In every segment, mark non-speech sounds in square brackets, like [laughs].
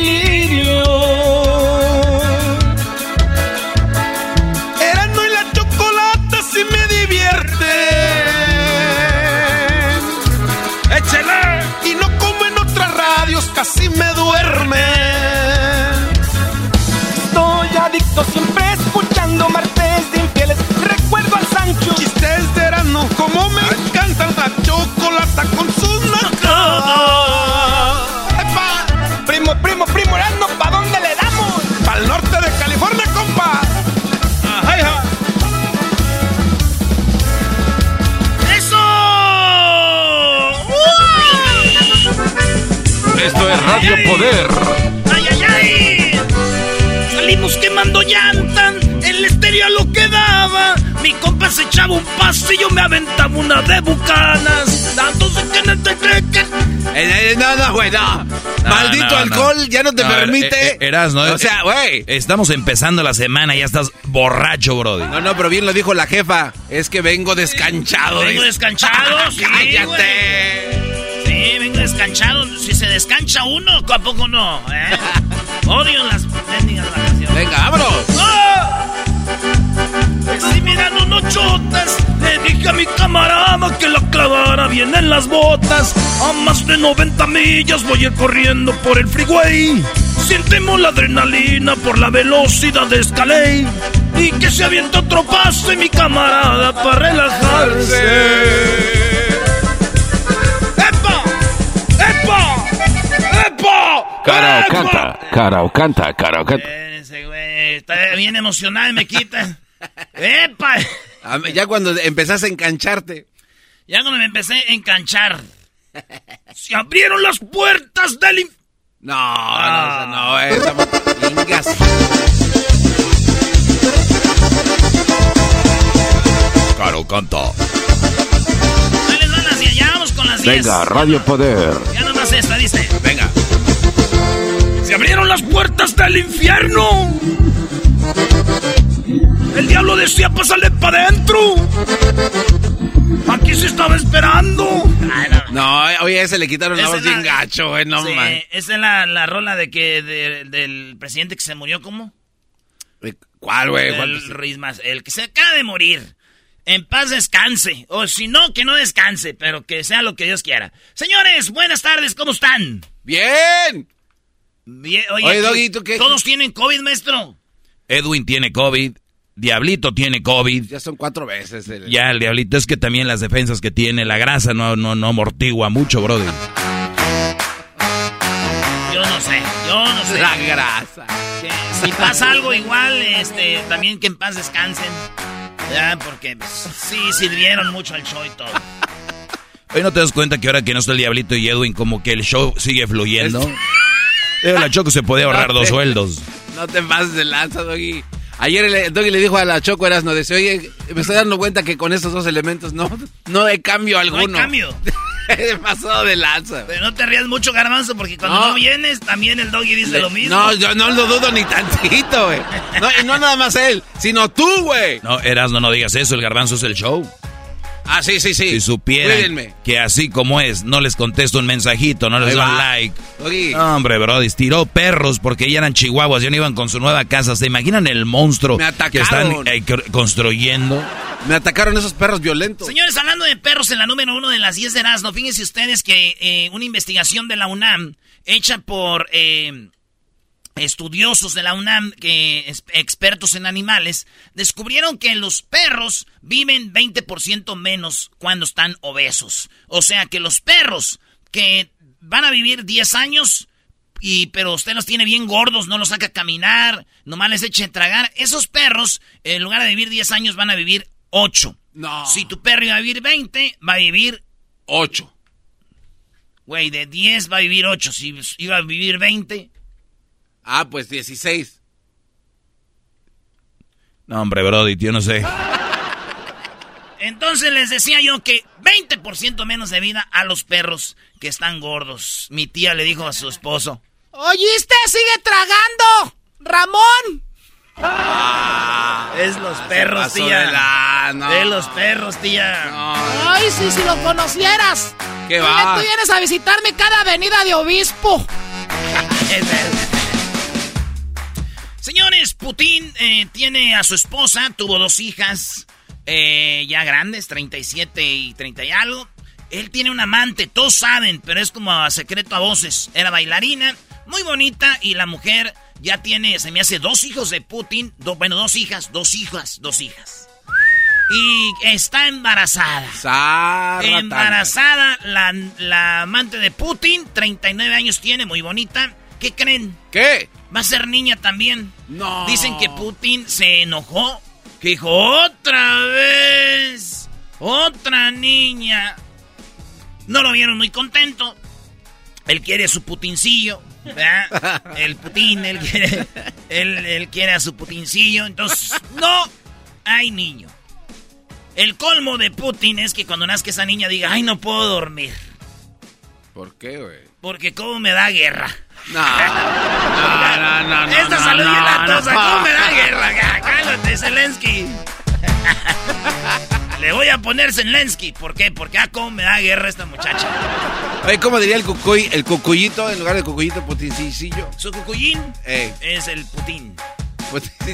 Delirio. Erasmo y la chocolata sí me divierte. Échale. Y no como en otras radios, casi me duerme. Estoy adicto siempre escuchando martes de infieles. Recuerdo al Sancho. Chistes de verano, como me encanta la chocolata con Radio Poder. ¡Ay, ay, ay! Salimos quemando llantas, el estéreo lo que daba. Mi compa se echaba un yo me aventaba una de bucanas. Dándose que no te crees que... Eh, eh, no, no, güey, no. Maldito no, alcohol no. ya no te No, permite. eh, eh, Erasno, o eh, sea, güey. Estamos empezando la semana y ya estás borracho, Brody. No, no, pero bien lo dijo la jefa. Es que vengo descanchado. Vengo descanchado, [laughs] sí, ¡Cállate! güey. Sí, vengo descanchado. Si se descancha uno, ¿a poco no? ¿Eh? Odio las bendigas vacaciones. Venga, vámonos. ¡Ah! Estoy mirando unos chotas. Le dije a mi camarada que la clavara bien en las botas. A más de 90 millas voy a ir corriendo por el freeway. Sentimos la adrenalina por la velocidad de Escalade. Y que se avienta otro paso y mi camarada para relajarse. ¡Epa! Cara o ¡Epa! canta, cara o canta, cara o canta. Ese güey está bien emocionado y me quita. [laughs] ¡Epa! Ya cuando empezaste a engancharte. Ya cuando me empecé a enganchar. Se abrieron las puertas del inf- No, Ah. no, no, esa. Ingas. Cara o canta. Ahí les van las 10, ya vamos con las 10. Venga, Radio Poder. Ya nomás esta, dice. Venga. Se abrieron las puertas del infierno. El diablo decía, pásale para adentro. Aquí se estaba esperando. No, oye, ese le quitaron la voz bien gacho, güey, no Sí, man. esa es la, la rola de que de- del presidente que se murió, ¿cómo? ¿Cuál, güey? ¿Cuál? El, el que se acaba de morir. En paz descanse. O si no, que no descanse, pero que sea lo que Dios quiera. Señores, buenas tardes, ¿cómo están? ¡Bien! Bien, oye, Oye, aquí Doggy, ¿tú qué? Todos tienen COVID, maestro. Edwin tiene COVID. Diablito tiene COVID. Ya son cuatro veces. el- Ya, el diablito es que también las defensas que tiene, la grasa no, no, no amortigua mucho, Brody. Yo no sé, yo no sé. La grasa. Que si pasa algo igual, este, también que en paz descansen. Ya, porque pues, sí sirvieron mucho al show y todo. Oye, ¿no te das cuenta que ahora que no está el diablito y Edwin, como que el show sigue fluyendo? La Choco se puede ahorrar dos sueldos. No te pases de lanza, Doggy. Ayer el Doggy le dijo a la Choco Erasno, dice, oye, me estoy dando cuenta que con estos dos elementos no, no hay cambio alguno. No hay cambio. [laughs] Pasado de lanza. Pero no te rías mucho, Garbanzo, porque cuando no, vienes, también el Doggy dice lo mismo. No, yo no lo dudo ni tantito, güey. No, y no nada más él, sino tú, güey. No, Erasno, no digas eso, el Garbanzo es el show. Ah, sí, sí, sí. Si supieran que así como es, no les contesto un mensajito, no les doy un like. No, hombre, Brody, tiró perros porque ya eran chihuahuas, ya no iban con su nueva casa. ¿Se imaginan el monstruo que están eh, construyendo? Me atacaron esos perros violentos. Señores, hablando de perros en la número uno de las 10 de Erasmo, fíjense ustedes que eh, una investigación de la UNAM hecha por... Eh, estudiosos de la UNAM, que expertos en animales, descubrieron que los perros viven 20% menos cuando están obesos. O sea que los perros que van a vivir 10 años, y, pero usted los tiene bien gordos, no los saca a caminar, nomás les eche a tragar, esos perros, en lugar de vivir 10 años, van a vivir 8. No. Si tu perro iba a vivir 20, va a vivir 8. Güey, de 10 va a vivir 8. Si iba a vivir 20, Ah, pues 16. No, hombre, Brody, yo no sé. Entonces les decía yo que 20% menos de vida a los perros que están gordos. Mi tía le dijo a su esposo. ¿Oíste? ¡Sigue tragando! ¡Ramón! Ah, es los perros, tía. De los perros, tía. Ay, sí, si lo conocieras. ¿Qué va? Tú vienes a visitarme cada avenida de obispo. [laughs] es Señores, Putin eh, tiene a su esposa, tuvo dos hijas eh, ya grandes, 37 y 30 y algo. Él tiene un amante, todos saben, pero es como a secreto a voces. Era bailarina, muy bonita, y la mujer ya tiene, se me hace dos hijos de Putin, bueno, dos hijas, dos hijas, dos hijas. Y está embarazada. embarazada la, la amante de Putin, 39 años tiene, muy bonita. ¿Qué creen? ¿Qué? Va a ser niña también. No. Dicen que Putin se enojó. Que dijo, otra vez. Otra niña. No lo vieron muy contento. Él quiere su putincillo. ¿verdad? [laughs] El Putin, él quiere, él, quiere a su putincillo. Entonces, no hay niño. El colmo de Putin es que cuando nazca esa niña diga, ay, no puedo dormir. ¿Por qué, güey? Porque cómo me da guerra. No, no, no, no. Esta salud y la tosa, ¿cómo me da guerra? Cálate, Zelensky. Le voy a poner Zelensky. ¿Por qué? Porque, ah, cómo me da guerra esta muchacha. Oye, ¿cómo diría el cucuy, el cucuyito en lugar de cucuyito, putincillo? Su cucuyín es el putín.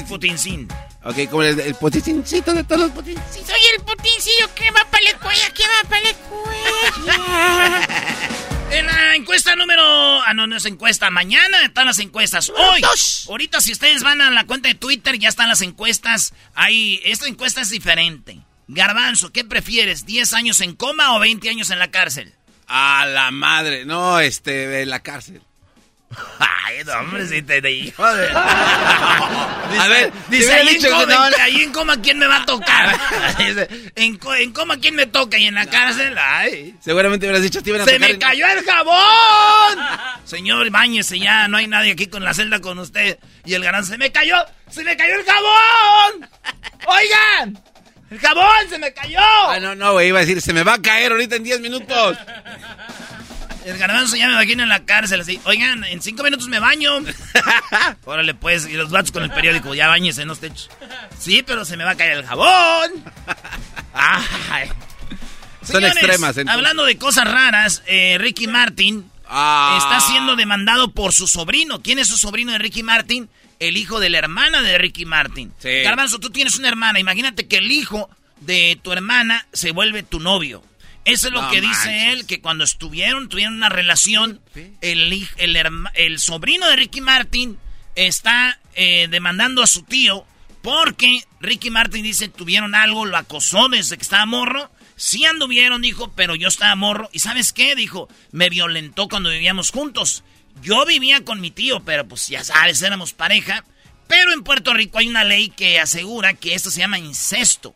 Putincín. Ok, como el, el putincito de todos los putincitos. Soy el putincillo que va para la escuela, que va para la escuela. [laughs] En la encuesta número. Ah, no, no es encuesta. Mañana están las encuestas. Hoy. Ahorita, si ustedes van a la cuenta de Twitter, ya están las encuestas. Ahí. Esta encuesta es diferente. Garbanzo, ¿qué prefieres? ¿10 años en coma o 20 años en la cárcel? A la madre. No, este, en la cárcel. [laughs] Ay, no, hombre, si te dijo. [laughs] a ver, dice, ahí, en coma, ahí, en coma, ¿quién me va a tocar? [laughs] en, en, coma, ¿quién me toca? Y en la cárcel, ay. Seguramente hubieras dicho, te iban a ¡Se me cayó el jabón! Señor, bañese ya, no hay nadie aquí con la celda con usted. Y el garán, ¡se me cayó! ¡Se me cayó el jabón! ¡Oigan! ¡El jabón se me cayó! Ah, no, no, güey, iba a decir, se me va a caer ahorita en 10 minutos. El garbanzo ya me imagino en la cárcel así. Oigan, en cinco minutos me baño. [laughs] Órale, pues, y los vatos con el periódico, ya bañese, no esté. Sí, pero se me va a caer el jabón. Ay. Son extremas. Hablando de cosas raras, eh, Ricky Martin ah. está siendo demandado por su sobrino. ¿Quién es su sobrino de Ricky Martin? El hijo de la hermana de Ricky Martin. Sí. Garbanzo, tú tienes una hermana. Imagínate que el hijo de tu hermana se vuelve tu novio. Eso es lo que dice él, que cuando estuvieron, tuvieron una relación, el, el, sobrino de Ricky Martin está eh, demandando a su tío porque Ricky Martin dice tuvieron algo, lo acosó desde que estaba morro. Sí anduvieron, dijo, pero yo estaba morro. ¿Y sabes qué? Dijo, me violentó cuando vivíamos juntos. Yo vivía con mi tío, pero pues ya sabes, éramos pareja. Pero en Puerto Rico hay una ley que asegura que esto se llama incesto.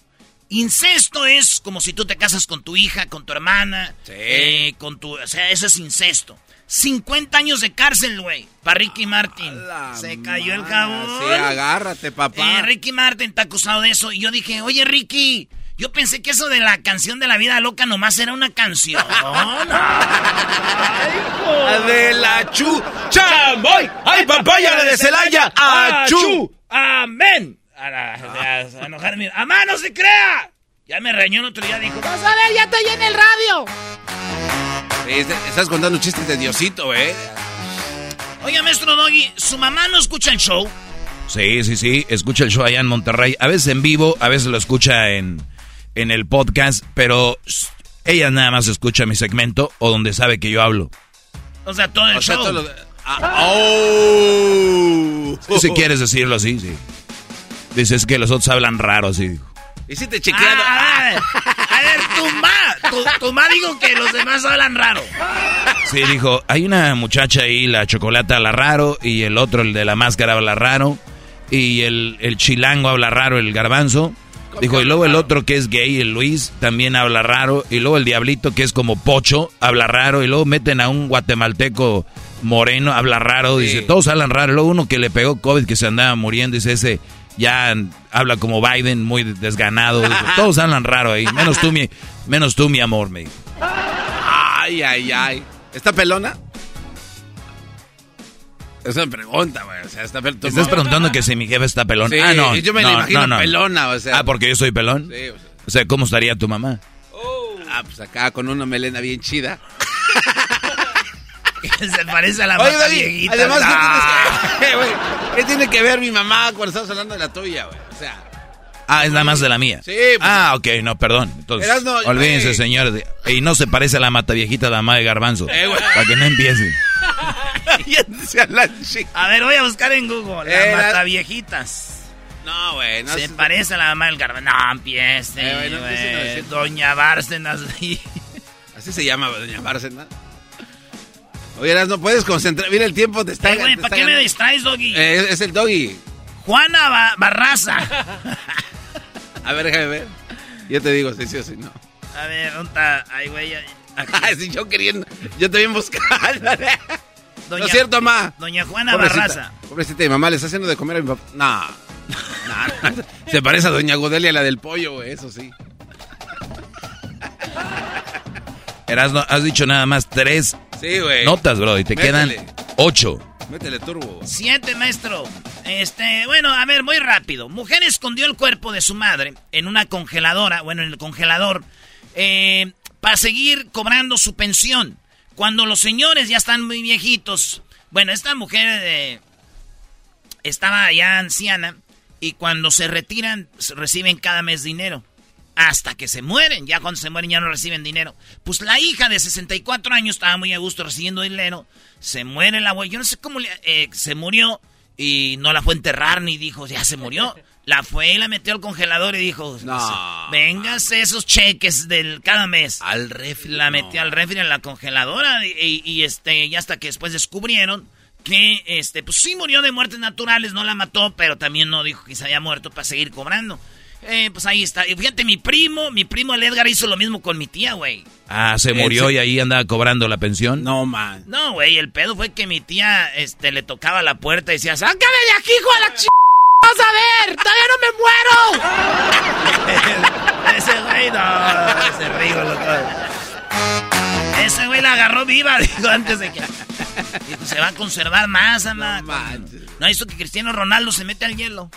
Incesto es como si tú te casas con tu hija, con tu hermana, eh, con tu... O sea, eso es incesto. 50 años de cárcel, güey, para Ricky Martin. Se cayó el jabón. Sí, agárrate, papá. Eh, Ricky Martin está acusado de eso. Y yo dije, oye, Ricky, yo pensé que eso de la canción de la vida loca nomás era una canción. [laughs] Ay, de la chu, chamboy. Ay, papaya de Celaya. Achú. Amén. A, a, enojarme. ¡Amá, no se crea! Ya me reñó el otro día, dijo. Vas a ver, ya estoy en el radio. estás contando chistes de Diosito, ¿eh? Oiga, maestro Doggy, ¿su mamá no escucha el show? Sí, sí, sí, escucha el show allá en Monterrey. A veces en vivo, a veces lo escucha en, en el podcast, pero ella nada más escucha mi segmento o donde sabe que yo hablo. O sea, todo el show. Ah, oh. si quieres decirlo así, sí. Dices que los otros hablan raro, así. Y si te chequeando. Ah, a, ver, tu ma, tu, ma dijo que los demás hablan raro. Sí, dijo, hay una muchacha ahí, la chocolate habla raro, y el otro, el de la máscara, habla raro, y el, el chilango habla raro, el garbanzo. Dijo, y luego el otro que es gay, el Luis, también habla raro, y luego el diablito que es como pocho, habla raro, y luego meten a un guatemalteco moreno, habla raro, dice, todos hablan raro, luego uno que le pegó COVID, que se andaba muriendo, dice ese ya habla como Biden, muy desganado. [laughs] Todos hablan raro ahí, menos tú, mi, menos tú, mi amor, me Ay, ay, ay. ¿Está pelona? Es una pregunta, güey. O sea, está pelona. ¿Estás preguntando que si mi jefe está pelón? ah, no. yo me la imagino pelona, o sea. Ah, porque yo soy pelón. Sí, o sea. O sea, ¿cómo estaría tu mamá? Ah, pues acá con una melena bien chida. [laughs] Se parece a la Oye, viejita. Además, [laughs] ¿qué, tiene que ver mi mamá cuando estamos hablando de la tuya, güey? O sea. Ah, es la más de la mía. Sí. Pues, ah, ok, no, perdón. Entonces, no, olvídense, señores. Y no se parece a la mata viejita de la madre de Garbanzo. Eh, para que no empiecen. [laughs] a ver, voy a buscar en Google. La eh, mata viejitas. No, güey. No se parece a la mamá del Garbanzo. No, empiece, eh, Doña Bárcenas. Así se llama, Doña Bárcenas. Oye, no puedes concentrar. Mira, el tiempo te está. Eh, güey, ¿para qué me distraes, Doggy? Eh, es el Doggy. Juana Barraza. [laughs] A ver, déjame ver. Yo te digo si sí o si no. A ver, ¿dónde está? Ay, güey. si [laughs] yo queriendo. Yo también buscando. [laughs] ¿No es cierto, mamá? Doña Juana Barraza. Pobrecita, mi mamá le está haciendo de comer a mi papá. No. no, Se parece a Doña Godelia, la del pollo, güey, eso sí. Erasno, has dicho nada más tres Sí, güey. Notas, bro, y te quedan ocho. Métele turbo. Siete, maestro. Este, bueno, a ver, muy rápido. Mujer escondió el cuerpo de su madre en una congeladora, bueno, en el congelador, eh, para seguir cobrando su pensión. Cuando los señores ya están muy viejitos. Bueno, esta mujer eh, estaba ya anciana y cuando se retiran reciben cada mes dinero hasta que se mueren. Ya cuando se mueren ya no reciben dinero. Pues la hija de 64 años estaba muy a gusto recibiendo dinero. Se muere la abuela. Yo no sé cómo le, eh, se murió y no la fue a enterrar ni dijo, ya se murió. [laughs] La fue y la metió al congelador y dijo, no, véngase esos cheques del cada mes. Al refri. La metió al refri en la congeladora y, y, este, y hasta que después descubrieron que este, pues sí murió de muertes naturales, no la mató, pero también no dijo que se había muerto para seguir cobrando. Eh, pues ahí está. Y fíjate, mi primo, mi primo el Edgar hizo lo mismo con mi tía, güey. Ah, se murió y ahí andaba cobrando la pensión. No, man. No, güey, el pedo fue que mi tía, este, le tocaba la puerta y decía, sácame de aquí, hijo de la ch... ¡Vas a ver! ¡Todavía no me muero! [laughs] ese güey, no, ese rigo, loco. Ese güey la agarró viva, [laughs] dijo, antes de que... Dijo, se va a conservar más, ama. No, no hizo que Cristiano Ronaldo se mete al hielo.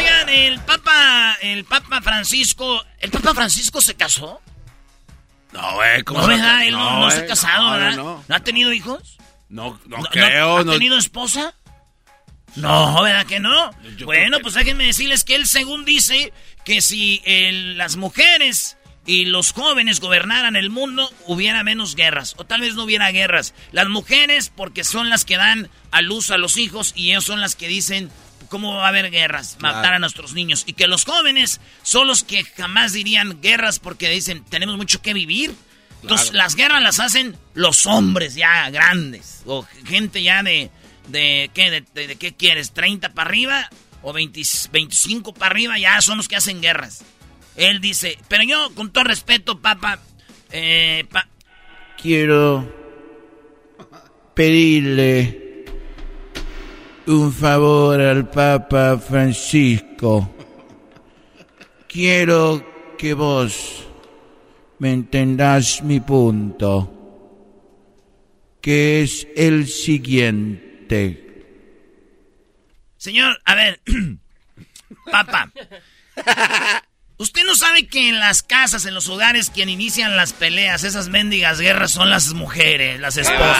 Oigan, el Papa, el Papa Francisco, ¿el Papa Francisco se casó? No, güey, ¿cómo no, ¿verdad? Él no, se ha casado, ¿verdad? No, ha tenido hijos? No, no, creo. ¿Ha tenido esposa? No, ¿verdad que no? bueno, pues déjenme decirles que él según dice que si las mujeres y los jóvenes gobernaran el mundo, hubiera menos guerras. O tal vez no hubiera guerras. Las mujeres, porque son las que dan a luz a los hijos y ellos son las que dicen cómo va a haber guerras, matar a nuestros niños. Y que los jóvenes son los que jamás dirían guerras porque dicen, tenemos mucho que vivir. Entonces las guerras las hacen los hombres ya grandes. O gente ya de, de, ¿qué, de, ¿qué quieres? ¿30 para arriba? ¿O 25 para arriba? Ya son los que hacen guerras. Él dice, pero yo, con todo respeto, papá, eh, quiero pedirle un favor al Papa Francisco. Quiero que vos me entendás mi punto, que es el siguiente. Señor, a ver, [clears throat] Papa, [laughs] Usted no sabe que en las casas, en los hogares, quien inician las peleas, esas mendigas guerras son las mujeres, las esposas.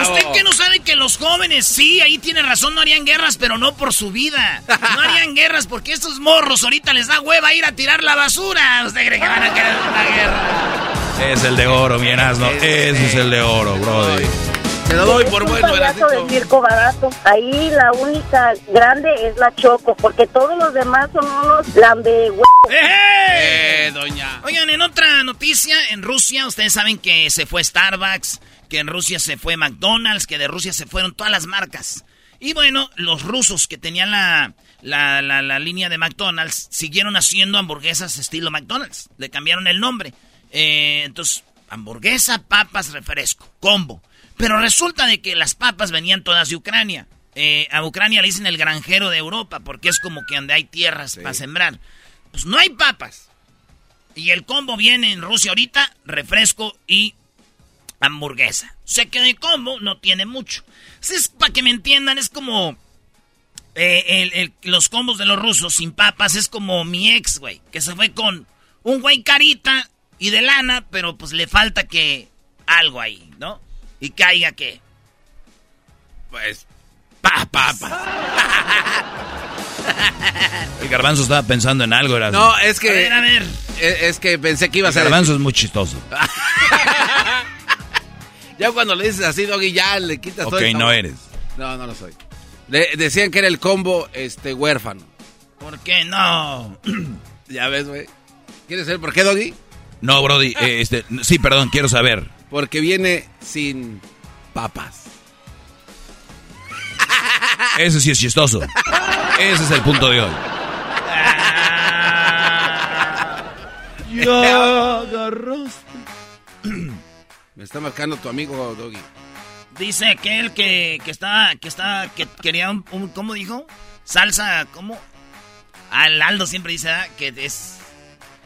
¿Usted qué no sabe que los jóvenes, sí, ahí tiene razón, no harían guerras, pero no por su vida? No harían [laughs] guerras porque estos morros ahorita les da hueva ir a tirar la basura. ¿Usted cree que van a querer una guerra? Es el de oro, mi asno. Ese es el de oro, brother. Te lo doy por bueno. payaso de circo barato. Ahí la única grande es la Choco, porque todos los demás son unos lambe ¡Eh, doña! Oigan, en otra noticia, en Rusia, ustedes saben que se fue Starbucks, que en Rusia se fue McDonald's, que de Rusia se fueron todas las marcas. Y bueno, los rusos que tenían la, la, la, línea de McDonald's siguieron haciendo hamburguesas estilo McDonald's. Le cambiaron el nombre. Eh, entonces, hamburguesa, papas, refresco, combo. Pero resulta de que las papas venían todas de Ucrania. Eh, a Ucrania le dicen el granjero de Europa porque es como que donde hay tierras para sembrar. Pues no hay papas. Y el combo viene en Rusia ahorita, refresco y hamburguesa. O sea que de combo no tiene mucho. es para que me entiendan, es como eh, los combos de los rusos sin papas. Es como mi ex, güey, que se fue con un güey carita y de lana, pero pues le falta que algo ahí, ¿no? Y caiga qué? Pues, papas. El garbanzo estaba pensando en algo, era No, es que. A ver, a ver. Es, que pensé que iba a ser. El garbanzo es muy chistoso. [laughs] ya cuando le dices así, Doggy, ya le quitas todo. Ok, no eres. No, no lo soy. decían que era el combo este huérfano. ¿Por qué no? [clears throat] ya ves, güey. ¿Quieres saber por qué, Doggy? No, Brody, eh, este, sí, perdón, quiero saber. Porque viene sin papas. Ese sí es chistoso. Ese es el punto de hoy. [laughs] Ya Me está marcando tu amigo Doggy. Dice aquel que, que está, que está, que quería un, ¿cómo dijo? Salsa, ¿cómo? Al Aldo siempre dice que es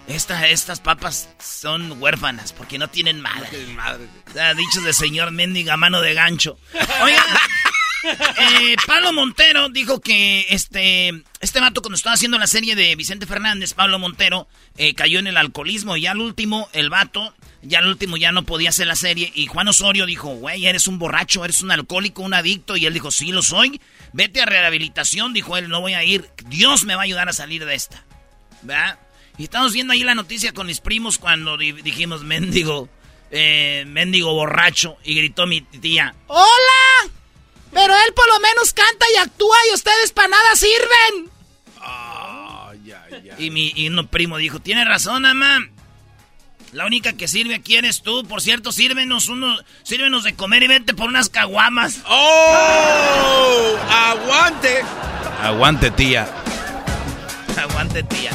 estas papas son huérfanas porque no tienen madre. No dichos de señor mendiga mano de gancho. Oiga, eh, Pablo Montero dijo que este, este vato cuando estaba haciendo la serie de Vicente Fernández, Pablo Montero, eh, cayó en el alcoholismo y al último, el vato, ya al último ya no podía hacer la serie y Juan Osorio dijo, güey, eres un borracho, eres un alcohólico, un adicto y él dijo, sí lo soy, vete a rehabilitación, dijo él, no voy a ir, Dios me va a ayudar a salir de esta. ¿Verdad? Y estamos viendo ahí la noticia con mis primos cuando dijimos mendigo, eh, mendigo borracho. Y gritó mi tía, ¡Hola! Pero él por lo menos canta y actúa y ustedes para nada sirven. Y mi y un primo dijo, tiene razón, mamá. La única que sirve aquí eres tú. Por cierto, sírvenos uno, sírvenos de comer y vete por unas caguamas. ¡Oh! ¡Aguante! Aguante, tía. [laughs] Aguante, tía.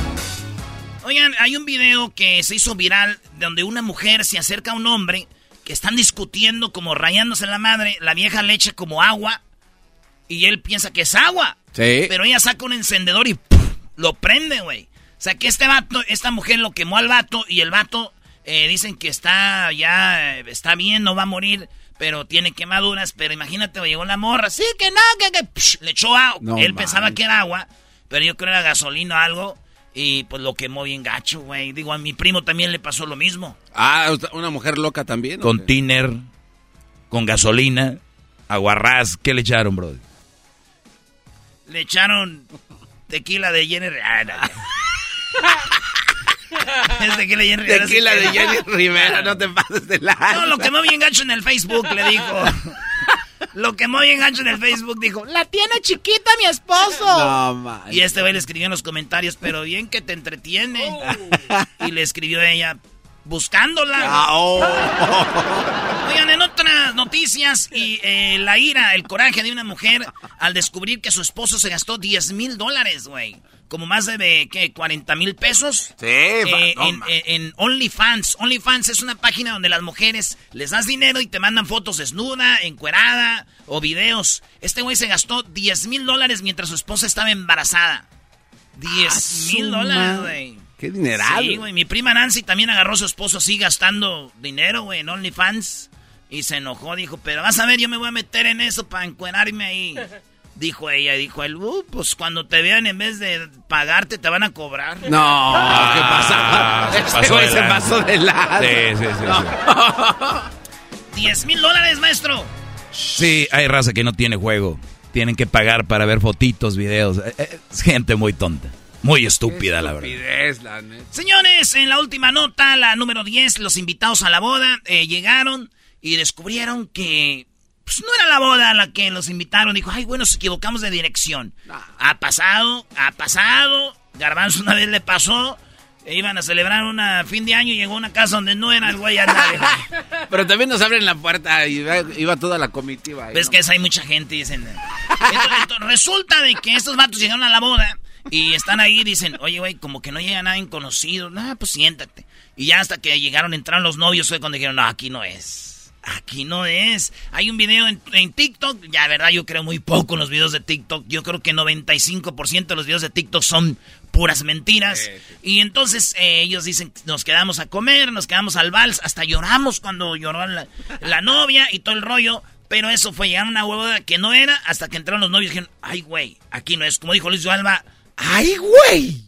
Oigan, hay un video que se hizo viral donde una mujer se acerca a un hombre que están discutiendo como rayándose la madre, la vieja le echa como agua y él piensa que es agua. Sí. Pero ella saca un encendedor y lo prende, güey. O sea que este vato, esta mujer lo quemó al vato y el vato eh, dicen que está ya, está bien, no va a morir, pero tiene quemaduras. Pero imagínate, llegó la morra, sí, que no, que, le echó agua. él pensaba que era agua, pero yo creo que era gasolina o algo. Y pues lo quemó bien gacho, güey. Digo, a mi primo también le pasó lo mismo. Ah, una mujer loca también. Con tiner, con gasolina, aguarrás. ¿Qué le echaron, bro? Le echaron tequila de Jenny Rivera. [laughs] es tequila, Jenny tequila de Jenny Rivera, no te pases de la. No, lo quemó bien gacho en el Facebook, le dijo. [laughs] Lo quemó bien gancho en el Facebook, dijo, la tiene chiquita mi esposo. No, Y este güey le escribió en los comentarios, pero bien que te entretiene. Oh. Y le escribió ella, buscándola. Ah, oh. Oigan, en otras noticias, y eh, la ira, el coraje de una mujer al descubrir que su esposo se gastó 10 mil dólares, güey como más de, ¿qué? 40 mil pesos. Sí, eh, en, en, OnlyFans. OnlyFans es una página donde las mujeres les das dinero y te mandan fotos desnuda, encuerada o videos. Este güey se gastó 10 mil dólares mientras su esposa estaba embarazada. 10 ah, mil dólares, güey. Qué dineral. Sí, güey. Mi prima Nancy también agarró a su esposo así gastando dinero, güey, en OnlyFans. Y se enojó, dijo, pero vas a ver, yo me voy a meter en eso para encuerarme ahí. [laughs] Dijo ella, dijo él, uh, pues cuando te vean en vez de pagarte te van a cobrar. No, ¿qué pasa? se pasó de lado. Sí, sí, sí. 10 mil dólares, maestro. Sí, hay raza que no tiene juego. Tienen que pagar para ver fotitos, videos. Eh, eh, es gente muy tonta. Muy estúpida, la verdad. Señores, en la última nota, la número 10, los invitados a la boda eh, llegaron y descubrieron que pues no era la boda a la que los invitaron. Dijo, ay, bueno, nos equivocamos de dirección. Ha pasado, ha pasado. Garbanzo una vez le pasó. E iban a celebrar un fin de año y llegó a una casa donde no era el güey [laughs] Pero también nos abren la puerta y iba, toda la comitiva. Ves que hay mucha gente y dicen... resulta de que estos vatos llegaron a la boda y están ahí y dicen, oye, güey, como que no llega nadie conocido. Nada, pues siéntate. Y ya hasta que llegaron, entraron los novios, fue cuando dijeron, no, aquí no es. Aquí no es. Hay un video en, TikTok. Ya, verdad, yo creo muy poco en los videos de TikTok. Yo creo que 95% de los videos de TikTok son puras mentiras. Y entonces eh, ellos dicen, nos quedamos a comer, nos quedamos al vals. Hasta lloramos cuando lloró la, novia y todo el rollo. Pero eso fue llegar a una huevada que no era hasta que entraron los novios y dijeron, ay, güey, aquí no es. Como dijo Luis Alba, ay, güey.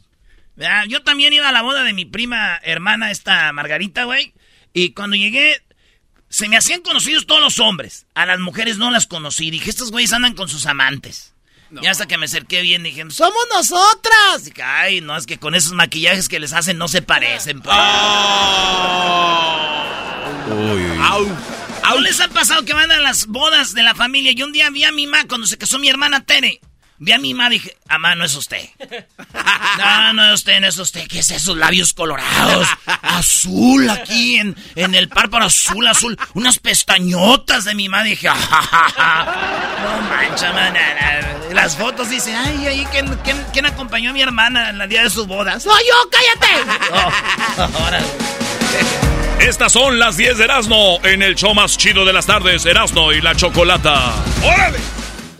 Yo también iba a la boda de mi prima hermana, esta Margarita, güey. Y cuando llegué, se me hacían conocidos todos los hombres. A las mujeres no las conocí. Dije, estos güeyes andan con sus amantes. Y hasta que me acerqué bien dije, ¡somos nosotras! Dije, ay, no, es que con esos maquillajes que les hacen no se parecen. Pues". ¿No les ha pasado que van a las bodas de la familia? Y un día vi a mi mamá cuando se casó mi hermana Tere. Vi a mi mamá y dije, mamá, no es usted. No, no es usted, no es usted. ¿Qué es esos labios colorados? Azul aquí en, en el párpado azul, azul. Unas pestañotas de mi mamá. Dije, no mancha, man. Las fotos dicen, ay, ay, ¿quién, quién, acompañó a mi hermana en la día de su boda? ¡Soy yo, cállate! Estas son las 10 de Erasmo en el show más chido de las tardes, Erasmo y la Chocolata. ¡Órale!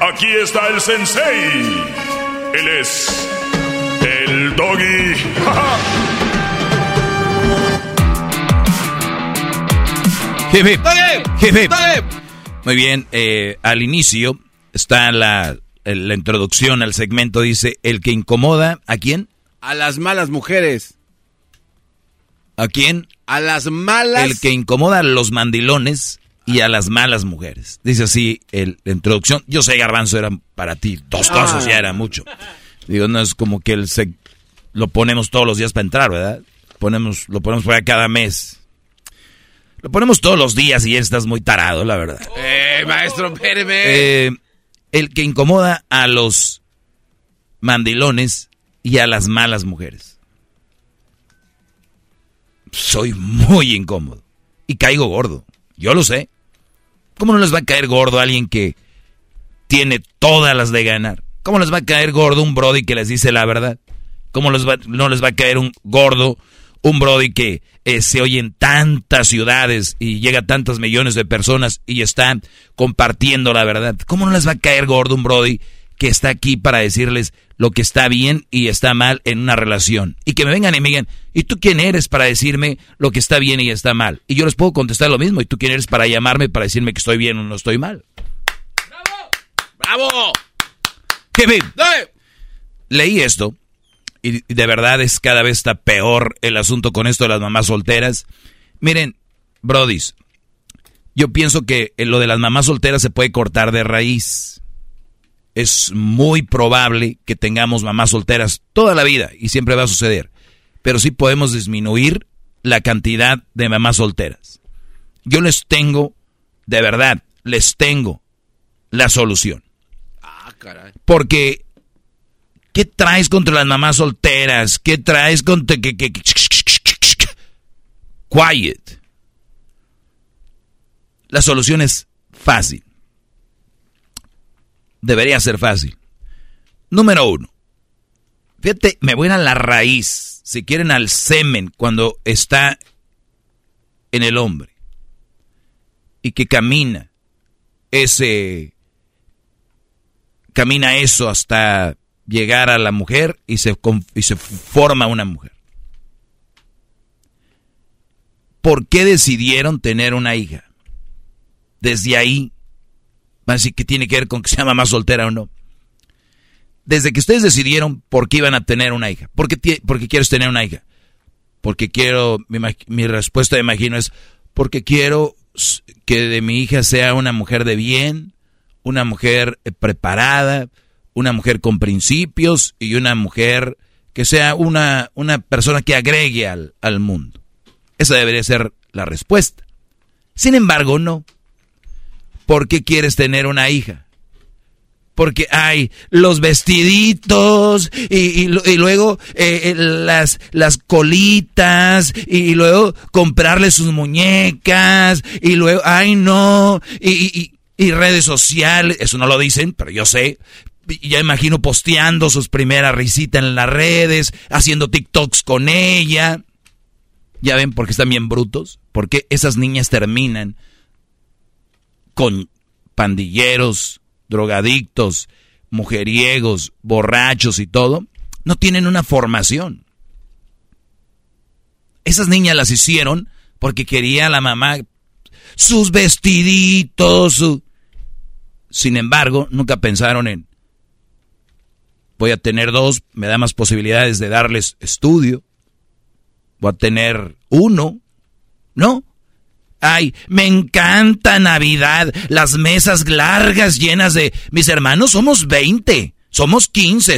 Aquí está el sensei. Él es el doggy. [laughs] Muy bien, eh, al inicio está la, la introducción al segmento, dice, el que incomoda, ¿a quién? A las malas mujeres. ¿A quién? A las malas. El que incomoda a los mandilones y a las malas mujeres. Dice así el, la introducción. Yo sé, Garbanzo, era para ti. Dos cosas ya era mucho. Digo, no es como que el lo ponemos todos los días para entrar, ¿verdad? Ponemos, lo ponemos para cada mes. Lo ponemos todos los días y estás muy tarado, la verdad. Eh, maestro, espéreme. Eh, el que incomoda a los mandilones y a las malas mujeres. Soy muy incómodo. Y caigo gordo. Yo lo sé. ¿Cómo no les va a caer gordo alguien que tiene todas las de ganar? ¿Cómo les va a caer gordo un Brody que les dice la verdad? ¿Cómo no les va a caer un gordo un Brody que eh, se oye en tantas ciudades y llega a tantos millones de personas y están compartiendo la verdad? ¿Cómo no les va a caer gordo un Brody que está aquí para decirles lo que está bien y está mal en una relación. Y que me vengan y me digan, ¿y tú quién eres para decirme lo que está bien y está mal? Y yo les puedo contestar lo mismo, ¿y tú quién eres para llamarme para decirme que estoy bien o no estoy mal? ¡Bravo! ¡Bravo! Kevin, leí esto y de verdad es cada vez está peor el asunto con esto de las mamás solteras. Miren, brodis, yo pienso que lo de las mamás solteras se puede cortar de raíz es muy probable que tengamos mamás solteras toda la vida y siempre va a suceder. Pero sí podemos disminuir la cantidad de mamás solteras. Yo les tengo, de verdad, les tengo la solución. Ah, caray. Porque, ¿qué traes contra las mamás solteras? ¿Qué traes contra... Que, que, quiet. La solución es fácil. Debería ser fácil. Número uno. Fíjate, me voy a la raíz. Si quieren al semen cuando está en el hombre. Y que camina ese... Camina eso hasta llegar a la mujer y se, y se forma una mujer. ¿Por qué decidieron tener una hija? Desde ahí Así que tiene que ver con que sea mamá soltera o no. Desde que ustedes decidieron por qué iban a tener una hija. ¿Por qué, quieres tener una hija? Porque quiero, mi, respuesta imagino es, porque quiero que de mi hija sea una mujer de bien, una mujer eh, preparada, una mujer con principios y una mujer que sea una, una persona que agregue al, al mundo. Esa debería ser la respuesta. Sin embargo, no. ¿Por qué quieres tener una hija? Porque hay los vestiditos y, luego eh, eh, las, las colitas y, luego comprarle sus muñecas y luego, ay no, y, y redes sociales, eso no lo dicen, pero yo sé, ya imagino posteando sus primeras risitas en las redes, haciendo TikToks con ella. Ya ven por qué están bien brutos, porque esas niñas terminan con pandilleros, drogadictos, mujeriegos, borrachos y todo, no tienen una formación. Esas niñas las hicieron porque quería la mamá sus vestiditos. Sin embargo, nunca pensaron en, voy a tener dos, me da más posibilidades de darles estudio. Voy a tener uno. No, Ay, me encanta Navidad, las mesas largas llenas de... Mis hermanos somos 20, somos 15.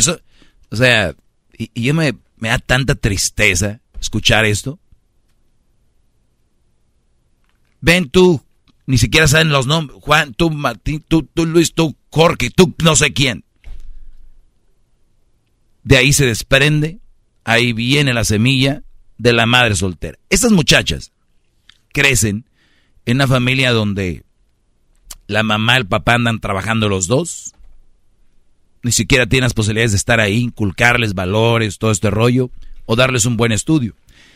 o sea, y, yo me, me da tanta tristeza escuchar esto. Ven tú, ni siquiera saben los nombres. Juan, tú, Martín, tú, tú, Luis, tú, Jorge, tú, no sé quién. De ahí se desprende, ahí viene la semilla de la madre soltera. Estas muchachas crecen en una familia donde la mamá y el papá andan trabajando los dos, ni siquiera tienes posibilidades de estar ahí, inculcarles valores, todo este rollo, o darles un buen estudio.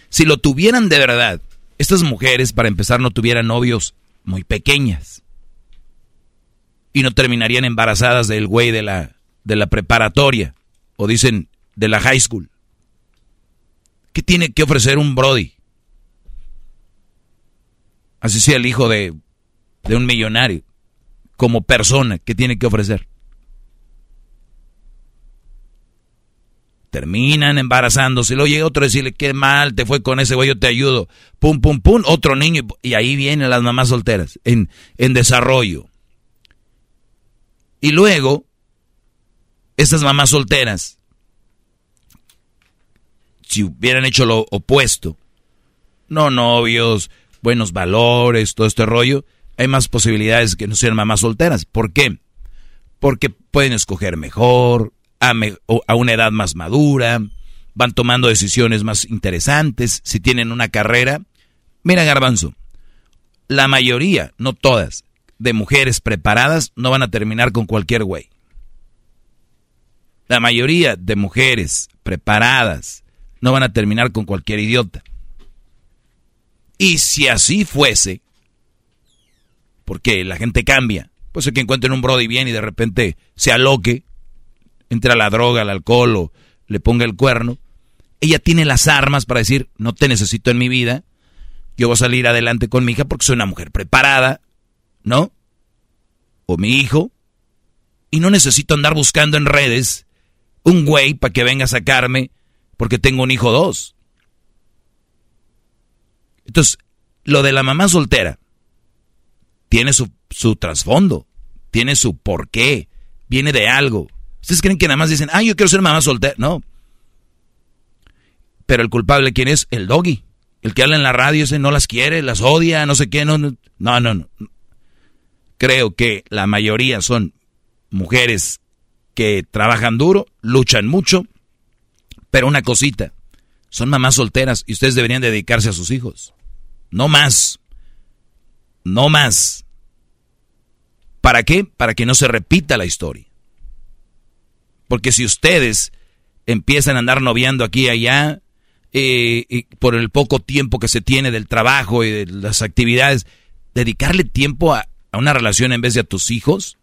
Si lo tuvieran de verdad, estas mujeres, para empezar, no tuvieran novios muy pequeñas. Y no terminarían embarazadas del güey de la, de la preparatoria, o dicen de la high school. ¿Qué tiene que ofrecer un Brody? Así sea el hijo de, un millonario, como persona, ¿qué tiene que ofrecer? Terminan embarazándose, luego llega otro a decirle, qué mal te fue con ese güey, yo te ayudo. Pum, pum, pum, otro niño. Y ahí vienen las mamás solteras, en, en desarrollo. Y luego, estas mamás solteras, si hubieran hecho lo opuesto, no novios, buenos valores, todo este rollo, hay más posibilidades que no sean mamás solteras. ¿Por qué? Porque pueden escoger mejor, a, a una edad más madura, van tomando decisiones más interesantes, si tienen una carrera. Mira, garbanzo, la mayoría, no todas, de mujeres preparadas no van a terminar con cualquier güey. La mayoría de mujeres preparadas no van a terminar con cualquier idiota. Y si así fuese, porque la gente cambia, pues es que encuentren un Brody bien y de repente se aloque, entra la droga, el alcohol o le ponga el cuerno, ella tiene las armas para decir, no te necesito en mi vida, yo voy a salir adelante con mi hija porque soy una mujer preparada, ¿no? O mi hijo, y no necesito andar buscando en redes un güey para que venga a sacarme porque tengo un hijo dos. Entonces, lo de la mamá soltera tiene su, su trasfondo, tiene su porqué viene de algo. ¿Ustedes creen que nada más dicen, ah, yo quiero ser mamá soltera? No. Pero el culpable, ¿quién es? El doggy. El que habla en la radio ese no las quiere, las odia, no sé qué. No, no, no. no. Creo que la mayoría son mujeres que trabajan duro, luchan mucho, pero una cosita, son mamás solteras y ustedes deberían dedicarse a sus hijos. No más. No más. ¿Para qué? Para que no se repita la historia. Porque si ustedes empiezan a andar noviando aquí y allá, eh, y por el poco tiempo que se tiene del trabajo y de las actividades, dedicarle tiempo a, a una relación en vez de a tus hijos,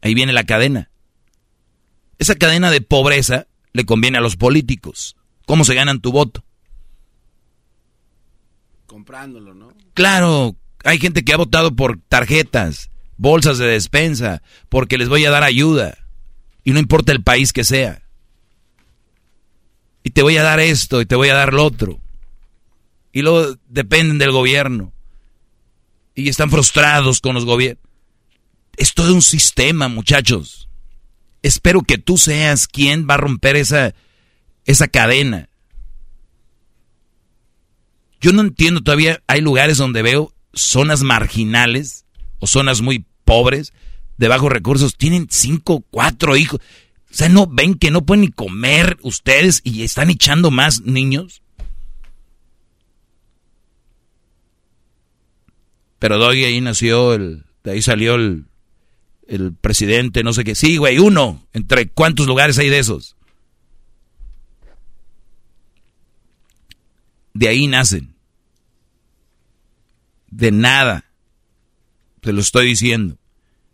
ahí viene la cadena. Esa cadena de pobreza le conviene a los políticos. ¿Cómo se ganan tu voto? Comprándolo, ¿no? Claro, hay gente que ha votado por tarjetas, bolsas de despensa, porque les voy a dar ayuda. Y no importa el país que sea. Y te voy a dar esto y te voy a dar lo otro. Y luego dependen del gobierno. Y están frustrados con los gobiernos. Es todo un sistema, muchachos. Espero que tú seas quien va a romper esa, esa cadena. Yo no entiendo todavía, hay lugares donde veo zonas marginales o zonas muy pobres, de bajos recursos, tienen cinco, cuatro hijos. O sea, ¿no ven que no pueden ni comer ustedes y están echando más niños? Pero Doy ahí nació, el, de ahí salió el, el presidente, no sé qué. Sí, güey, uno. ¿Entre cuántos lugares hay de esos? De ahí nacen. De nada. Se lo estoy diciendo.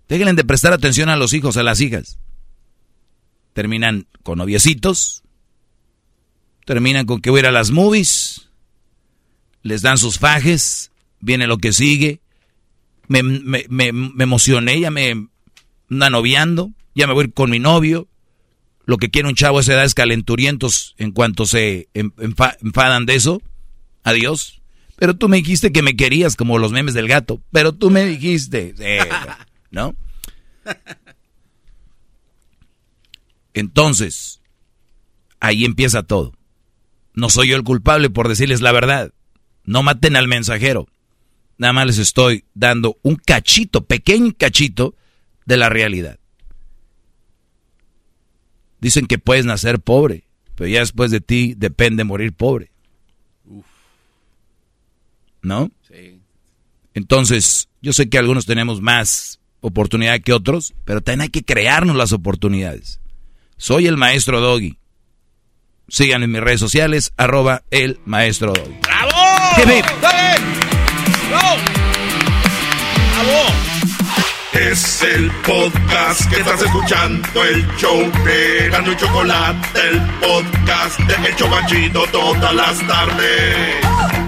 Déjenle de prestar atención a los hijos, a las hijas. Terminan con noviecitos. Terminan con que voy a ir a las movies. Les dan sus fajes. Viene lo que sigue. Me, me, me, me emocioné, ya me anda noviando. Ya me voy con mi novio. Lo que quiere un chavo a esa edad es calenturientos en cuanto se enfadan de eso. Adiós. Pero tú me dijiste que me querías como los memes del gato. Pero tú me dijiste. [laughs] Eh, ¿no? Entonces, ahí empieza todo. No soy yo el culpable por decirles la verdad. No maten al mensajero. Nada más les estoy dando un cachito, pequeño cachito de la realidad. Dicen que puedes nacer pobre, pero ya después de ti depende morir pobre. ¿No? Sí. Entonces, yo sé que algunos tenemos más oportunidad que otros, pero también hay que crearnos las oportunidades. Soy el maestro Doggy. Sigan en mis redes sociales, arroba el maestro Doggy. ¡Bravo! ¡Bravo! Es el podcast que estás escuchando, el show de Gano y Chocolate, el podcast de Hecho Machito todas las tardes.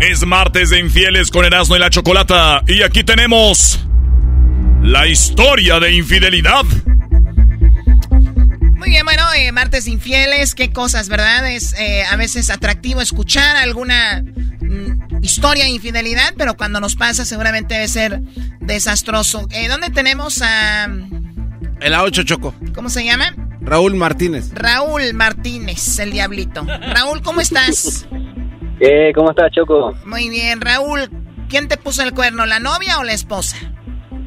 Es martes de infieles con Erasmo y la Chocolata. Y aquí tenemos la historia de infidelidad. Muy bien, bueno, eh, martes de infieles, qué cosas, ¿verdad? Es eh, a veces atractivo escuchar alguna mm, historia de infidelidad, pero cuando nos pasa seguramente debe ser desastroso. Eh, ¿Dónde tenemos a... El A8 Choco. ¿Cómo se llama? Raúl Martínez. Raúl Martínez, el diablito. Raúl, ¿cómo estás? Eh, ¿Cómo estás, Choco? Muy bien, Raúl. ¿Quién te puso el cuerno, la novia o la esposa?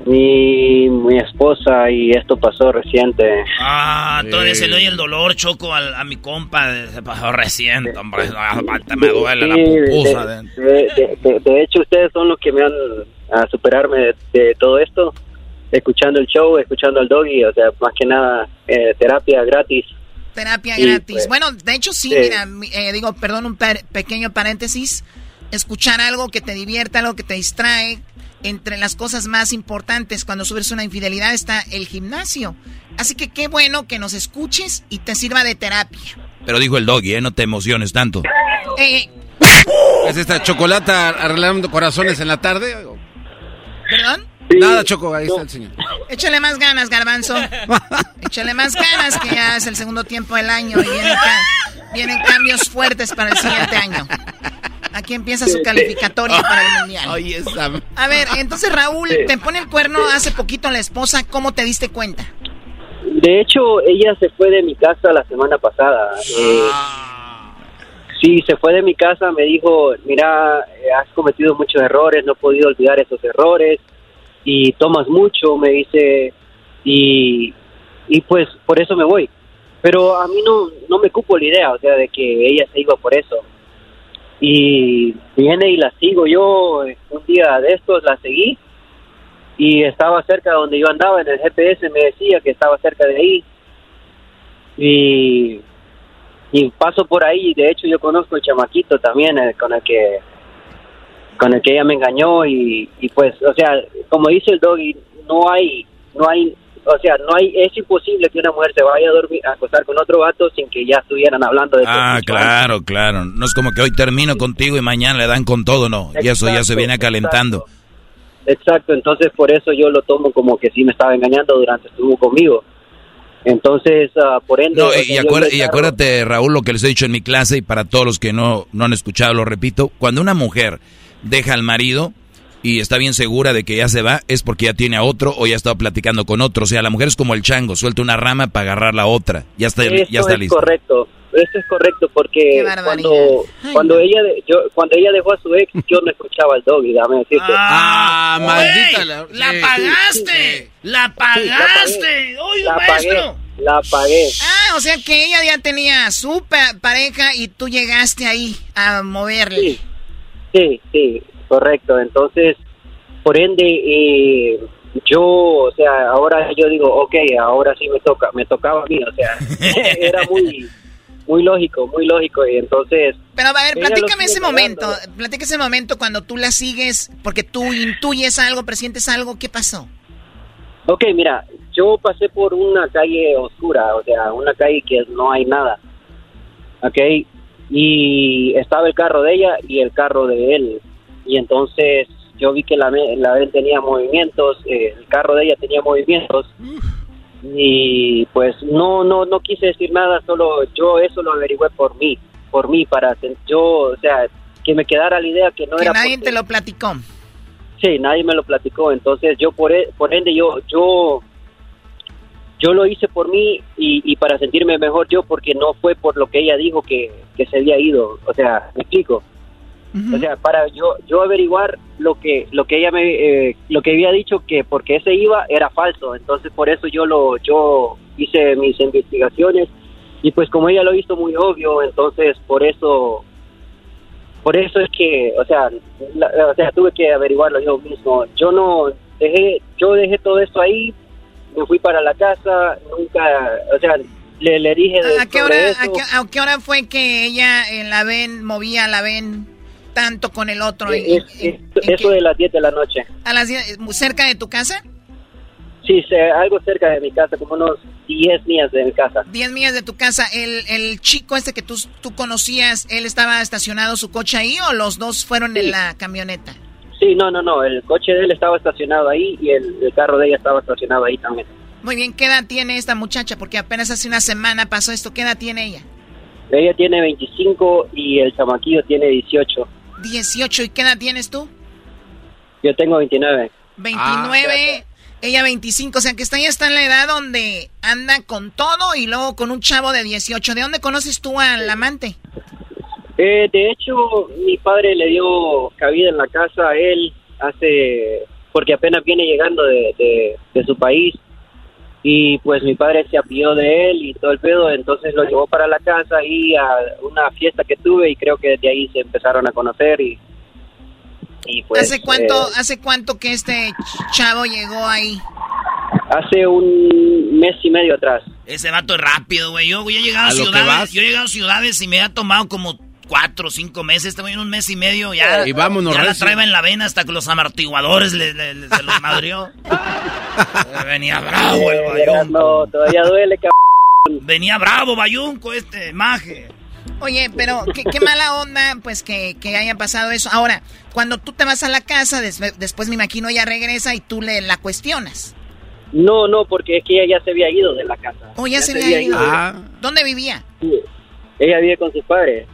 Mi, mi esposa y esto pasó reciente. Ah, todavía se le oye el dolor, Choco, a, mi compa. Se pasó reciente, hombre. Me duele la pupusa. De, de, de, hecho, ustedes son los que me han a superarme de, todo esto, escuchando el show, escuchando al doggy, o sea, más que nada, eh, terapia gratis. Terapia gratis. Pues, bueno, de hecho sí, mira, eh, digo, perdón, un pequeño paréntesis. Escuchar algo que te divierta, algo que te distrae. Entre las cosas más importantes cuando subes una infidelidad está el gimnasio. Así que qué bueno que nos escuches y te sirva de terapia. Pero dijo el doggy, ¿eh? No te emociones tanto. Eh, ¿Es esta chocolata arreglando corazones en la tarde? ¿Perdón? Nada, Choco, ahí está el señor. Échale más ganas, Garbanzo. [laughs] Échale más ganas, que ya es el segundo tiempo del año y vienen, cambios fuertes para el siguiente año. Aquí empieza su calificatoria para el mundial. A ver, entonces Raúl, te pone el cuerno hace poquito la esposa. ¿Cómo te diste cuenta? De hecho, ella se fue de mi casa la semana pasada. Eh, ah. sí, se fue de mi casa, me dijo, mira, eh, has cometido muchos errores, no he podido olvidar esos errores y tomas mucho, me dice, y, y pues por eso me voy. Pero a mí no, no me cupo la idea, o sea, de que ella se iba por eso. Y viene y la sigo yo, un día de estos la seguí y estaba cerca de donde yo andaba, en el GPS me decía que estaba cerca de ahí. Y, y paso por ahí, de hecho yo conozco el chamaquito también eh, con el que con el que ella me engañó y, y pues, o sea, como dice el doggy, no hay, no hay, o sea, no hay, es imposible que una mujer se vaya a dormir, a acostar con otro vato sin que ya estuvieran hablando de Ah, claro, claro. No es como que hoy termino contigo y mañana le dan con todo, no. y eso ya se viene calentando. Exacto. entonces por eso yo lo tomo como que sí me estaba engañando durante estuvo conmigo. Entonces, uh, por ende... No, y, y, acuérdate, Raúl, lo que les he dicho en mi clase y para todos los que no, no han escuchado, lo repito, cuando una mujer deja al marido y está bien segura de que ya se va, es porque ya tiene a otro o ya estado platicando con otro. O sea, la mujer es como el chango, suelta una rama para agarrar la otra. Ya está, ya está es correcto. Eso es correcto porque cuando cuando ella yo, cuando ella dejó a su ex yo no escuchaba al doggy, dame decirte. Ah, maldita la, pagaste. la pagaste. la maestro. la pagué. Ah, o sea que ella ya tenía su pareja y tú llegaste ahí a moverle. Sí, sí, correcto. Entonces, por ende, eh, yo, o sea, ahora yo digo, ok, ahora sí me toca, me tocaba a mí, o sea, [laughs] era muy, muy lógico, muy lógico, y entonces... Pero a ver, platícame ese momento, platícame ese momento cuando tú la sigues, porque tú intuyes algo, presientes algo, ¿qué pasó? Ok, mira, yo pasé por una calle oscura, o sea, una calle que no hay nada, ok, y estaba el carro de ella y el carro de él. Y entonces yo vi que la, la de él tenía movimientos, eh, el carro de ella tenía movimientos. Y pues no, no, no quise decir nada, solo yo eso lo averigüé por mí, por mí, para yo, o sea, que me quedara la idea que no que era... Nadie te lo platicó. Sí, nadie me lo platicó, entonces yo por, e, por ende yo, yo yo lo hice por mí y, para sentirme mejor yo porque no fue por lo que ella dijo que, se había ido. O sea me explico o sea para yo yo averiguar lo que lo que ella me eh, lo que había dicho que porque ese iba era falso. Entonces por eso yo lo yo hice mis investigaciones. Y pues como ella lo hizo muy obvio entonces por eso por eso es que o sea o sea tuve que averiguarlo yo mismo. Yo no dejé yo dejé todo esto ahí me fui para la casa, nunca, o sea, le, le dije... ¿A, qué hora, a, qué, hora fue que ella en la ven, movía la ven tanto con el otro? eso de las 10 de la noche. ¿A las 10, cerca de tu casa? Sí, algo cerca de mi casa, como unos 10 millas de mi casa. 10 millas de tu casa. ¿El, el chico este que tú, tú conocías, él estaba estacionado su coche ahí o los dos fueron en la camioneta? Sí, no, no, no. El coche de él estaba estacionado ahí y el, carro de ella estaba estacionado ahí también. Muy bien, ¿qué edad tiene esta muchacha? Porque apenas hace una semana pasó esto. ¿Qué edad tiene ella? Ella tiene 25 y el chamaquillo tiene 18. 18. ¿Y qué edad tienes tú? Yo tengo 29. 29, ella 25. O sea, que está, ya está en la edad donde anda con todo y luego con un chavo de 18. ¿De dónde conoces tú al amante? Eh, de hecho, mi padre le dio cabida en la casa a él hace, porque apenas viene llegando de, de, su país y pues mi padre se apió de él y todo el pedo, entonces lo llevó para la casa y a una fiesta que tuve y creo que desde ahí se empezaron a conocer y, y pues... ¿Hace cuánto, eh, ¿Hace cuánto que este chavo llegó ahí? Hace un mes y medio atrás. Ese vato es rápido, güey. Yo, he llegado a, ciudades, yo he llegado a ciudades y me ha tomado como cuatro o cinco meses, estamos en un mes y medio ya. Y vámonos, Ya la traeba en la vena hasta que los amortiguadores le, se los madrió. [laughs] Venía bravo el bayunco. No, todavía duele, [laughs] cabrón. Venía bravo bayunco este, maje. Oye, pero qué, mala onda, pues que, que, haya pasado eso. Ahora, cuando tú te vas a la casa, después me imagino ella regresa y tú le la cuestionas. No, no, porque es que ella ya se había ido de la casa. Oh, ya, se, había, ido. Ah. ¿Dónde vivía? Ella vive con sus padres.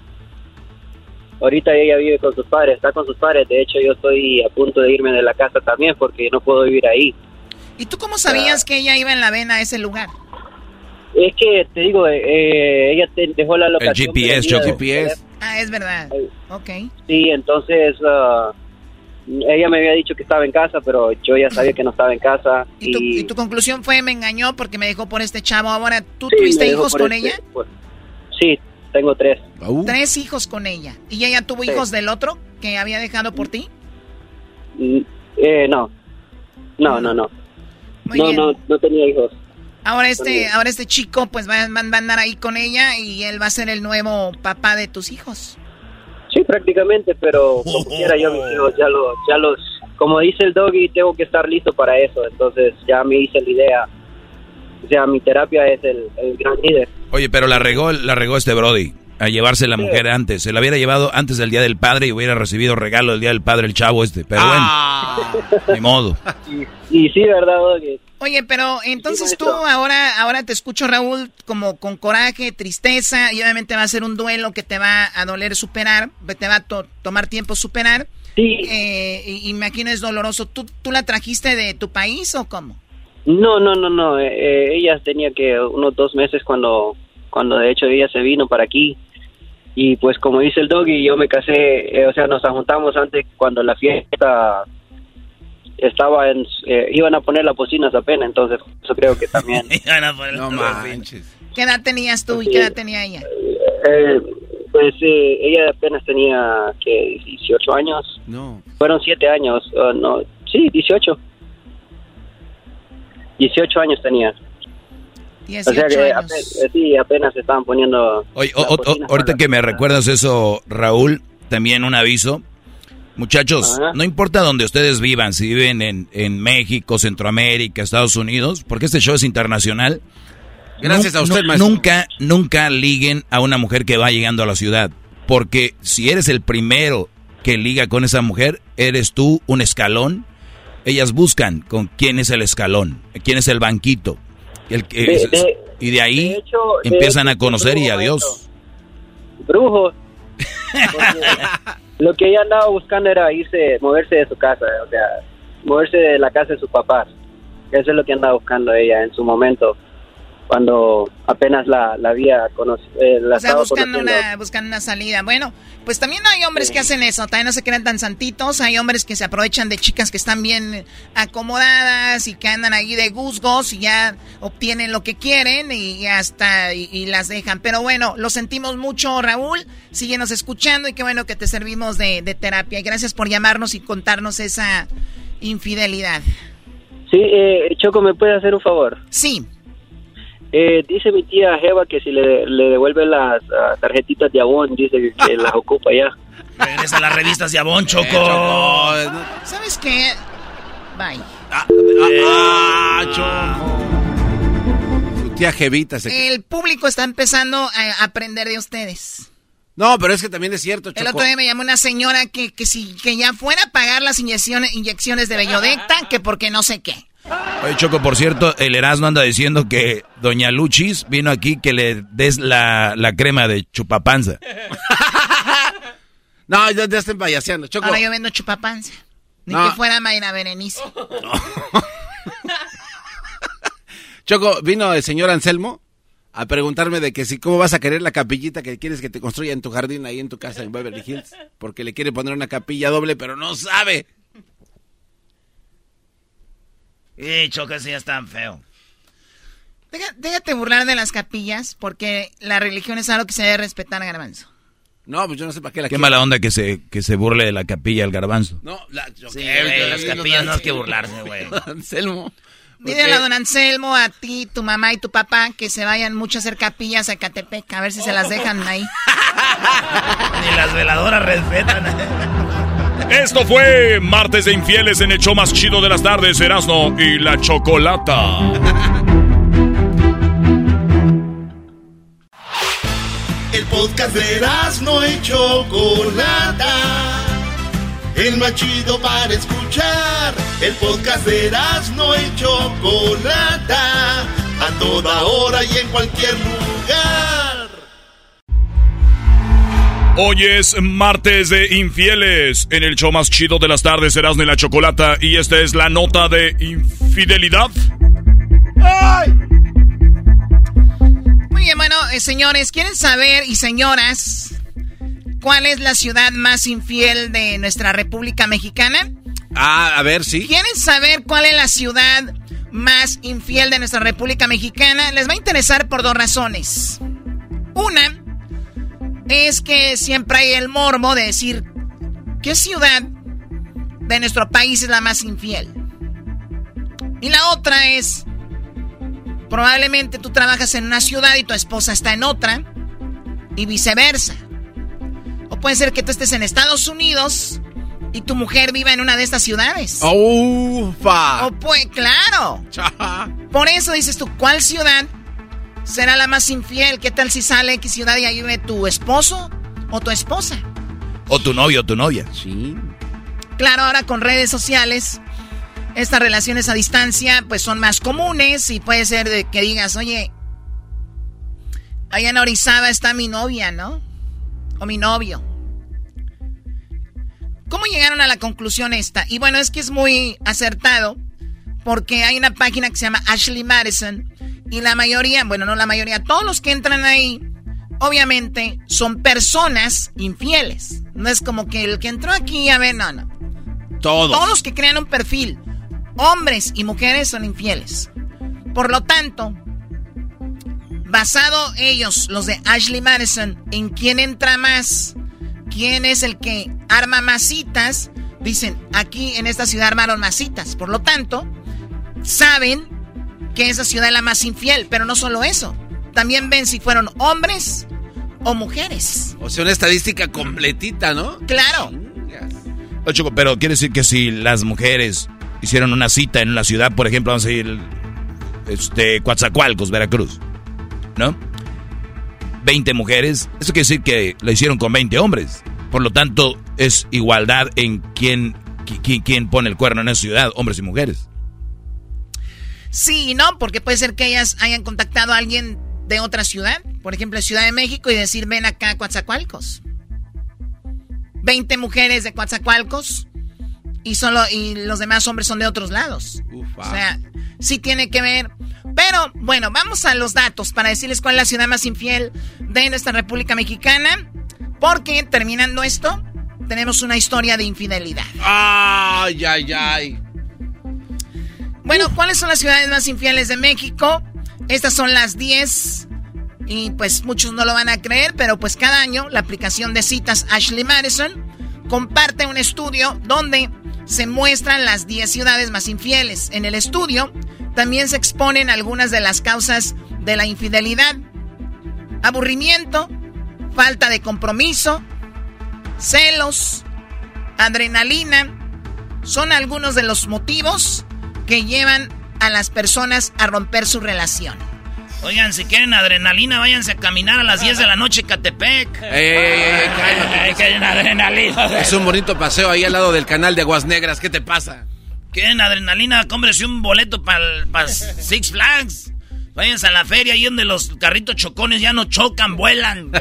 Ahorita ella vive con sus padres, está con sus padres. De hecho, yo estoy a punto de irme de la casa también porque no puedo vivir ahí. ¿Y tú cómo sabías que ella iba en la vena a ese lugar? Es que, te digo, eh, eh, ella te dejó la locación. El GPS, yo GPS. Ah, es verdad. Ok. Sí, entonces uh, ella me había dicho que estaba en casa, pero yo ya sabía que no estaba en casa. [laughs] ¿Y, Tu, conclusión fue, me engañó porque me dejó por este chavo. Ahora, ¿tú tuviste hijos con este, ella? sí, tengo tres. Tres hijos con ella. ¿Y ella tuvo hijos del otro que había dejado por ti? Mm, eh, no. No, no, no. no, no, no tenía hijos. Ahora este, ahora este chico pues va, va, a andar ahí con ella y él va a ser el nuevo papá de tus hijos. Sí, prácticamente, pero [laughs] como quiera yo ya los, ya los, como dice el doggy, tengo que estar listo para eso, entonces ya me hice la idea o sea, mi terapia es el, gran líder. Oye, pero la regó, la regó este Brody a llevarse la mujer antes. Se la hubiera llevado antes del Día del Padre y hubiera recibido regalo el Día del Padre el chavo este. Pero ah. bueno, ni modo. [laughs] Y, sí, ¿verdad? Oye, pero entonces tú ahora, ahora te escucho, Raúl, como con coraje, tristeza, y obviamente va a ser un duelo que te va a doler superar, te va a tomar tiempo superar. Sí. Eh, imagino es doloroso. ¿Tú, ¿Tú la trajiste de tu país o cómo? No, no, no, no. Eh, eh, ella tenía que unos dos meses cuando, cuando de hecho ella se vino para aquí. Y pues como dice el doggy, yo me casé, eh, o sea, nos juntamos antes cuando la fiesta estaba en, iban a poner las bocinas apenas, entonces eso creo que también. [laughs] no manches. ¿Qué edad tenías tú y qué edad tenía ella? pues ella apenas tenía que 18 años. No. Fueron 7 años, no, sí, 18. 18 años tenía. 18 o sea que años. Eh, sí, apenas se estaban poniendo... Oye, ahorita que me recuerdas eso, Raúl, también un aviso. Muchachos, no importa donde ustedes vivan, si viven en, en México, Centroamérica, Estados Unidos, porque este show es internacional. Gracias a usted, Nunca, nunca liguen a una mujer que va llegando a la ciudad. Porque si eres el primero que liga con esa mujer, eres tú un escalón ellas buscan con quién es el escalón, quién es el banquito. El, y de ahí empiezan a conocer y adiós. Brujo. [laughs] lo que ella andaba buscando era irse, moverse de su casa, o sea, moverse de la casa de sus papás. Eso es lo que andaba buscando ella en su momento cuando apenas la, la había conocido. Eh, o sea, buscando una, buscando una salida. Bueno, pues también hay hombres que hacen eso, también no se creen tan santitos. Hay hombres que se aprovechan de chicas que están bien acomodadas y que andan ahí de gusgos y ya obtienen lo que quieren y hasta y, las dejan. Pero bueno, lo sentimos mucho, Raúl. Síguenos escuchando y qué bueno que te servimos de, de terapia. Y gracias por llamarnos y contarnos esa infidelidad. Sí, eh, Choco, ¿me puede hacer un favor? Sí. Eh, dice mi tía Jeva que si le, le devuelve las ah, tarjetitas de Avon, dice que, las ocupa ya. Regresa las revistas de Avon, Choco. Eh, ¿Sabes qué? Bye. Ah, ah, Choco. Tía Jevita. El público está empezando a aprender de ustedes. No, pero es que también es cierto, El otro día me llamó una señora que, que si que ya fuera a pagar las inyecciones, inyecciones de Bellodecta, que porque no sé qué. Oye, Choco, por cierto, el Erasmo anda diciendo que Doña Luchis vino aquí que le des la, la crema de chupapanza. [laughs] no, ya, ya estén payaseando, Choco. Ahora yo vendo chupapanza. Ni que fuera Mayra Berenice. [laughs] Choco, vino el señor Anselmo a preguntarme de que si cómo vas a querer la capillita que quieres que te construya en tu jardín ahí en tu casa en Beverly Hills, porque le quiere poner una capilla doble, pero no sabe. Y Choco, sí es tan feo. déjate burlar de las capillas, porque la religión es algo que se debe respetar, Garbanzo. No, pues yo no sé para qué la Qué mala onda que se, que se burle de la capilla el garbanzo. No, la, sí, las capillas no hay que burlarse, güey. [laughs] Anselmo. Dígale a don Anselmo, a ti, tu mamá y tu papá que se vayan mucho a hacer capillas a Catepec, a ver si se las dejan ahí. [laughs] Ni las veladoras respetan. [laughs] Esto fue Martes de Infieles en el show más chido de las tardes, Erasno y la Chocolata. El podcast de Erasno y Chocolata el más chido para escuchar. El podcast de no y Chocolata, a toda hora y en cualquier lugar. Hoy es martes de infieles en el show más chido de las tardes, Erasmo y la Chocolata, y esta es la nota de infidelidad. ¡Ay! Muy bien, bueno, eh, señores, ¿quieren saber y señoras ¿Cuál es la ciudad más infiel de nuestra República Mexicana? Ah, a ver, sí. ¿Quieren saber cuál es la ciudad más infiel de nuestra República Mexicana? Les va a interesar por dos razones. Una es que siempre hay el morbo de decir qué ciudad de nuestro país es la más infiel. Y la otra es, probablemente tú trabajas en una ciudad y tu esposa está en otra, y viceversa. O puede ser que tú estés en Estados Unidos y tu mujer viva en una de estas ciudades. ¡Ufa! O pues, claro. Por eso dices tú, ¿cuál ciudad será la más infiel? ¿Qué tal si sale X ciudad y ahí vive tu esposo o tu esposa? O tu novio o tu novia. Sí. Claro, ahora con redes sociales, estas relaciones a distancia pues son más comunes y puede ser de que digas, oye, allá en Orizaba está mi novia, ¿no? o mi novio. ¿Cómo llegaron a la conclusión esta? Y bueno, es que es muy acertado porque hay una página que se llama Ashley Madison y la mayoría, bueno, no la mayoría, todos los que entran ahí, obviamente son personas infieles. No es como que el que entró aquí, a ver, no, no. Todos. Todos los que crean un perfil, hombres y mujeres, son infieles. Por lo tanto, basado ellos, los de Ashley Madison, en quién entra más, quién es el que arma más citas, dicen, aquí en esta ciudad armaron más citas. Por lo tanto, saben que esa ciudad es la más infiel, pero no solo eso. También ven si fueron hombres o mujeres. O sea, una estadística completita, ¿no? Claro. pero quiere decir que si las mujeres hicieron una cita en la ciudad, por ejemplo, vamos a ir este, Coatzacoalcos, Veracruz. ¿no? 20 mujeres, eso quiere decir que lo hicieron con 20 hombres. Por lo tanto, es igualdad en quién, quién, pone el cuerno en esa ciudad, hombres y mujeres. Sí, ¿no? Porque puede ser que ellas hayan contactado a alguien de otra ciudad, por ejemplo, Ciudad de México, y decir, ven acá a Coatzacoalcos. 20 mujeres de Coatzacoalcos y, solo, y los demás hombres son de otros lados. O sea, sí tiene que ver pero bueno, vamos a los datos para decirles cuál es la ciudad más infiel de nuestra República Mexicana. Porque terminando esto, tenemos una historia de infidelidad. Ay, ay, ay. Bueno, ¿cuáles son las ciudades más infieles de México? Estas son las 10. Y pues muchos no lo van a creer, pero pues cada año la aplicación de citas Ashley Madison comparte un estudio donde se muestran las 10 ciudades más infieles. En el estudio también se exponen algunas de las causas de la infidelidad. Aburrimiento, falta de compromiso, celos, adrenalina, son algunos de los motivos que llevan a las personas a romper su relación. Oigan, si quieren adrenalina, váyanse a caminar a las 10 de la noche Catepec. ¡Ey, ey, ey! ey quieren adrenalina. Es un bonito paseo ahí al lado del canal de Aguas Negras. ¿Qué te pasa? ¿Quieren adrenalina? Cómprese un boleto para Six Flags. Váyanse a la feria ahí donde los carritos chocones ya no chocan, vuelan.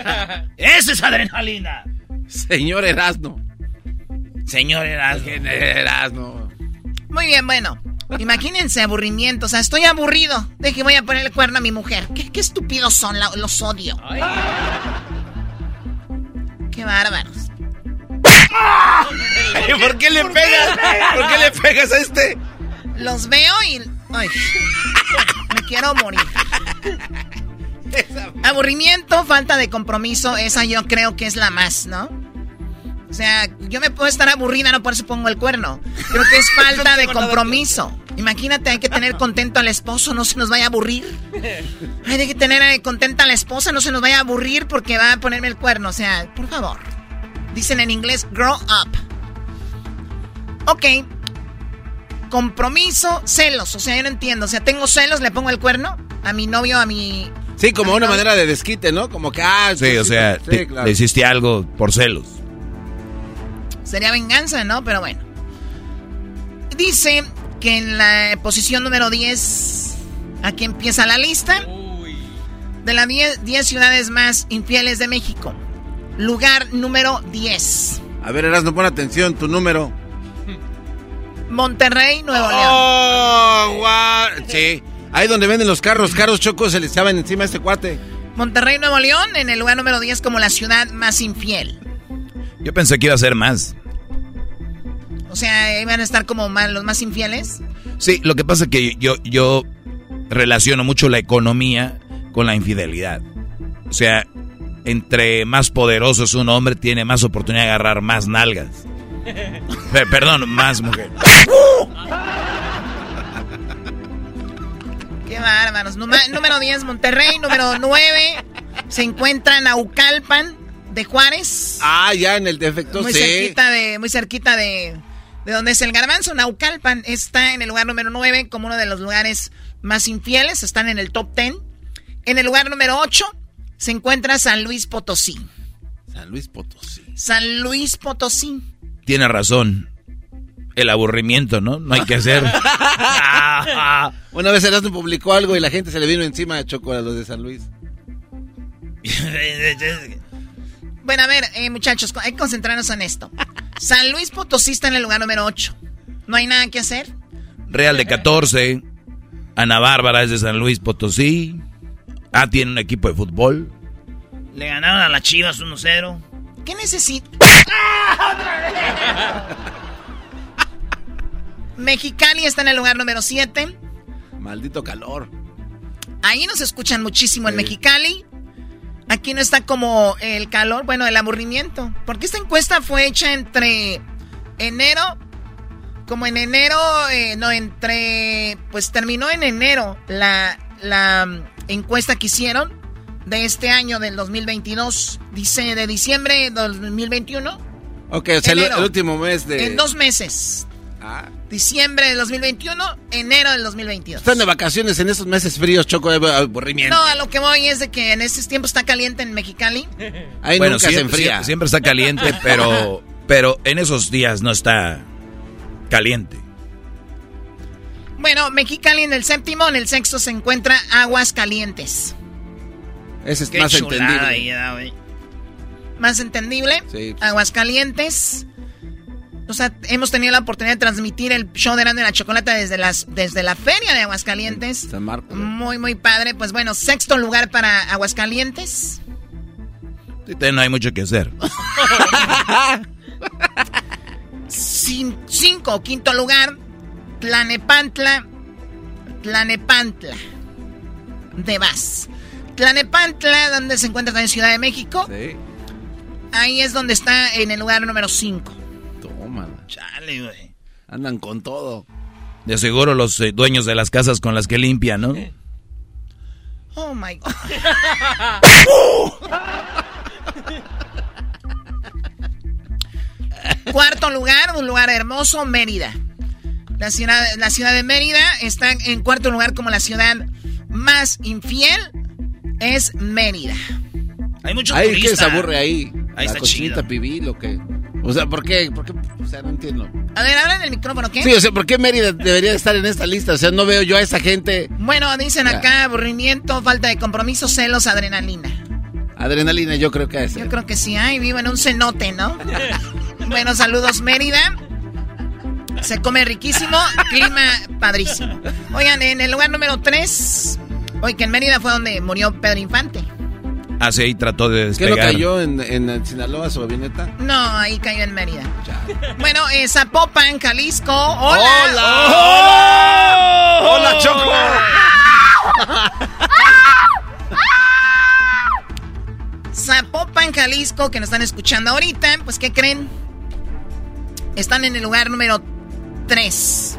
Esa es adrenalina. Señor Erasno. Señor Erasno. Erasno. Muy bien, bueno. Imagínense aburrimiento. O sea, estoy aburrido. De que voy a poner el cuerno a mi mujer. Qué, estúpidos son, los odio. Qué bárbaros. [laughs] ¿Por qué le pegas? ¿Por qué le pegas a este? Los veo y. Ay, me quiero morir. Aburrimiento, falta de compromiso, esa yo creo que es la más, ¿no? O sea, yo me puedo estar aburrida, no por eso pongo el cuerno. Creo que es [laughs] falta de compromiso. Imagínate, hay que tener [laughs] contento al esposo, no se nos vaya a aburrir. Hay que tener eh, contenta a la esposa, no se nos vaya a aburrir porque va a ponerme el cuerno. O sea, por favor. Dicen en inglés, grow up. Ok. Compromiso, celos. O sea, yo no entiendo. O sea, tengo celos, le pongo el cuerno a mi novio, a mi... Sí, como una manera de desquite, ¿no? Como que, ah, sí, o sea, le hiciste algo por celos. Sería venganza, ¿no? Pero bueno. Dice que en la posición número 10, aquí empieza la lista, de las 10 ciudades más infieles de México. Lugar número 10. A ver, Erasmo, pon atención, tu número. Monterrey, Nuevo León. Oh, Sí. Ahí donde venden los carros, carros chocos se les echaban encima a este cuate. Monterrey, Nuevo León, en el lugar número 10 como la ciudad más infiel. Yo pensé que iba a ser más. O sea, ¿iban a estar como los más infieles? Sí, lo que pasa es que yo, yo relaciono mucho la economía con la infidelidad. O sea, entre más poderoso es un hombre, tiene más oportunidad de agarrar más nalgas. [laughs] perdón, más mujer. Qué bárbaros. número 10, Monterrey. Número 9, se encuentra Naucalpan de Juárez. Ah, ya en el defecto, muy Cerquita de, muy cerquita de, de donde es el garbanzo. Naucalpan está en el lugar número 9 como uno de los lugares más infieles. Están en el top 10. En el lugar número 8 se encuentra San Luis Potosí. San Luis Potosí. San Luis Potosí. Tiene razón. El aburrimiento, ¿no? No hay que hacer. [laughs] [laughs] Una vez Erasmo publicó algo y la gente se le vino encima de Choco a los de San Luis. [laughs] bueno, a ver, eh, muchachos, hay que concentrarnos en esto. San Luis Potosí está en el lugar número 8. ¿No hay nada que hacer? Real de 14. Ana Bárbara es de San Luis Potosí. Ah, tiene un equipo de fútbol. Le ganaron a las Chivas 1-0. ¿Qué necesita? Mexicali está en el lugar número 7. Maldito calor. Ahí nos escuchan muchísimo en Mexicali. Aquí no está como el calor, bueno, el aburrimiento. Porque esta encuesta fue hecha entre enero, como en enero, eh, no, entre, pues terminó en enero la, la mm, encuesta que hicieron de este año, del 2022, dice de diciembre del 2021. Ok, o sea, el, último mes de... En dos meses. Ah. Diciembre del 2021, enero del 2022. Están de vacaciones en esos meses fríos, choco de aburrimiento. No, a lo que voy es de que en estos tiempos está caliente en Mexicali. [laughs] Ahí bueno, nunca se enfría. Siempre está caliente, [laughs] pero, pero en esos días no está caliente. Bueno, Mexicali en el séptimo, en el sexto se encuentra Aguas Calientes. Ese es más entendible. más entendible. Sí. Aguas Calientes. O sea, hemos tenido la oportunidad de transmitir el show de Grande la Chocolata desde, las, desde la feria de Aguascalientes. San Marcos. Muy, muy padre. Pues bueno, sexto lugar para Aguascalientes. no hay mucho que hacer. cinco, quinto lugar, Tlanepantla. Tlanepantla. De Vaz. Tlanepantla, donde se encuentra también Ciudad de México. Sí. Ahí es donde está en el lugar número 5. Chale, güey. Andan con todo. De seguro los eh, dueños de las casas con las que limpian, ¿no? Oh my God. [laughs] Cuarto lugar, un lugar hermoso, Mérida. La ciudad, la ciudad de Mérida está en cuarto lugar como la ciudad más infiel es Mérida. Hay mucho Ay, turista. ¿qué se aburre ahí? Ahí la está cochinita pibil lo que... O sea, ¿por qué? ¿por qué? O sea, no entiendo. A ver, habla en el micrófono, ¿qué? Sí, o sea, ¿por qué Mérida debería estar en esta lista? O sea, no veo yo a esa gente... Bueno, dicen Ya. acá aburrimiento, falta de compromiso, celos, adrenalina. Adrenalina, yo creo que es. Yo creo que sí, ay, vivo en un cenote, ¿no? [laughs] bueno, saludos Mérida. Se come riquísimo, clima padrísimo. Oigan, en el lugar número 3, hoy que en Mérida fue donde murió Pedro Infante. Así ahí trató de ¿Qué no despegar. cayó en, en Sinaloa su avioneta? No, ahí cayó en Mérida. Bueno, eh, Zapopan, Jalisco. ¡Hola! ¡Hola! ¡Hola, Choco! Zapopan, Jalisco, que nos están escuchando ahorita, pues ¿qué creen? Están en el lugar número 3.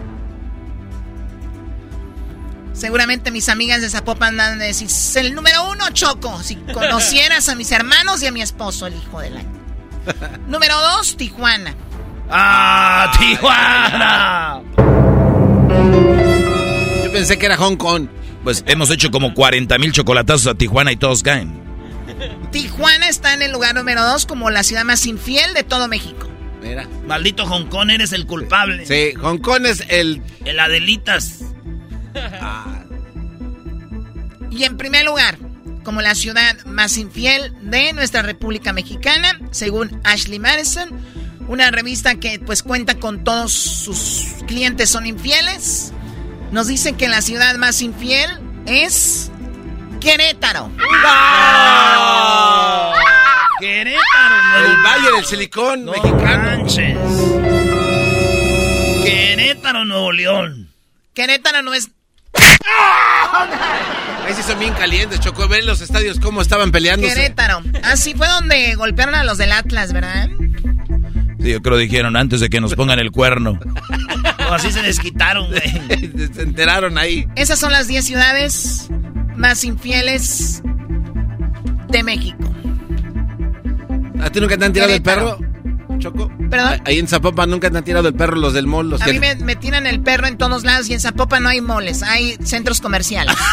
Seguramente mis amigas de Zapopan van a decir, "Es el número uno, Choco. Si conocieras a mis hermanos y a mi esposo, el hijo de la... [laughs] número 2, Tijuana. ¡Ah, Tijuana! Yo pensé que era Hong Kong. Pues hemos hecho como 40 mil chocolatazos a Tijuana y todos caen. Tijuana está en el lugar número 2 como la ciudad más infiel de todo México. Mira. Maldito Hong Kong, eres el culpable. Sí, Hong Kong es el... El Adelitas. Y en primer lugar, como la ciudad más infiel de nuestra República Mexicana, según Ashley Madison, una revista que pues cuenta con todos sus clientes son infieles, nos dice que la ciudad más infiel es Querétaro. Querétaro, Nuevo El Valle del Silicón No mexicano. manches. Querétaro, Nuevo León. Querétaro no es Ahí sí son bien calientes, Choco. Ver los estadios cómo estaban peleándose. Querétaro. Así fue donde golpearon a los del Atlas, ¿verdad? Sí, yo creo dijeron antes de que nos pongan el cuerno. O así se desquitaron, güey. [laughs] Se enteraron ahí. Esas son las 10 ciudades más infieles de México. ¿A ti nunca te han tirado el perro? Choco. ¿Perdón? Ahí en Zapopan nunca te han tirado el perro los del mall. Los A que... mí me, me tiran el perro en todos lados y en Zapopan no hay moles, hay centros comerciales. [laughs]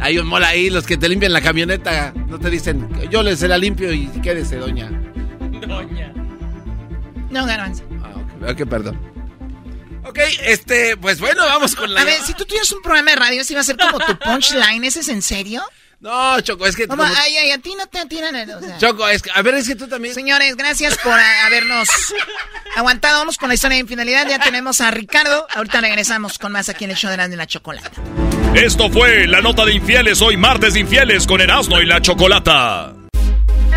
Hay un mall ahí, los que te limpian la camioneta. No te dicen, yo les se la limpio y quédese, doña. Doña. No, garbanzo. Ah, ok, perdón. Ok, este, pues bueno, vamos con la... A ver, si tú tuvieras un programa de radio, ¿sí iba a ser como tu punchline? ¿Ese es en serio? No, Choco, es que... Como, como- ay, ay, a ti no te tiran el... o sea. Choco, es que, a ver, es que tú también... Señores, gracias por a- habernos aguantado. Vamos con la historia de infidelidad. Ya tenemos a Ricardo. Ahorita regresamos con más aquí en el show de Erasmo y la Chocolata. Esto fue la nota de infieles hoy martes de infieles con Erasmo y la Chocolata.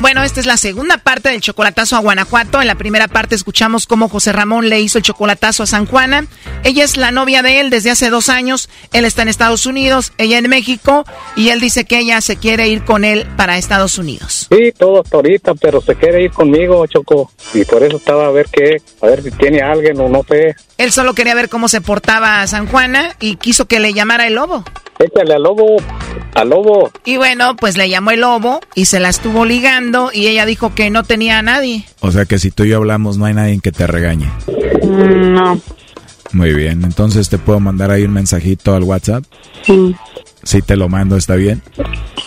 Bueno, esta es la segunda parte del chocolatazo a Guanajuato. En la primera parte escuchamos cómo José Ramón le hizo el chocolatazo a San Juana. Ella es la novia de él desde hace dos años. Él está en Estados Unidos, ella en México. Y él dice que ella se quiere ir con él para Estados Unidos. Sí, todo hasta ahorita, pero se quiere ir conmigo, Choco. Y por eso estaba a ver qué, a ver si tiene alguien o no sé. Él solo quería ver cómo se portaba San Juana y quiso que le llamara el lobo. Échale al lobo, al lobo. Y bueno, pues le llamó el lobo y se la estuvo ligando y ella dijo que no tenía a nadie. O sea que si tú y yo hablamos no hay nadie que te regañe. Mm, no. Muy bien, entonces te puedo mandar ahí un mensajito al WhatsApp. Sí. Sí, te lo mando, ¿está bien?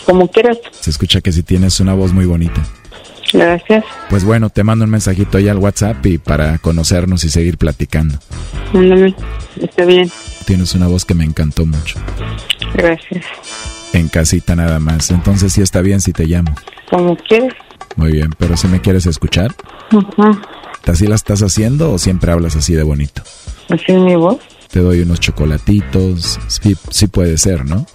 Como quieras. Se escucha que si tienes una voz muy bonita. Gracias. Pues bueno, te mando un mensajito ahí al WhatsApp y para conocernos y seguir platicando. Mándame. Está bien. Tienes una voz que me encantó mucho. Gracias. En casita nada más. Entonces sí está bien si te llamo. Como quieras. Muy bien, pero si me quieres escuchar, Ajá. ¿así la estás haciendo o siempre hablas así de bonito? Así es mi voz. Te doy unos chocolatitos. Sí, sí puede ser, ¿no?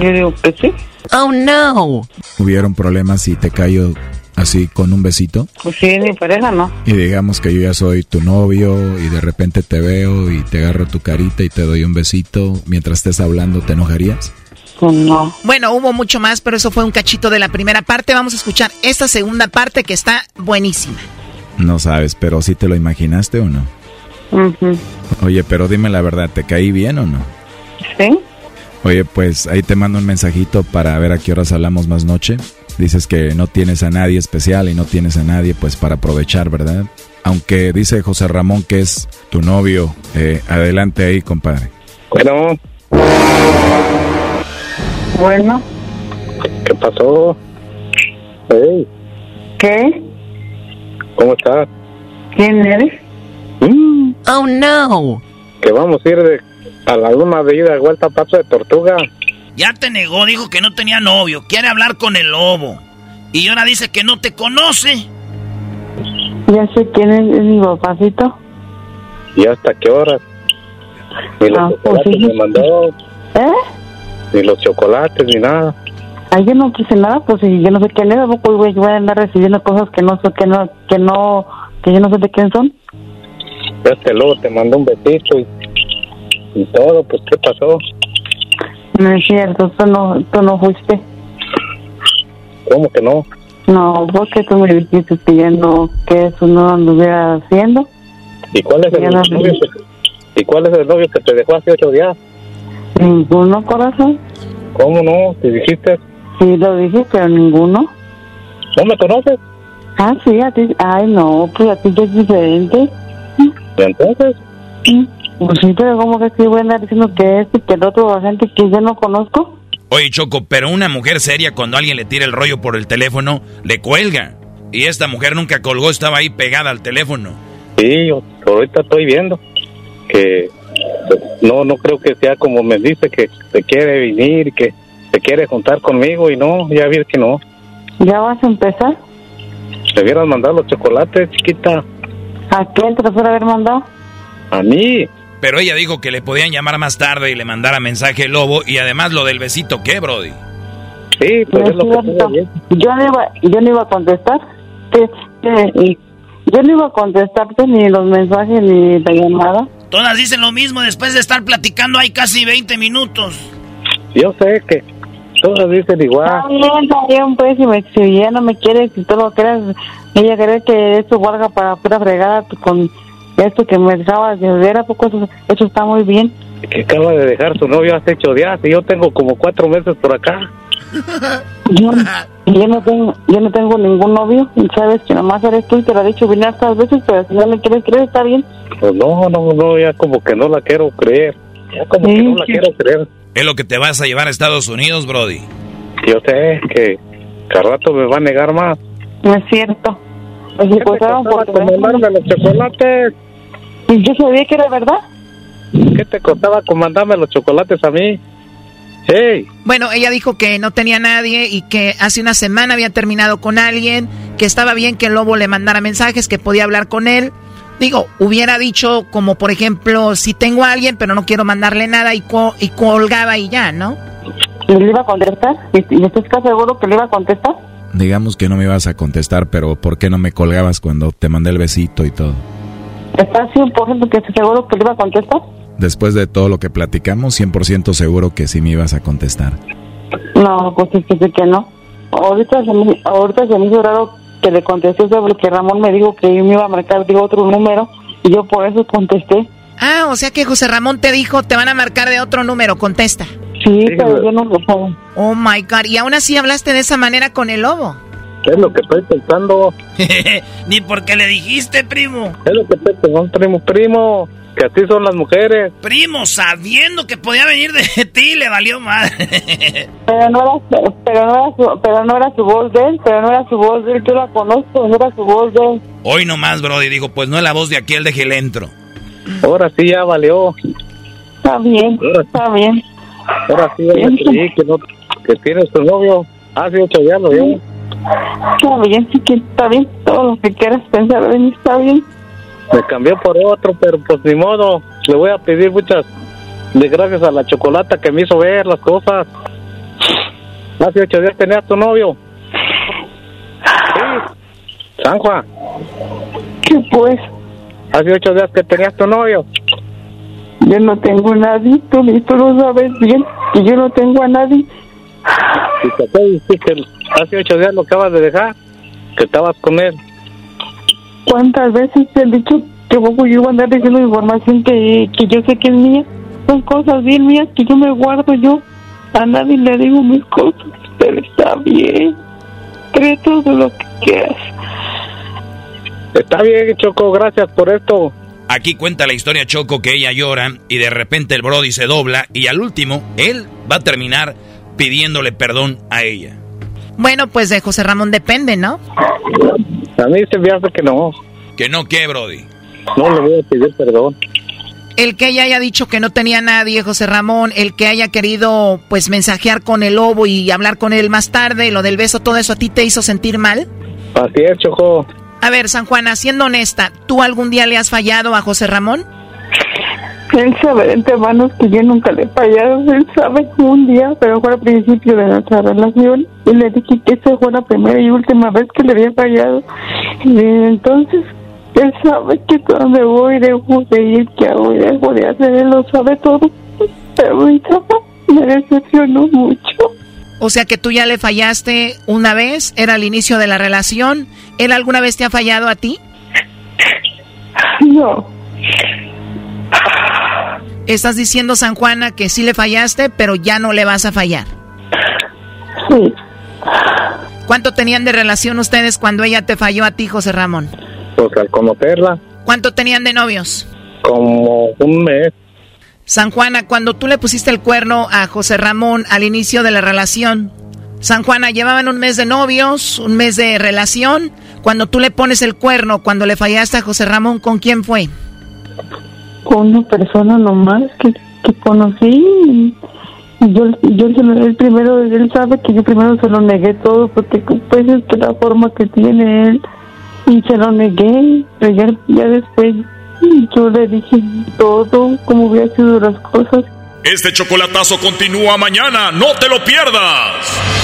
Yo digo que sí. Oh no. ¿Hubieron problemas si te callo así con un besito? Pues sí, mi pareja no. Y digamos que yo ya soy tu novio y de repente te veo y te agarro tu carita y te doy un besito. Mientras estés hablando, ¿te enojarías? Pues no. Bueno, hubo mucho más, pero eso fue un cachito de la primera parte. Vamos a escuchar esta segunda parte que está buenísima. No sabes, pero ¿sí te lo imaginaste o no? Ujú. Oye, pero dime la verdad, ¿te caí bien o no? Sí. Oye, pues ahí te mando un mensajito para ver a qué horas hablamos más noche. Dices que no tienes a nadie especial y no tienes a nadie pues para aprovechar, ¿verdad? Aunque dice José Ramón que es tu novio, eh, adelante ahí, compadre. Bueno, Bueno. ¿qué pasó? Hey, ¿Qué? ¿cómo estás? ¿Quién eres? Oh no. Que vamos a ir de, a la luna de ida vuelta a Paso de Tortuga. Ya te negó, dijo que no tenía novio, quiere hablar con el lobo. Y ahora dice que no te conoce. Ya sé quién es, es mi papacito. ¿Y hasta qué horas? Ni los Ah, pues chocolates sí. me mandó, ¿Eh? ni los chocolates, ni nada. Ay, yo no quise nada, pues si yo no sé quién es, tampoco güey, voy a andar recibiendo cosas que no sé, que no, que no, que yo no sé de quién son. Este luego te mandó un besito y, y todo, pues ¿qué pasó? No es cierto, tú no, tú no fuiste. ¿Cómo que no? No, porque tú me dijiste que ya no, que eso no anduviera haciendo. ¿Y cuál es el no. novio que, ¿Y cuál es el novio que te dejó hace ocho días? Ninguno, corazón. ¿Cómo no? ¿Te dijiste? Sí, lo dije, pero ninguno. ¿No me conoces? Ah, sí, a ti. Ay, no, pues a ti es diferente. ¿Y entonces? Pues sí, pero ¿cómo que sí voy a andar diciendo que este y que el otro, gente que yo no conozco? Oye, Choco, pero una mujer seria cuando alguien le tira el rollo por el teléfono, le cuelga. Y esta mujer nunca colgó, estaba ahí pegada al teléfono. Sí, yo ahorita estoy viendo que no no creo que sea como me dice que se quiere venir, que se quiere juntar conmigo y no, ya vi que no. ¿Ya vas a empezar? Debieras mandar los chocolates, chiquita. ¿A quién te los haber mandado? A mí. Pero ella dijo que le podían llamar más tarde y le mandara mensaje el lobo. Y además lo del besito, ¿qué, Brody? Sí, No es cierto. Yo no iba, yo no iba a contestar. Que, que- y- yo no iba a contestarte ni los mensajes ni la llamada. Todas dicen lo mismo después de estar platicando hay casi 20 minutos. Yo sé que todas dicen igual. Está bien, pues, si, me, si ya no me quieres, si tú lo crees, ella cree que esto valga para pura fregada pues, con esto que me dejabas de ver, ¿a poco eso, eso está muy bien? Que acaba de dejar su novio hace ocho días y yo tengo como cuatro meses por acá. [laughs] Yo, yo no tengo yo no tengo ningún novio, y sabes que nomás eres tú y te lo he dicho bien hartas veces, pero si no me quieres creer, está bien. Pues no, no, no, ya como que no la quiero creer. Ya como que no la quiero creer. Es lo que te vas a llevar a Estados Unidos, Brody. Yo sé que cada rato me va a negar más. No es cierto. Me secuestraron por Me mandan los chocolates. Y yo sabía que era verdad. ¿Qué te costaba comandarme los chocolates a mí? Hey. Bueno, ella dijo que no tenía nadie y que hace una semana había terminado con alguien, que estaba bien que el lobo le mandara mensajes, que podía hablar con él. Digo, hubiera dicho como por ejemplo, si tengo a alguien pero no quiero mandarle nada y, y colgaba y ya, ¿no? ¿Y le iba a contestar? ¿Y estás seguro que le iba a contestar? Digamos que no me ibas a contestar, pero ¿por qué no me colgabas cuando te mandé el besito y todo? ¿Estás 100% que seguro que le iba a contestar? Después de todo lo que platicamos, 100% seguro que sí me ibas a contestar. No, pues es que, que no. Ahorita se, me, ahorita se me hizo raro que le contesté porque Ramón me dijo que me iba a marcar digo, otro número y yo por eso contesté. Ah, o sea que José Ramón te dijo, te van a marcar de otro número, contesta. Sí, pero yo no lo sé. Oh my God, y aún así hablaste de esa manera con el lobo. ¿Qué es lo que estoy pensando? [laughs] Ni porque le dijiste, primo. ¿Qué es lo que estoy pensando, primo? Primo, que así son las mujeres. Primo, sabiendo que podía venir de [laughs] ti, le valió mal. [laughs] pero, no era, pero, no era su, pero no era su voz de él, pero no era su voz de él, yo la conozco, no era su voz de él. Hoy nomás, Brody, digo, pues no es la voz de aquel de Gelentro. Ahora sí ya valió. Está bien, está bien. Ahora sí, sí que, no, que tienes tu novio. Hace ocho días lo vio. Está bien, sí que está bien. Todo lo que quieras pensar de mí está bien. Me cambió por otro, pero pues ni modo. Le voy a pedir muchas de gracias a la chocolata que me hizo ver las cosas. Hace ocho días tenías tu novio. Sí. San Juan. ¿Qué pues? Hace ocho días que tenías tu novio. Yo no tengo nadie, tú, tú lo sabes bien, y yo no tengo a nadie. Y te que hace ocho días lo acabas de dejar, que estabas con él. ¿Cuántas veces te han dicho que vos yo iba a andar diciendo información que, que yo sé que es mía? Son cosas bien mías que yo me guardo yo. A nadie le digo mis cosas, pero está bien. Cree todo lo que quieras. Está bien, Choco, gracias por esto. Aquí cuenta la historia Choco que ella llora y de repente el Brody se dobla y al último él va a terminar pidiéndole perdón a ella. Bueno, pues de José Ramón depende, ¿no? A mí se me hace que no. ¿Que no qué, Brody? No le voy a pedir perdón. El que ella haya dicho que no tenía nadie, José Ramón, el que haya querido pues mensajear con el lobo y hablar con él más tarde, lo del beso, todo eso a ti te hizo sentir mal? Así es, Choco. A ver, San Juana, siendo honesta, ¿tú algún día le has fallado a José Ramón? Él sabe de antemano que yo nunca le he fallado. Él sabe un día, pero fue al principio de nuestra relación. Y le dije que esa fue la primera y última vez que le había fallado. Y entonces, él sabe que donde voy dejo de ir, que hago dejo de hacer. Él lo sabe todo. Pero me decepcionó mucho. O sea que tú ya le fallaste una vez, era el inicio de la relación. ¿Él alguna vez te ha fallado a ti? No. Estás diciendo, San Juana, que sí le fallaste, pero ya no le vas a fallar. Sí. ¿Cuánto tenían de relación ustedes cuando ella te falló a ti, José Ramón? Pues al conocerla. ¿Cuánto tenían de novios? Como un mes. San Juana, cuando tú le pusiste el cuerno a José Ramón al inicio de la relación, San Juana, llevaban un mes de novios, un mes de relación. Cuando tú le pones el cuerno, cuando le fallaste a José Ramón, ¿con quién fue? Con una persona nomás que, que conocí. Y yo, yo él primero, él sabe que yo primero se lo negué todo porque pues es la forma que tiene él. Y se lo negué, pero ya, ya después yo le dije todo, cómo hubiera sido las cosas. Este chocolatazo continúa mañana, no te lo pierdas.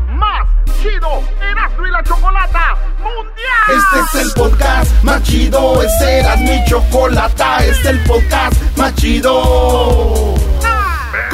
chido Erasmo y la Chocolata Mundial. Este es el podcast más chido, este era mi chocolata, este es el podcast más chido.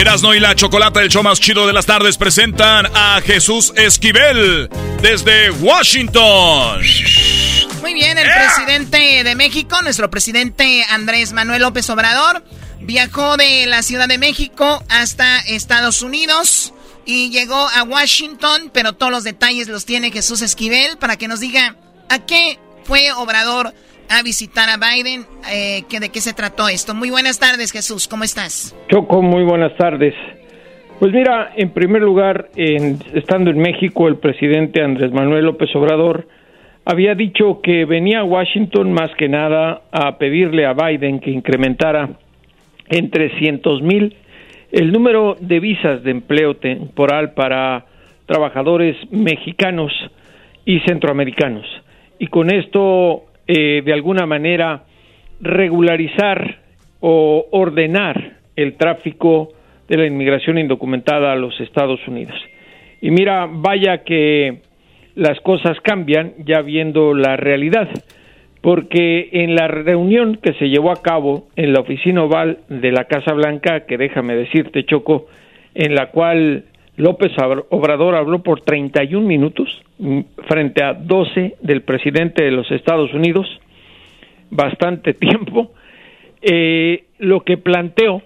Erasno y la Chocolata, el show más chido de las tardes, presentan a Jesús Esquivel desde Washington. Muy bien, el presidente de México, nuestro presidente Andrés Manuel López Obrador, viajó de la Ciudad de México hasta Estados Unidos y llegó a Washington, pero todos los detalles los tiene Jesús Esquivel para que nos diga a qué fue Obrador a visitar a Biden, eh, de qué se trató esto. Muy buenas tardes, Jesús, ¿cómo estás? Choco, muy buenas tardes. Pues mira, en primer lugar, estando en México, el presidente Andrés Manuel López Obrador había dicho que venía a Washington más que nada a pedirle a Biden que incrementara en 300 mil el número de visas de empleo temporal para trabajadores mexicanos y centroamericanos. Y con esto, eh, de alguna manera, regularizar o ordenar el tráfico de la inmigración indocumentada a los Estados Unidos. Y mira, vaya que las cosas cambian ya viendo la realidad, porque en la reunión que se llevó a cabo en la oficina oval de la Casa Blanca, que déjame decirte, Choco, en la cual López Obrador habló por 31 minutos mm, frente a 12 del presidente de los Estados Unidos, bastante [laughs] tiempo, eh, lo que planteó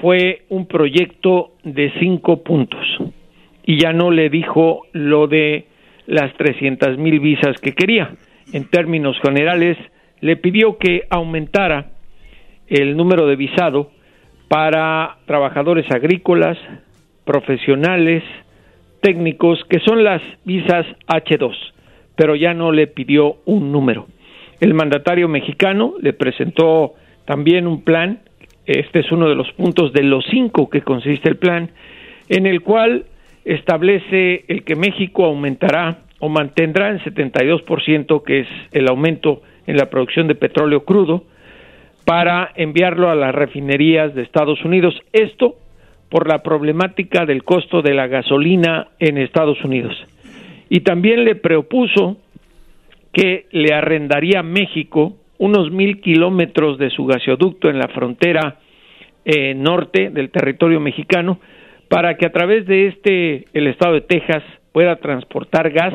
fue un proyecto de cinco puntos y ya no le dijo lo de las 300 mil visas que quería. En términos generales, le pidió que aumentara el número de visado para trabajadores agrícolas, profesionales, técnicos, que son las visas H2, pero ya no le pidió un número. El mandatario mexicano le presentó también un plan, este es uno de los puntos de los cinco que consiste el plan, en el cual establece el que México aumentará o mantendrá en 72%, que es el aumento en la producción de petróleo crudo, para enviarlo a las refinerías de Estados Unidos. Esto por la problemática del costo de la gasolina en Estados Unidos. Y también le propuso que le arrendaría a México unos mil kilómetros de su gasoducto en la frontera eh, norte del territorio mexicano para que a través de este el estado de Texas pueda transportar gas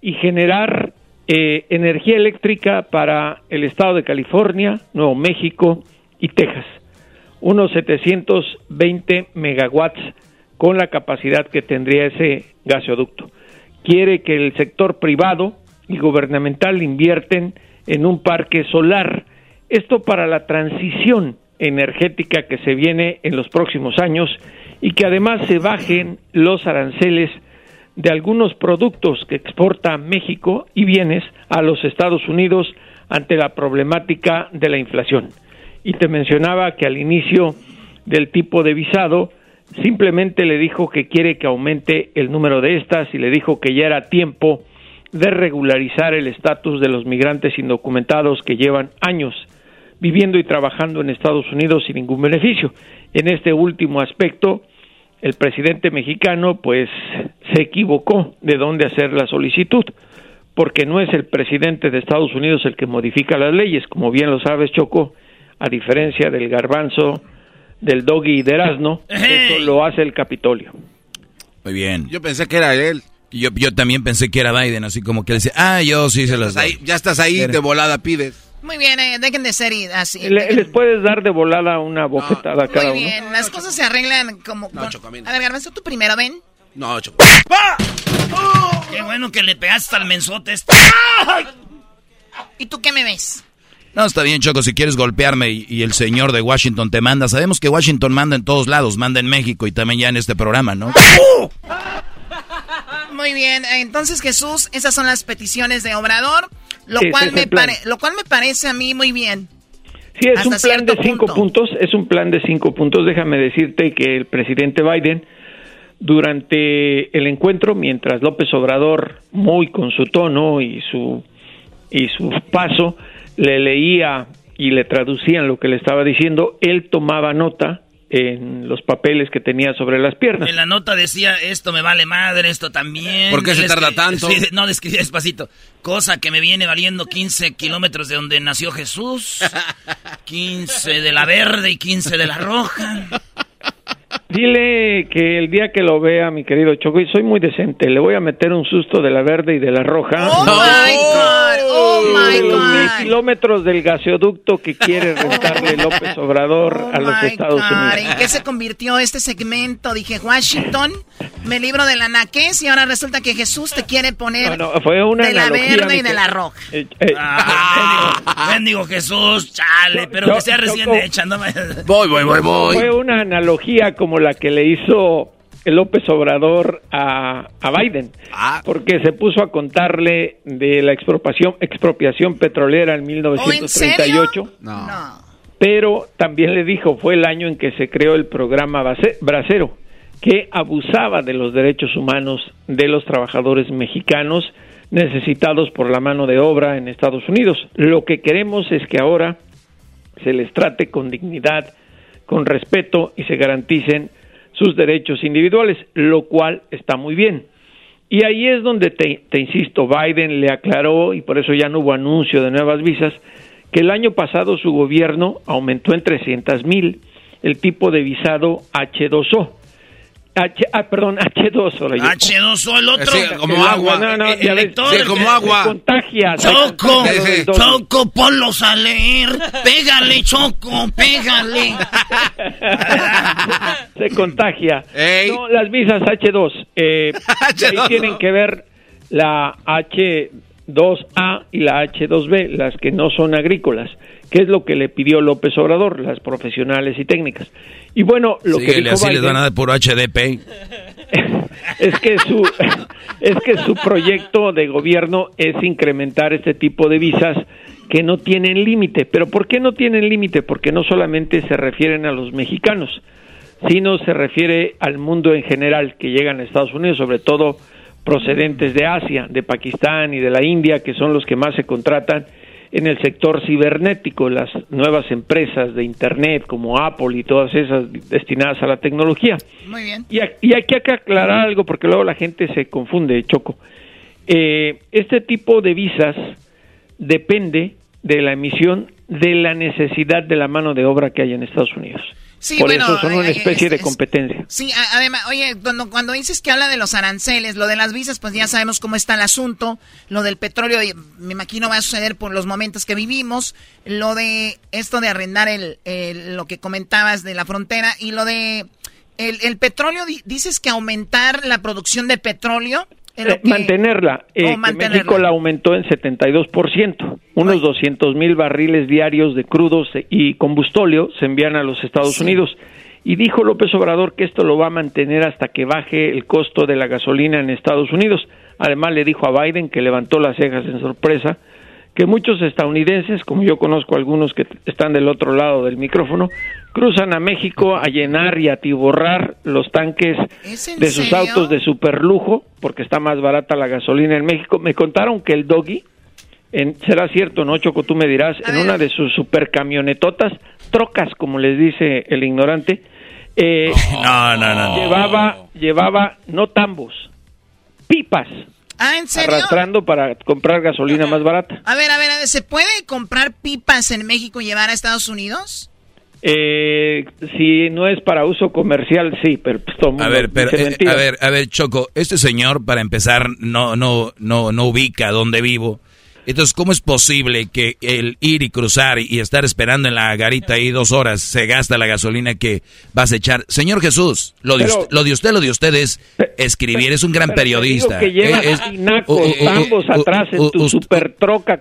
y generar eh, energía eléctrica para el estado de California, Nuevo México y Texas. Unos 720 megawatts con la capacidad que tendría ese gasoducto. Quiere que el sector privado y gubernamental invierten en un parque solar. Esto para la transición energética que se viene en los próximos años y que además se bajen los aranceles de algunos productos que exporta México y bienes a los Estados Unidos ante la problemática de la inflación. Y te mencionaba que al inicio del tipo de visado simplemente le dijo que quiere que aumente el número de estas y le dijo que ya era tiempo de regularizar el estatus de los migrantes indocumentados que llevan años viviendo y trabajando en Estados Unidos sin ningún beneficio. En este último aspecto, el presidente mexicano pues se equivocó de dónde hacer la solicitud, porque no es el presidente de Estados Unidos el que modifica las leyes, como bien lo sabes, Choco, a diferencia del garbanzo, del doggy y del asno, [laughs] eso lo hace el Capitolio. Muy bien. Yo pensé que era él. Yo, yo también pensé que era Biden, así como que él dice, ah, yo sí se los doy. ya estás ahí, de volada pides. Muy bien, eh, dejen de ser así. les puedes dar de volada una bofetada a cada Muy bien, las cosas se arreglan como... No, A ver, Garbanzo, tú primero, ven. No, Choco. ¡Ah! Qué bueno que le pegaste al mensote este. ¿Y tú qué me ves? No, está bien, Choco, si quieres golpearme y, el señor de Washington te manda. Sabemos que Washington manda en todos lados, manda en México y también ya en este programa, ¿no? [laughs] Muy bien, entonces Jesús, esas son las peticiones de Obrador. Lo, cual me lo cual me parece a mí muy bien. Sí, es un plan de cinco puntos, es un plan de cinco puntos. Déjame decirte que el presidente Biden, durante el encuentro, mientras López Obrador, muy con su tono y su, y su paso, le leía y le traducían lo que le estaba diciendo, él tomaba nota en los papeles que tenía sobre las piernas. En la nota decía, esto me vale madre, esto también. ¿Por qué se tarda tanto? no, despacito. Cosa que me viene valiendo 15 kilómetros de donde nació Jesús, 15 de la verde y 15 de la roja. Dile que el día que lo vea, mi querido Choco, y soy muy decente, le voy a meter un susto de la verde y de la roja. ¡Oh, my God! ¡Oh, my de los God! mil kilómetros del gaseoducto que quiere [laughs] rentarle López Obrador a los Estados God, ¿En Unidos. qué se convirtió este segmento? Dije, Washington, me libro de la naquez y ahora resulta que Jesús te quiere poner No, no, fue una de la verde y de la roja. Eh, eh, Ah, bendigo Jesús, chale, pero Yo- que sea recién Choco. hecha. no me- Voy, voy, voy, voy. Fue una analogía como la que le hizo López Obrador a, a Biden, Ah. porque se puso a contarle de la expropiación, expropiación petrolera en 1938, No. pero también le dijo fue el año en que se creó el programa Base- Bracero, que abusaba de los derechos humanos de los trabajadores mexicanos necesitados por la mano de obra en Estados Unidos. Lo que queremos es que ahora se les trate con dignidad, con respeto y se garanticen sus derechos individuales, lo cual está muy bien. Y ahí es donde te, insisto, Biden le aclaró, y por eso ya no hubo anuncio de nuevas visas, que el año pasado su gobierno aumentó en 300 mil el tipo de visado H2O. H, ah, perdón, H2O. le llamo. H2O, el otro. Sí, como El agua. No, no, ya el ves, lector, Sí, el como agua. se contagia. se Choco, contagia doble. Choco, ponlos a leer. Pégale, Choco, pégale. se contagia. Ey. No, las visas H2. eh, [laughs] y ahí H2O. tienen que ver la H2A y la H2B, las que no son agrícolas, que es lo que le pidió López Obrador, las profesionales y técnicas. Y bueno, lo que dijo así les van a dar puro HDP. [laughs] es que su es que su proyecto de gobierno es incrementar este tipo de visas que no tienen límite. Pero ¿por qué no tienen límite? Porque no solamente se refieren a los mexicanos, sino se refiere al mundo en general que llegan a Estados Unidos, sobre todo procedentes de Asia, de Pakistán y de la India, que son los que más se contratan en el sector cibernético, las nuevas empresas de Internet como Apple y todas esas destinadas a la tecnología. Muy bien. Y, a- y hay que aclarar algo porque luego la gente se confunde, Choco. Eh, este tipo de visas depende de la emisión de la necesidad de la mano de obra que hay en Estados Unidos. Sí, Por bueno, eso son una eh, especie es- de competencia. Sí, además, oye, cuando, cuando dices que habla de los aranceles, lo de las visas, pues ya sabemos cómo está el asunto. Lo del petróleo, me imagino va a suceder por los momentos que vivimos. Lo de esto de arrendar el, el- lo que comentabas de la frontera y lo de el, el petróleo, di- dices que aumentar la producción de petróleo. Eh, que- mantenerla. Eh, Oh, que. México la aumentó en 72%. Unos 200 mil barriles diarios de crudos y combustóleo se envían a los Estados Unidos. Y dijo López Obrador que esto lo va a mantener hasta que baje el costo de la gasolina en Estados Unidos. Además le dijo a Biden que levantó las cejas en sorpresa que muchos estadounidenses, como yo conozco algunos que están del otro lado del micrófono, cruzan a México a llenar y atiborrar los tanques ¿Es en de sus serio? autos de superlujo, porque está más barata la gasolina en México. Me contaron que el Doggy, en, será cierto, ¿no, Choco? Tú me dirás, en una de sus supercamionetotas, trocas, como les dice el ignorante, eh, No, no, no. llevaba, llevaba no tambos, pipas, Ah, ¿en serio? arrastrando para comprar gasolina más barata. A ver, a ver, a ver, ¿se puede comprar pipas en México y llevar a Estados Unidos? Eh, si no es para uso comercial, sí, pero pues, todo A mundo ver, pero, dice eh, a ver, a ver, Choco, este señor, para empezar, no, no, no, no ubica dónde vivo. Entonces, ¿cómo es posible que el ir y cruzar y estar esperando en la garita ahí dos horas se gasta la gasolina que vas a echar? Señor Jesús, lo de, Pero- usted, lo de usted, lo de usted es escribir, es un gran periodista. que es- tinacos, atrás en tu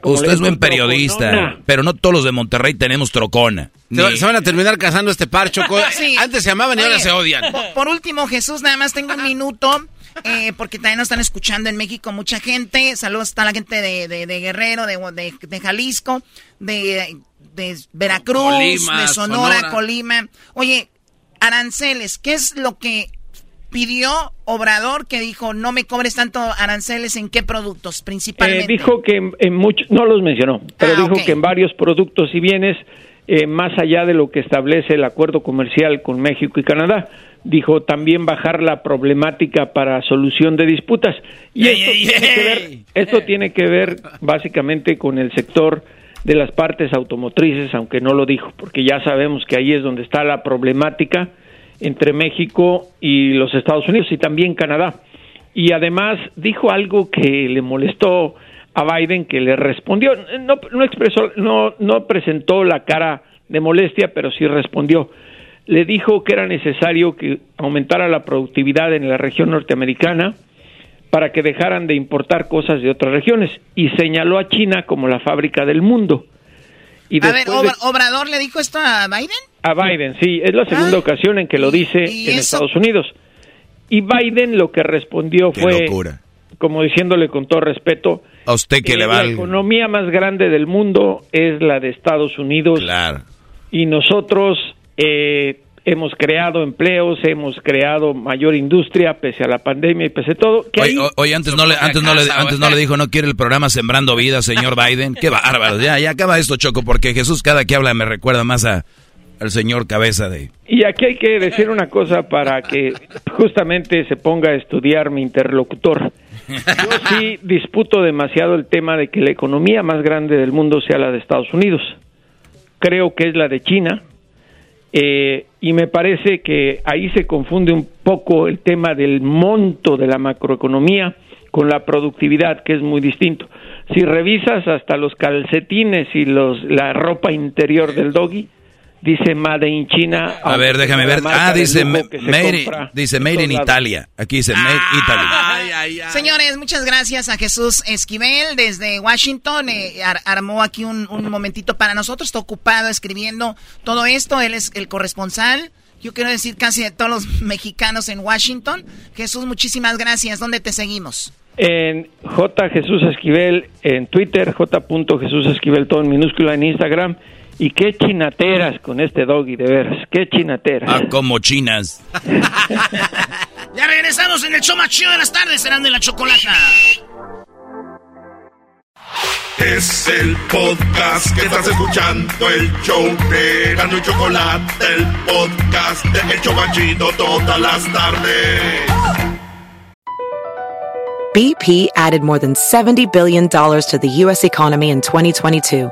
como Usted es buen periodista, troconona. pero no todos los de Monterrey tenemos trocona. Ni- se van a terminar casando este par, Choco. [laughs] Sí. Antes se amaban y ahora se odian. Por, por último, Jesús, nada más tengo un minuto, eh, porque también nos están escuchando en México mucha gente. Saludos a la gente de, de- de Guerrero, de, de- de Jalisco, de, de Veracruz, Colima, de Sonora, Sonora. Colima. Oye, aranceles, ¿qué es lo que pidió Obrador que dijo no me cobres tanto aranceles en qué productos principalmente? Eh, dijo que en, muchos, no los mencionó, pero ah, dijo que en varios productos y bienes, eh, más allá de lo que establece el acuerdo comercial con México y Canadá, dijo también bajar la problemática para solución de disputas. Y esto, tiene que ver, esto tiene que ver básicamente con el sector de las partes automotrices, aunque no lo dijo, porque ya sabemos que ahí es donde está la problemática entre México y los Estados Unidos y también Canadá. Y además dijo algo que le molestó a Biden, que le respondió, no, no expresó, no, no presentó la cara de molestia, pero sí respondió. Le dijo que era necesario que aumentara la productividad en la región norteamericana para que dejaran de importar cosas de otras regiones y señaló a China como la fábrica del mundo. Y a ver, ¿Obrador le dijo esto a Biden? A Biden, sí, es la segunda ocasión en que lo dice en Estados Unidos. Y Biden lo que respondió fue, como diciéndole con todo respeto, a usted que le va la economía más grande del mundo es la de Estados Unidos. Claro. Y nosotros eh, hemos creado empleos, hemos creado mayor industria pese a la pandemia y pese a todo. oye, antes no le, antes no le, antes no le dijo no quiere el programa Sembrando Vida, señor [laughs] Biden. Qué bárbaro. Ya, ya acaba esto, Choco, porque Jesús cada que habla me recuerda más a al señor cabeza de. Y aquí hay que decir una cosa para que justamente se ponga a estudiar mi interlocutor. Yo sí disputo demasiado el tema de que la economía más grande del mundo sea la de Estados Unidos. Creo que es la de China eh, y me parece que ahí se confunde un poco el tema del monto de la macroeconomía con la productividad, que es muy distinto. Si revisas hasta los calcetines y los, la ropa interior del doggy, dice Made in China. A ver, déjame ver. Ah, dice made, dice made in Italia. Aquí dice Made ah, Italy. Señores, muchas gracias a Jesús Esquivel desde Washington. Eh, armó aquí un, un, momentito para nosotros. Está ocupado escribiendo todo esto. Él es el corresponsal. Yo quiero decir casi de todos los [laughs] mexicanos en Washington. Jesús, muchísimas gracias. ¿Dónde te seguimos? En J. Jesús Esquivel en Twitter, J. Jesús Esquivel, todo en minúscula en Instagram y qué chinateras con este doggy, de veras. Qué chinateras. Ah, como chinas. [laughs] ya regresamos en el show más chido de las tardes, serán de la chocolata. Es el podcast que estás escuchando, el show de Gano y Chocolate, el podcast de El Chocachito todas las tardes. BP added more than $70 billion to the U.S. economy in 2022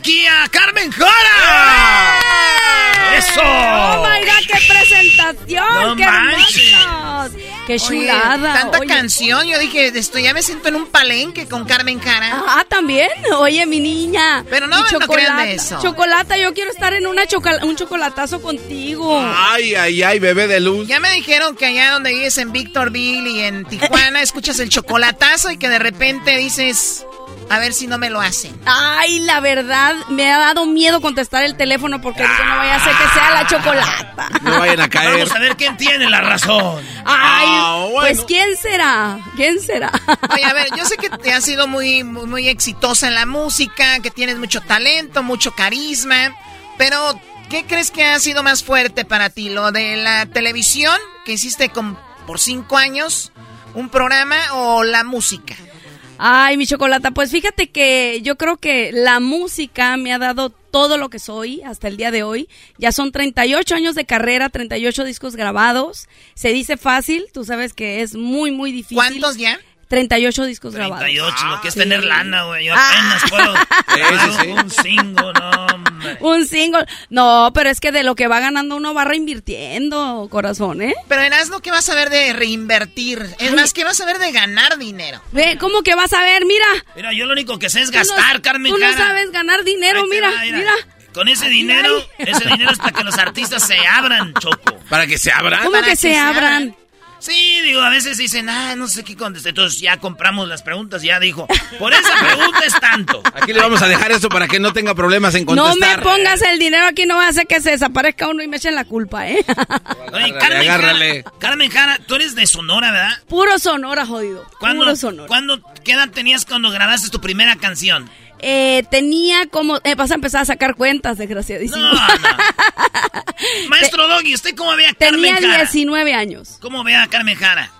Aquí a Carmen Jora. ¡Eh! ¡Eso! ¡Oh, my God! ¡Qué presentación! ¡Qué hermosos! ¡Qué chulada! tanta canción. Yo dije, esto ya me siento en un palenque con Carmen Jara. Ah, ¿también? Oye, mi niña. Pero no, me chocolate, eso. Chocolate, yo quiero estar en una un chocolatazo contigo. Ay, ay, ay, bebé de luz. Ya me dijeron que allá donde vives en Victorville y en Tijuana [laughs] escuchas el chocolatazo y que de repente dices... A ver si no me lo hacen. Ay, la verdad, me ha dado miedo contestar el teléfono porque no vaya a ser que sea la chocolata. No vayan a caer. Vamos a ver quién tiene la razón. Ay, ah, pues ¿quién será? ¿Quién será? Oye, a ver, yo sé que te has sido muy, muy, muy exitosa en la música, que tienes mucho talento, mucho carisma, pero ¿qué crees que ha sido más fuerte para ti? ¿Lo de la televisión, que hiciste con, por cinco años, un programa, o la música? Ay, mi chocolata, pues fíjate que yo creo que la música me ha dado todo lo que soy hasta el día de hoy. Ya son 38 años de carrera, 38 discos grabados. Se dice fácil, tú sabes que es muy, muy difícil. ¿Cuántos ya? 38 discos grabados. 38, lo que es tener lana, güey. Yo apenas puedo. [laughs] Un single, no, hombre. Un single. No, pero es que de lo que va ganando uno va reinvirtiendo, corazón, ¿eh? Pero en lo que vas a ver de reinvertir. Es más, que vas a ver de ganar dinero? Ve, ¿cómo que vas a ver? Mira. Mira, yo lo único que sé es gastar, Carmen. Tú no sabes ganar dinero, mira, mira, Con ese dinero, ese dinero es para que los artistas se abran, Choco. ¿Para que se abran? ¿Cómo que, se, abran? Sí, digo, a veces dicen, ah, no sé qué contestar. Entonces ya compramos las preguntas y ya dijo, por esa pregunta es tanto. Aquí le vamos a dejar eso para que no tenga problemas en contestar. No me pongas el dinero aquí, no va a hacer que se desaparezca uno y me echen la culpa, ¿eh? [laughs] Oye, Carmen Jara, Carmen Jara, tú eres de Sonora, ¿verdad? Puro Sonora, jodido. ¿Cuándo, Puro Sonora. ¿Cuándo, qué edad tenías cuando grabaste tu primera canción? Eh, tenía como... Eh, vas a empezar a sacar cuentas, desgraciadísimo. No, no. [laughs] Maestro Doggy, ¿usted cómo ve a Carmen Tenía 19 años. ¿Cómo ve a Carmen Jara?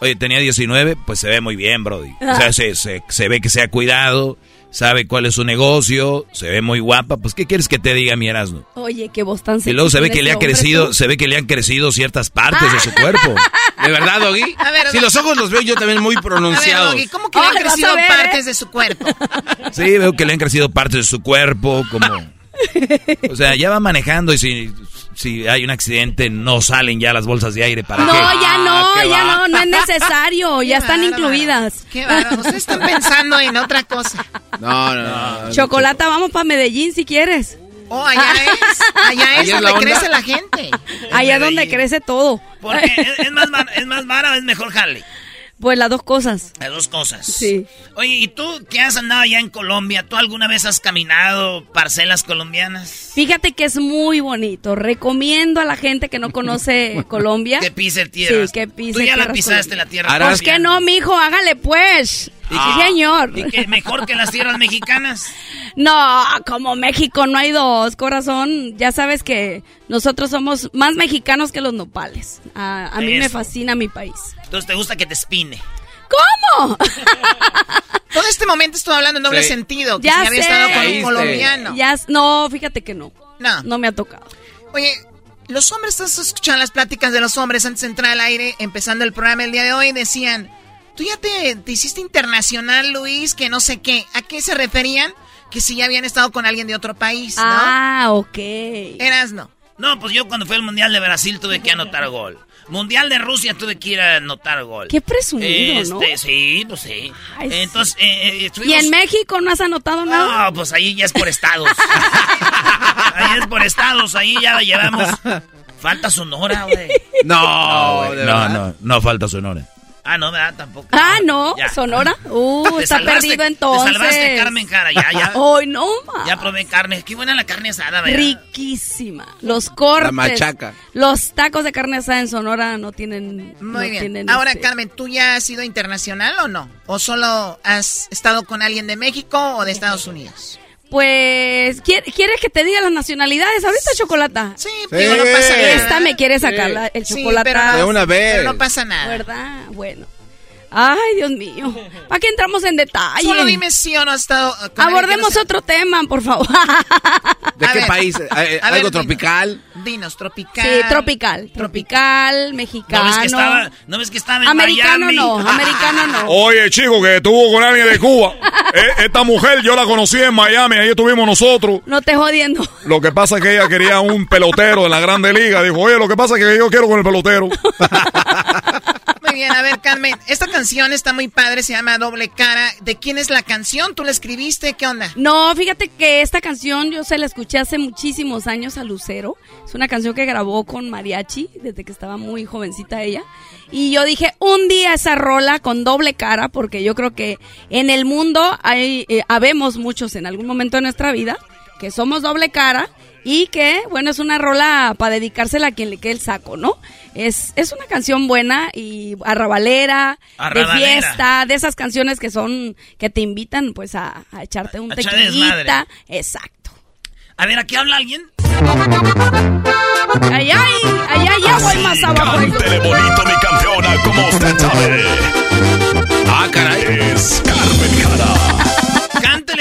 Oye, tenía 19, pues se ve muy bien, Brody. O sea, se, se, se ve que se ha cuidado, sabe cuál es su negocio, se ve muy guapa, pues ¿qué quieres que te diga mi Erasmo? Oye, qué voz tan Y luego se ve que le ha crecido, se ve que le han crecido ciertas partes de su cuerpo. [laughs] ¿De verdad, Doggy? A ver, si los ojos los veo yo también muy pronunciados. [laughs] A ver, Doggy, ¿cómo que le han crecido partes de su cuerpo? [laughs] Sí, veo que le han crecido partes de su cuerpo, como o sea, ya va manejando y si, si hay un accidente no salen ya las bolsas de aire para No, ya no, ah, ya no, no es necesario, [laughs] ya están incluidas. Qué bárbaro, ustedes están pensando en otra cosa. [laughs] No, no, no. Chocolata, vamos para Medellín si quieres. Oh, allá [laughs] es, allá es donde crece la gente. Allá es donde crece todo. Porque es, más, es más vara o es mejor Harley. Pues las dos cosas. Las dos cosas. Sí. Oye, ¿y tú qué has andado allá en Colombia? ¿Tú alguna vez has caminado parcelas colombianas? Fíjate que es muy bonito. Recomiendo a la gente que no conoce [laughs] Colombia. que pise tierra. Sí, que pise Tú ya la pisaste la tierra. Pues que no, mijo, hágale pues. Ah, señor. ¿Y que mejor que las tierras mexicanas? [laughs] No, como México no hay dos, corazón. Ya sabes que nosotros somos más mexicanos que los nopales. A, a mí me fascina mi país. Entonces te gusta que te espine. ¿Cómo? [laughs] Todo este momento estoy hablando en doble sentido. ya había estado con un colombiano. Ya, no, fíjate que no. No. No me ha tocado. Oye, los hombres, estás escuchando las pláticas de los hombres antes de entrar al aire, empezando el programa el día de hoy, decían, tú ya te, te hiciste internacional, Luis, que no sé qué. ¿A qué se referían? Que si ya habían estado con alguien de otro país, ¿no? Ah, ok. Eras no. No, pues yo cuando fue el Mundial de Brasil tuve que anotar gol. Mundial de Rusia tuve que ir a anotar gol. Qué presumido, este, ¿no? Sí, pues sí. Entonces, eh, eh, ¿Y en México no has anotado nada? No, pues ahí ya es por estados. [laughs] ahí es por estados, ahí ya la llevamos. Falta Sonora, güey. No, no, no, no, no falta Sonora. Ah, no, ¿verdad? Tampoco. Ah, no, Sonora. [laughs] Uh, está perdido entonces. Te salvaste, Carmen Jara, ya, ya. [laughs] Ay, no, ma. Ya probé carne. Qué buena la carne asada, ¿verdad? Riquísima. Los cortes. La machaca. Los tacos de carne asada en Sonora no tienen... Muy bien. Tienen Ahora, este Carmen, ¿tú ya has sido internacional o no? ¿O solo has estado con alguien de México o de Estados Unidos? Pues, ¿quieres que te diga las nacionalidades ahorita, Chocolata? Sí, pero no pasa nada. Esta me quiere sacar el chocolate. de una vez. Pero no pasa nada. ¿Verdad? Bueno. Ay, Dios mío. ¿Para qué entramos en detalle? Solo dime si o no has estado... Abordemos otro tema, por favor. ¿De qué país? Eh, ¿Algo tropical? Dinos, tropical. Sí, tropical. Tropical, mexicano. ¿No ves que estaba, ¿no ves que estaba en Americano Miami? no, americano no. [laughs] Oye, chico, que estuvo con alguien de Cuba. [laughs] Eh, esta mujer yo la conocí en Miami, ahí estuvimos nosotros. No te jodiendo. Lo que pasa es que ella quería un pelotero de la Grande Liga. Dijo, oye, lo que pasa es que yo quiero con el pelotero. [laughs] Bien, a ver, Carmen, esta canción está muy padre, se llama Doble Cara. ¿De quién es la canción? ¿Tú la escribiste? ¿Qué onda? No, fíjate que esta canción yo se la escuché hace muchísimos años a Lucero. Es una canción que grabó con Mariachi desde que estaba muy jovencita ella. Y yo dije, un día esa rola con doble cara, porque yo creo que en el mundo hay, eh, habemos muchos en algún momento de nuestra vida que somos doble cara y que, bueno, es una rola para dedicársela a quien le quede el saco, ¿no? Es, es una canción buena y arrabalera, de fiesta, de esas canciones que son, que te invitan pues a, echarte un tequilita. Exacto. A ver, ¿aquí habla alguien? Ay, ay, ay, ay, ya voy más abajo. Cántele bonito, mi campeona, como usted sabe. Ah, caray. Es Carmen Jara.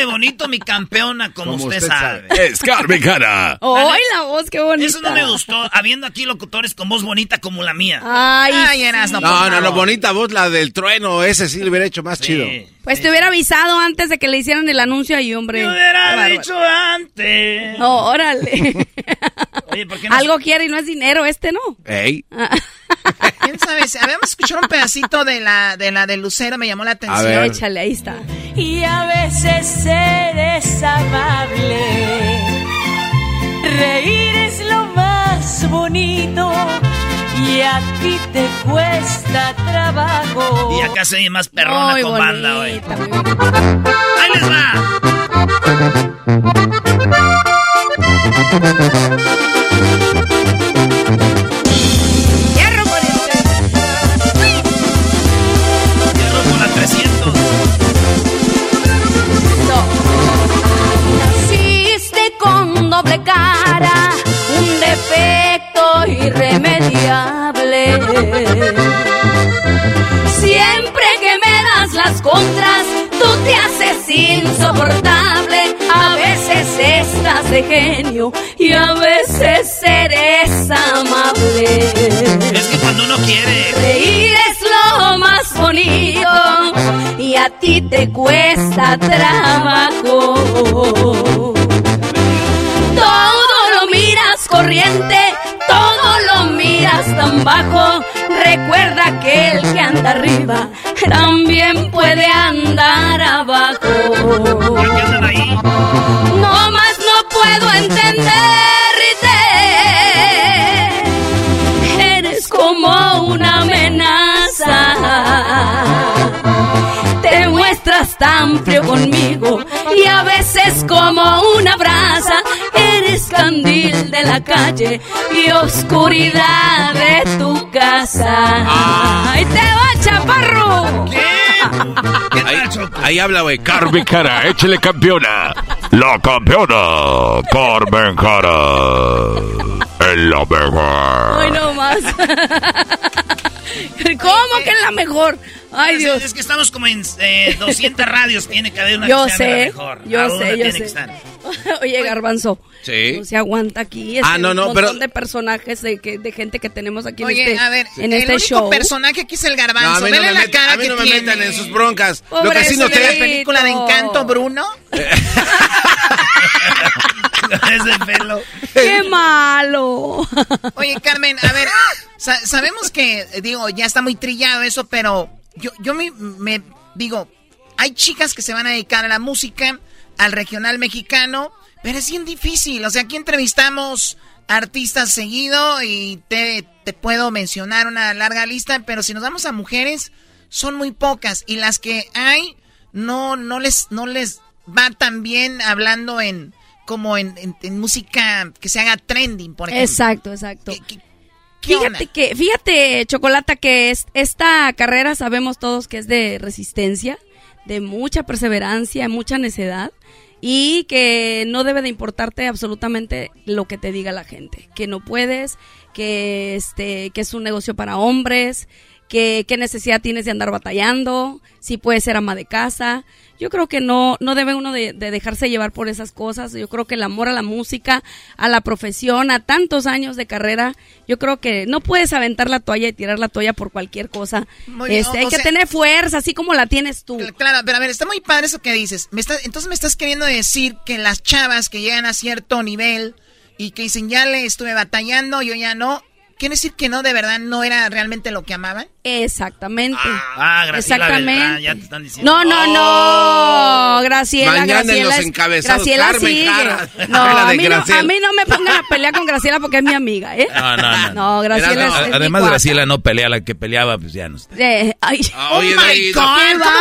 Bonito mi campeona, como, usted, sabe. Es Carmen Cara. [laughs] ¡Ay, la voz, qué bonita! Eso no me gustó, habiendo aquí locutores con voz bonita como la mía. Ay, Ay eras, no, No, no, no, bonita voz, la del trueno, ese sí le hubiera hecho más chido. Pues te hubiera avisado antes de que le hicieran el anuncio ahí, hombre. Me hubiera dicho antes. No, órale. [laughs] Oye, ¿por qué no? Algo quiere y no es dinero, este no. Ey. [laughs] ¿Quién sabe? Habíamos escuchado un pedacito de la de la de Lucero, me llamó la atención. ver. Échale, ahí está. Y a veces eres amable. Reír es lo más bonito. Y a ti te cuesta trabajo. Y acá se oye más perrona Muy con banda, bonita, muy bonita. ¡Ahí les va! Te haces insoportable. A veces estás de genio y a veces eres amable. Es que cuando uno quiere. Reír es lo más bonito y a ti te cuesta trabajo. Todo lo miras corriente, todo lo miras tan bajo. Recuerda que el que anda arriba también puede andar abajo. No más no puedo entenderte. Eres como una amenaza. Te muestras tan frío conmigo y a veces como candil de la calle y oscuridad de tu casa. ¡Ay, te va, chaparro! Ahí, ahí habla, güey. Carmen Cara, échele campeona. La campeona, Carmen Cara. Es la mejor. Ay, no más. [laughs] ¿Cómo que es la mejor? Ay, Es- Dios. Es que estamos como en eh, 200 radios. Tiene que haber una Yo que sea de la sé, mejor. yo sé, yo tiene sé. que estar. [laughs] Oye, Garbanzo. Sí. No se aguanta aquí. Ah, este no, no, montón pero- de personajes de, que, de gente que tenemos aquí Oye, en este, a ver, en el este único show. personaje aquí es el No, garbanzo. a mí no Vele me, la met- cara a mí que no me metan en sus broncas. Lo que sí no la película de Encanto, Bruno. [laughs] [laughs] Ese pelo. ¡Qué malo! Oye, Carmen, a ver, sa- sabemos que, digo, ya está muy trillado eso, pero yo, yo me, me digo, hay chicas que se van a dedicar a la música, al regional mexicano, pero es bien difícil. O sea, aquí entrevistamos artistas seguido y te, te puedo mencionar una larga lista, pero si nos vamos a mujeres, son muy pocas. Y las que hay, no, no les, no les va tan bien hablando en, como en, en- en música que se haga trending, por ejemplo. Exacto, exacto. ¿Qué Fíjate onda? que, fíjate, Chocolata, que es, esta carrera sabemos todos que es de resistencia, de mucha perseverancia, mucha necedad y que no debe de importarte absolutamente lo que te diga la gente, que no puedes, que este, que es un negocio para hombres, que qué necesidad tienes de andar batallando, si puedes ser ama de casa. Yo creo que no, no debe uno de, de dejarse llevar por esas cosas. Yo creo que el amor a la música, a la profesión, a tantos años de carrera, yo creo que no puedes aventar la toalla y tirar la toalla por cualquier cosa. Muy Este, o- hay o que sea- tener fuerza, así como la tienes tú. Claro, pero a ver, está muy padre eso que dices. Me está- entonces me estás queriendo decir que las chavas que llegan a cierto nivel y que dicen, ya le estuve batallando, yo ya no. ¿Quiere decir que no, de verdad, no era realmente lo que amaban? Exactamente. Ah, Graciela Exactamente. Beltrán, ya te están diciendo. No, no, no, Graciela, Mañana en Graciela. los es- encabezados, Graciela Carmen sigue. No, [laughs] a mí no, Graciela. a mí no me pongan a pelear con Graciela porque es mi amiga, ¿eh? No, no, no. No, Graciela Era- es, es Además. Graciela no pelea, la que peleaba, pues ya no está. Eh, ay. Oh Oye, my God, ¿cómo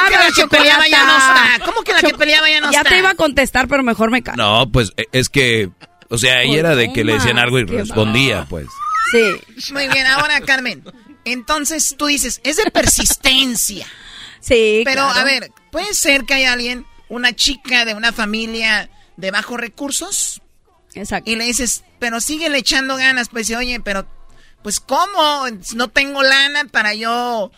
que la que peleaba ya no está? ¿Cómo que la que peleaba ya no ya está? te iba a contestar, pero mejor me callo. No, pues eh, es que, o sea, ella era de no que le decían algo y respondía, pues. Sí. Muy bien, ahora Carmen. Entonces tú dices, es de persistencia. Sí, Pero claro. a ver, puede ser que haya alguien, una chica de una familia de bajos recursos, Exacto. y le dices, pero síguele echando ganas, pues dice, oye, pero, pues ¿cómo? No tengo lana para yo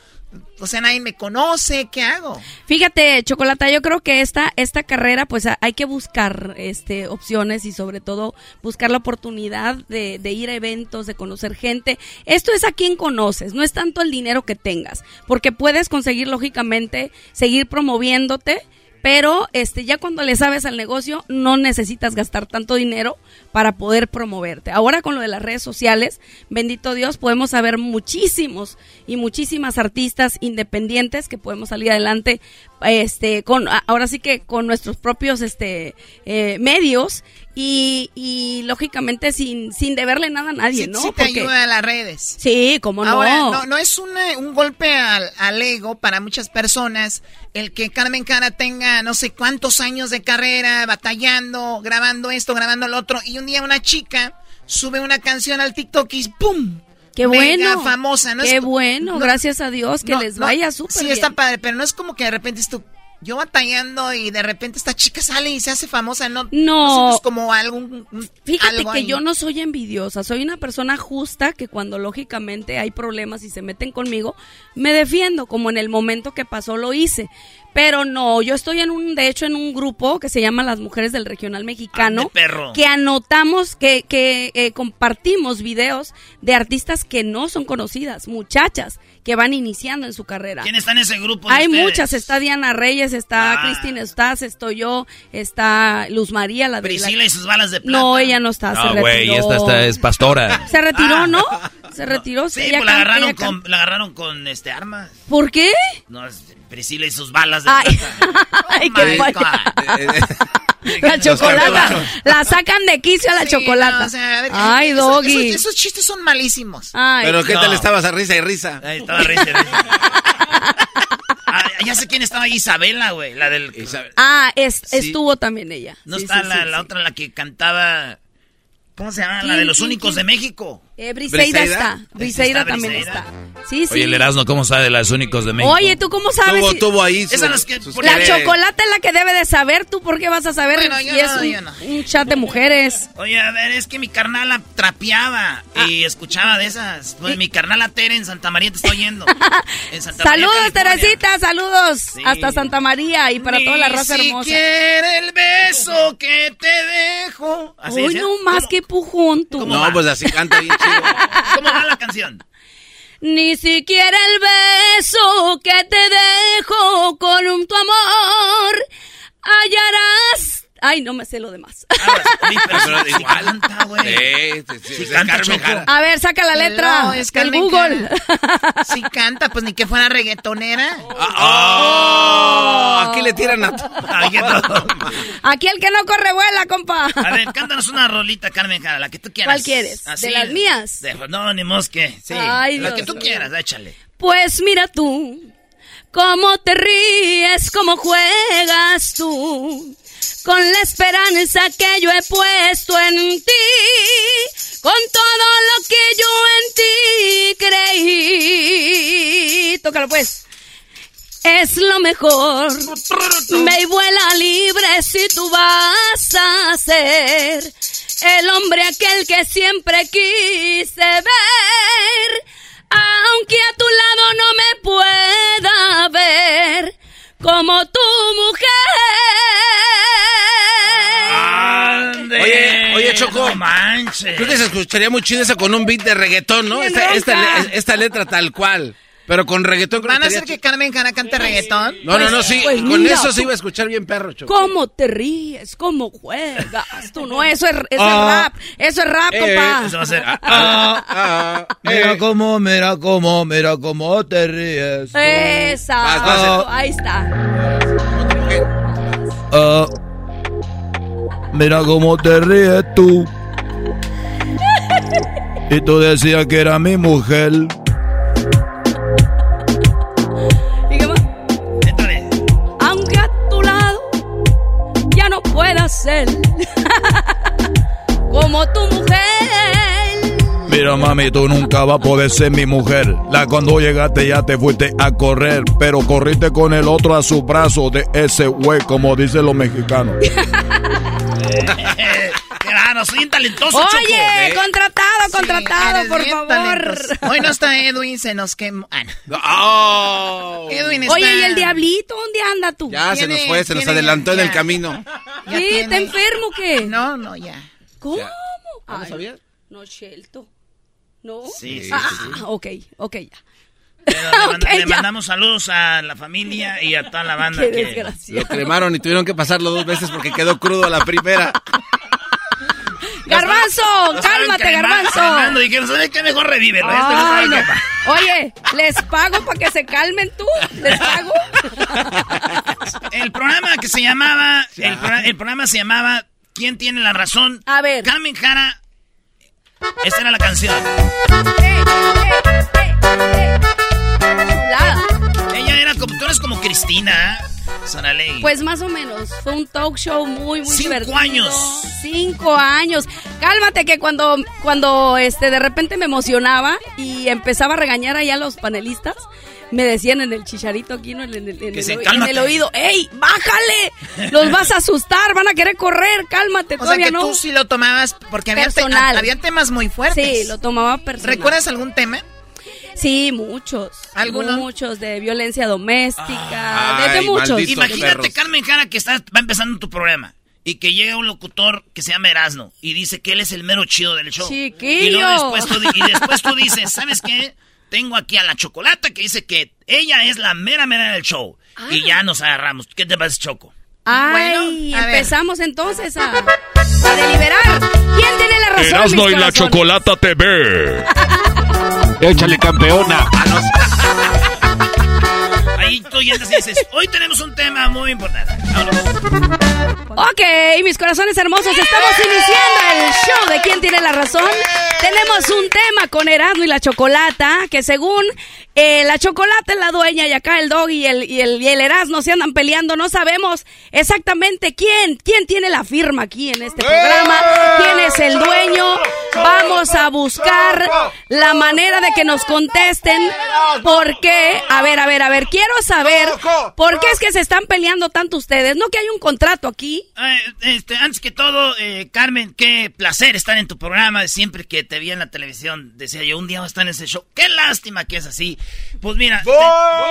o sea, nadie me conoce, ¿qué hago? Fíjate, Chocolata, yo creo que esta, esta carrera, pues hay que buscar este, opciones y sobre todo buscar la oportunidad de, de, ir a eventos, de conocer gente. Esto es a quien conoces, no es tanto el dinero que tengas, porque puedes conseguir lógicamente seguir promoviéndote pero este ya cuando le sabes al negocio no necesitas gastar tanto dinero para poder promoverte. Ahora con lo de las redes sociales, bendito Dios, podemos saber muchísimos y muchísimas artistas independientes que podemos salir adelante este con ahora sí que con nuestros propios este eh, medios y, lógicamente sin, sin deberle nada a nadie, ¿no? Sí te ayuda a las redes. Sí, como no. no, no es un, un golpe al, al, ego para muchas personas el que Carmen Cara tenga no sé cuántos años de carrera batallando, grabando esto, grabando lo otro, y un día una chica sube una canción al TikTok y ¡pum! Qué bueno. famosa, ¿no? Qué bueno, gracias a Dios que les vaya súper Sí, está padre, pero no es como que de repente es tu yo batallando y de repente esta chica sale y se hace famosa, no, no, es como algún Fíjate que yo no soy envidiosa, soy una persona justa que cuando lógicamente hay problemas y se meten conmigo, me defiendo, como en el momento que pasó lo hice. Pero no, yo estoy en un, de hecho, en un grupo que se llama Las Mujeres del Regional Mexicano, que anotamos, que, que eh, compartimos videos de artistas que no son conocidas, muchachas que van iniciando en su carrera. ¿Quién está en ese grupo? Hay muchas, está Diana Reyes, está ah. Cristina Estás, estoy yo, está Luz María, la de... Priscila y sus balas de plata. No, ella no está, no, se güey, esta, es pastora. [laughs] Se retiró, ah. ¿no? Se retiró. Sí, pues la agarraron, con, la agarraron con este armas. ¿Por qué? No, Priscila y sus balas de Ay. [laughs] Ay, qué [laughs] La chocolata. La sacan de quicio a la chocolata. Ay, Doggy. Esos, chistes son malísimos. Pero ¿qué tal estabas a risa y risa? Estaba risa y risa. [laughs] ah, ya sé quién estaba ahí, Isabela, güey. La del. Ah, estuvo también ella. No está la, la otra, la que cantaba. ¿Cómo se llama? La de los únicos de México. Eh, Briseida, está. Briseida también está. Sí, sí. Oye, el Erasmo, ¿cómo sabe de los únicos de México? Oye, ¿tú cómo sabes? Tuvo, tuvo ahí Esa es que, La chocolate es la que debe de saber. ¿Tú por qué vas a saber bueno, si es un, un, chat de mujeres? Oye, a ver, es que mi carnal trapeaba y ah. escuchaba de esas. Pues, mi carnal Tere en Santa María te estoy yendo. [laughs] En Santa saludos, María, Teresita, saludos. Hasta Santa María y para toda la raza hermosa. Si quiere el beso que te dejo. Así Uy, no más que pujón tú. No, pues así canta bien. [laughs] [laughs] ¿Cómo va la canción? Ni siquiera el beso que te dejo con un tu amor hallarás Ay, no me sé lo demás. A ver, saca la letra. es que el Google. Si canta, pues ni que fuera reggaetonera. Oh, aquí le tiran a... [laughs] aquí el que no corre vuela, compa. A ver, cántanos una rolita, Carmen Jara, la que tú quieras. ¿Cuál quieres? ¿De las mías? no, ni mosque. Sí, Ay, la que tú quieras, échale. Pues mira tú, cómo te ríes, cómo juegas tú con la esperanza que yo he puesto en ti, con todo lo que yo en ti creí. Tócalo pues. Es lo mejor. Me vuela libre si tú vas a ser el hombre aquel que siempre quise ver. Aunque a tu lado no me pueda ver como tu mujer. Oye, oye, Choco. manches. Creo que se escucharía muy chido eso con un beat de reggaetón, ¿no? Esta, esta, letra tal cual. Pero con reggaetón ¿Van a hacer que Carmen Jara cante pues, reggaetón? No, no, no, sí. Pues con eso se iba a escuchar bien perro, Choco. ¿Cómo te ríes? ¿Cómo juegas? Tú no, eso es, eso ah. rap. Eso es rap, eh, papá. Eso va a ser. Ah, ah, mira eh. cómo, mira cómo, mira cómo te ríes. Esa. Ahí está. Mira cómo te ríes tú. [laughs] Y tú decías que era mi mujer. Ser [laughs] como tu mujer. Mira mami, tú nunca vas a poder ser mi mujer. La cuando llegaste ya te fuiste a correr, pero corriste con el otro a su brazo de ese güey, como dicen los mexicanos. [laughs] bien talentoso, Oye, contratado, contratado, por favor. Hoy no está Edwin, se nos quemó. Ah, oh. Edwin está... Oye, ¿y el diablito? ¿Dónde anda tú? Ya se nos fue, se nos adelantó en el camino. ¿Qué? ¿Está enfermo qué? No, no, ya. ¿Cómo? ¿No sabía? No, Shelto. ¿No? Sí, sí, ah, ok, ok, ya. Pero le, [laughs] mandamos saludos a la familia y a toda la banda. que lo cremaron y tuvieron que pasarlo dos veces porque quedó crudo a la primera. [laughs] Garbanzo, cálmate, Garbanzo. Dijeron, ¿sabes qué? Mejor revive. Oye, les pago para que se calmen tú. Les pago. El programa que se llamaba, el, programa se llamaba ¿Quién tiene la razón? A ver. Carmen Jara. Esta era la canción. Ella era como, tú eres como Cristina, Pues más o menos, fue un talk show muy, muy Cinco años. Cinco años. Cálmate que cuando, cuando este, de repente me emocionaba y empezaba a regañar allá a los panelistas, me decían en el chicharito aquí, ¿no? en, el, en, el, oído, ¡ey, bájale! Los vas a asustar, van a querer correr, cálmate, o todavía sea que tú sí lo tomabas porque había, había temas muy fuertes. Sí, lo tomaba personal. ¿Recuerdas algún tema? Sí, muchos. ¿Algunos? Muchos, de violencia doméstica, de, muchos. Imagínate, Carmen Jara, que está, va empezando tu programa. Y que llega un locutor que se llama Erasno y dice que él es el mero chido del show. Chiquillo. Y, después tú, y después tú dices, ¿sabes qué? Tengo aquí a la chocolata que dice que ella es la mera mera del show. Y ya nos agarramos. ¿Qué te pasa, Choco? Ay, empezamos entonces a, a, deliberar. ¿Quién tiene la razón? Erasno y la Chocolata TV. [laughs] Échale campeona. Ahí tú ya dices, hoy tenemos un tema muy importante. Ok, mis corazones hermosos, estamos iniciando el show de quién tiene la razón. Tenemos un tema con Erasmo y la Chocolata, que según eh, la Chocolata es la dueña y acá el Dog y el, y el, y el Erasmo se andan peleando. No sabemos exactamente quién, quién tiene la firma aquí en este programa, quién es el dueño. Vamos a buscar la manera de que nos contesten por qué. A ver, a ver, a ver, quiero saber por qué es que se están peleando tanto ustedes. ¿No que hay un contrato aquí? Eh, este, antes que todo, eh, Carmen, qué placer estar en tu programa. Siempre que te vi en la televisión, decía yo, un día voy a estar en ese show. Qué lástima que es así. Pues mira.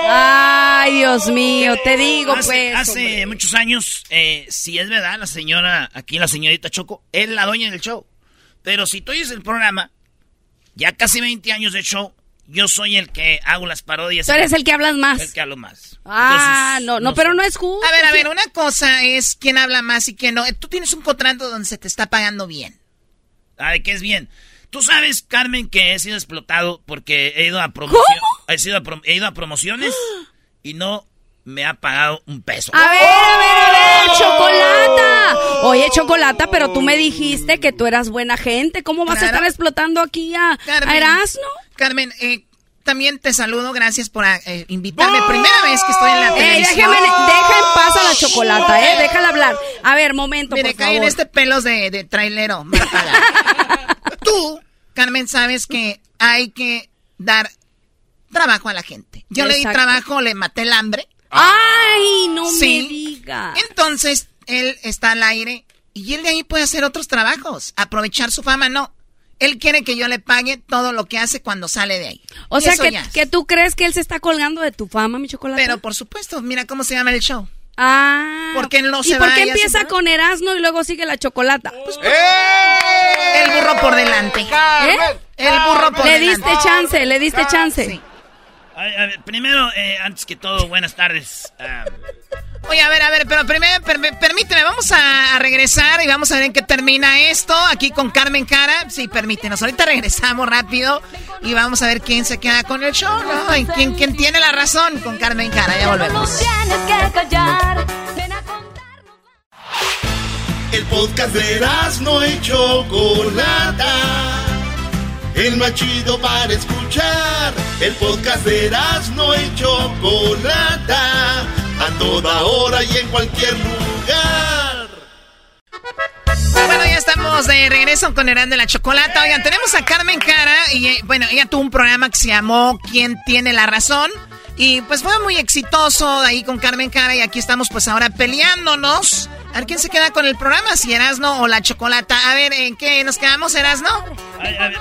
Ay, Dios mío, te digo, hace, pues. Hace muchos años, eh, si es verdad, la señora, aquí la señorita Choco, es la dueña del show. Pero si tú oyes el programa, ya casi 20 años de show, yo soy el que hago las parodias. Tú eres el que hablas más. El que hablo más. Ah, no, no, pero no es justo. A ver, a ver, una cosa es quién habla más y quién no. Tú tienes un contrato donde se te está pagando bien. Ay, ¿qué es bien? Tú sabes, Carmen, que he sido explotado porque he ido a promociones. He, sido he ido a promociones y no me ha pagado un peso. A ver, a ver, a ver, chocolata. Oye, chocolata, pero tú me dijiste que tú eras buena gente. ¿Cómo vas a estar explotando aquí a, Carmen, Erasmo? Carmen, eh, también te saludo, gracias por eh, invitarme. Primera vez que estoy en la televisión. Déjame, deja en paz a la chocolata, eh, déjala hablar. A ver, momento, Mire, por favor. en este pelos de, de trailero. [laughs] Tú, Carmen, sabes que hay que dar trabajo a la gente. Yo le di trabajo, le maté el hambre. Ay, no me diga. Entonces, él está al aire y él de ahí puede hacer otros trabajos. Aprovechar su fama, no. Él quiere que yo le pague todo lo que hace cuando sale de ahí. O sea, que, que, tú crees que él se está colgando de tu fama, mi chocolate. Pero por supuesto, mira cómo se llama el show. Ah. Porque no se ¿Y por qué empieza con Erasmo y luego sigue la chocolata? Pues, ¡Eh! El burro por delante. ¿Eh? El burro por le delante. Le diste chance, le diste chance. Sí primero, eh, antes que todo, buenas tardes. Oye, a ver, a ver, pero primero, permíteme, vamos a, regresar y vamos a ver en qué termina esto aquí con Carmen Cara. Sí, permítenos, ahorita regresamos rápido y vamos a ver quién se queda con el show, ¿no? Y quién, quién tiene la razón con Carmen Cara, ya volvemos. El podcast de no hecho Chocolata el más chido para escuchar. El podcast de no y Chocolata, a toda hora y en cualquier lugar. Bueno, ya estamos de regreso con Herán de la Chocolata. Oigan, tenemos a Carmen Cara y eh, bueno, ella tuvo un programa que se llamó ¿Quién tiene la razón? Y pues fue muy exitoso ahí con Carmen Cara y aquí estamos pues ahora peleándonos A ver quién se queda con el programa, si Erasno o la Chocolata. A ver, ¿en qué nos quedamos, Erasno?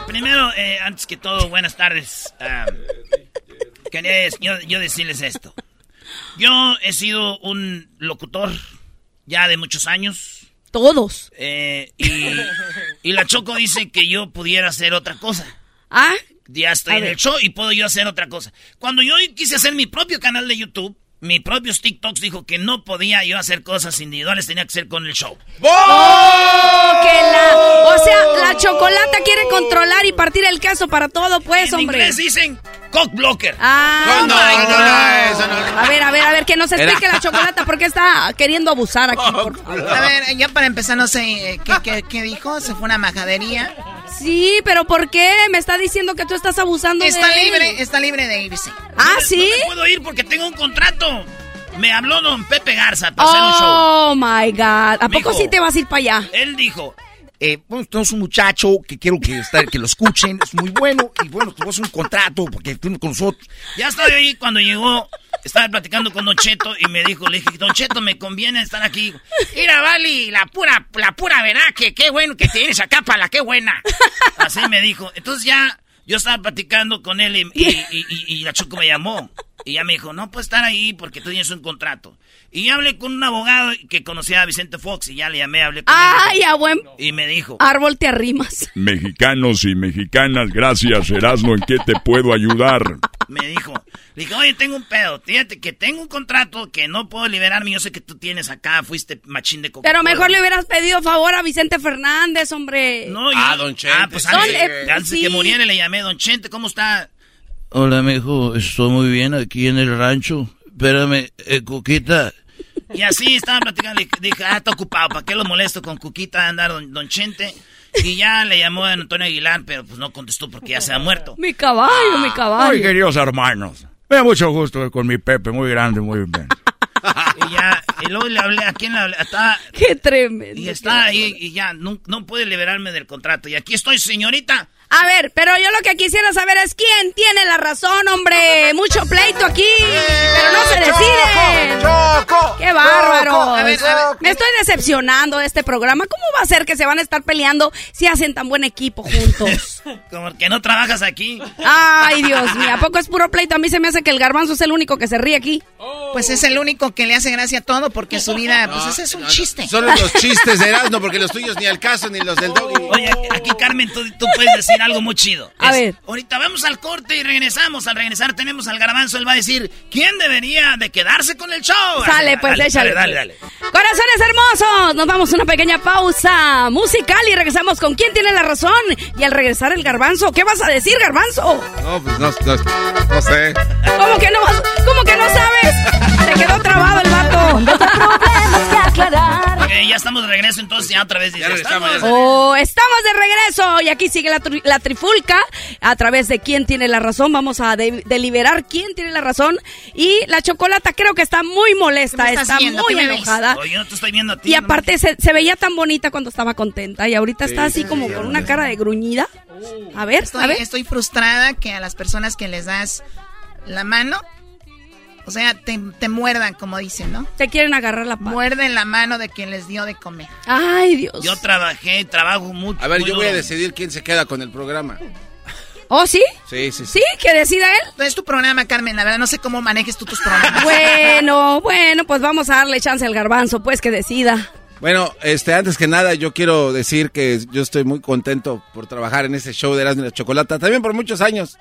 primero, eh, antes que todo, buenas tardes. quería yo, decirles esto. Yo he sido un locutor ya de muchos años. Todos. Eh, y, y la Choco dice que yo pudiera hacer otra cosa. Ah, ya estoy en el show y puedo yo hacer otra cosa. Cuando yo quise hacer mi propio canal de YouTube, mi propio TikToks dijo que no podía yo hacer cosas individuales, tenía que ser con el show. ¡Oh! Que la, o sea, la chocolata quiere controlar y partir el caso para todo, pues, en hombre. Inglés dicen cock blocker. Ah, no, no, A ver, a ver, a ver, que nos explique la chocolata porque está queriendo abusar aquí, [laughs] por favor. A ver, yo para empezar no sé eh, qué, qué, qué dijo, se fue una majadería. Sí, pero ¿por qué? Me está diciendo que tú estás abusando está de libre, Está libre de irse. ¿Ah, sí? No puedo ir porque tengo un contrato. Me habló don Pepe Garza para hacer un show. Oh, my God. ¿A poco sí te vas a ir para allá? Él dijo, eh, bueno, tenemos un muchacho que quiero que, que lo escuchen, es muy bueno, y bueno, a un contrato porque tiene con nosotros. Ya estaba ahí cuando llegó, estaba platicando con Don Cheto y me dijo, le dije, Don Cheto, me conviene estar aquí. Mira, Vali, la pura, la pura verdad, que qué bueno que tienes acá para la qué buena. Así me dijo. Entonces ya yo estaba platicando con él y, y la Choco me llamó. Y ya me dijo, no puedes estar ahí porque tú tienes un contrato. Y ya hablé con un abogado que conocía a Vicente Fox y ya le llamé, hablé con Ay, a buen... Y me dijo... Árbol te arrimas. Mexicanos y mexicanas, gracias, Erasmo, ¿en qué te puedo ayudar? Me dijo, le dije, oye, tengo un pedo, fíjate que tengo un contrato que no puedo liberarme, yo sé que tú tienes acá, fuiste machín de coca Pero mejor le hubieras pedido favor a Vicente Fernández, hombre. No, Ah, Don Chente. Ah, pues antes, antes que muriera le llamé, Don Chente, ¿cómo está? Hola, mijo, estoy muy bien aquí en el rancho. Espérame, eh, Cuquita. Y así estaba platicando, dije, ah, está ocupado, ¿para qué lo molesto con Cuquita andar don, don Chente? Y ya le llamó a Antonio Aguilar, pero pues no contestó porque ya se ha muerto. Mi caballo, mi caballo. Muy queridos hermanos. Me da mucho gusto con mi Pepe, muy grande, muy bien. [laughs] y ya, y luego le hablé, ¿a quién le hablé? Está, Qué tremendo. Y está ahí, y ya, no, no puede liberarme del contrato. Y aquí estoy, señorita. A ver, pero yo lo que quisiera saber es quién tiene la razón, hombre. Mucho pleito aquí, pero no se decide. ¡Choco! ¡Qué bárbaro! Me estoy decepcionando de este programa. ¿Cómo va a ser que se van a estar peleando si hacen tan buen equipo juntos? [laughs] Como que no trabajas aquí. Ay, Dios mío, ¿a poco es puro pleito? A mí se me hace que el garbanzo es el único que se ríe aquí. Pues es el único que le hace gracia a todo porque su vida, pues ese es un chiste. Solo los chistes de Erasmo, porque los tuyos ni al caso, ni los del doggy. Oye, aquí Carmen, tú, tú puedes decir algo muy chido. A ver. Ahorita vamos al corte y regresamos. Al regresar tenemos al garbanzo. Él va a decir quién debería de quedarse con el show. Sale, pues dale, échale. Dale, dale, Corazones hermosos, nos vamos a una pequeña pausa musical y regresamos con quién tiene la razón. Y al regresar el garbanzo, ¿qué vas a decir, garbanzo? No, pues no, no, no sé. ¿Cómo que no, cómo que no sabes? Se quedó trabado el vato. Ya estamos de regreso entonces ya otra vez. Ya regresamos. Ya Oh, estamos de regreso y aquí sigue la, tri- la trifulca a través de quién tiene la razón. Vamos a de- deliberar quién tiene la razón y la chocolata creo que está muy molesta, ¿Qué me estás está viendo? muy enojada. Yo no te estoy viendo a ti. Y ¿no? aparte se, se veía tan bonita cuando estaba contenta y ahorita está así como con una cara de gruñida. A ver, Estoy, a ver. estoy frustrada que a las personas que les das la mano, o sea, te, te muerdan, como dicen, ¿no? Te quieren agarrar la pata. Muerden la mano de quien les dio de comer. Ay, Dios. Yo trabajé, trabajo mucho. A ver, yo voy a decidir quién se queda con el programa. ¿Oh, sí? Sí, sí, sí. ¿Sí? ¿Que decida él? Es tu programa, Carmen. La verdad, no sé cómo manejes tú tus programas. [laughs] Bueno, bueno, pues vamos a darle chance al garbanzo, pues que decida. Bueno, este, antes que nada, yo quiero decir que yo estoy muy contento por trabajar en ese show de Erasmo y la Chocolata, también por muchos años.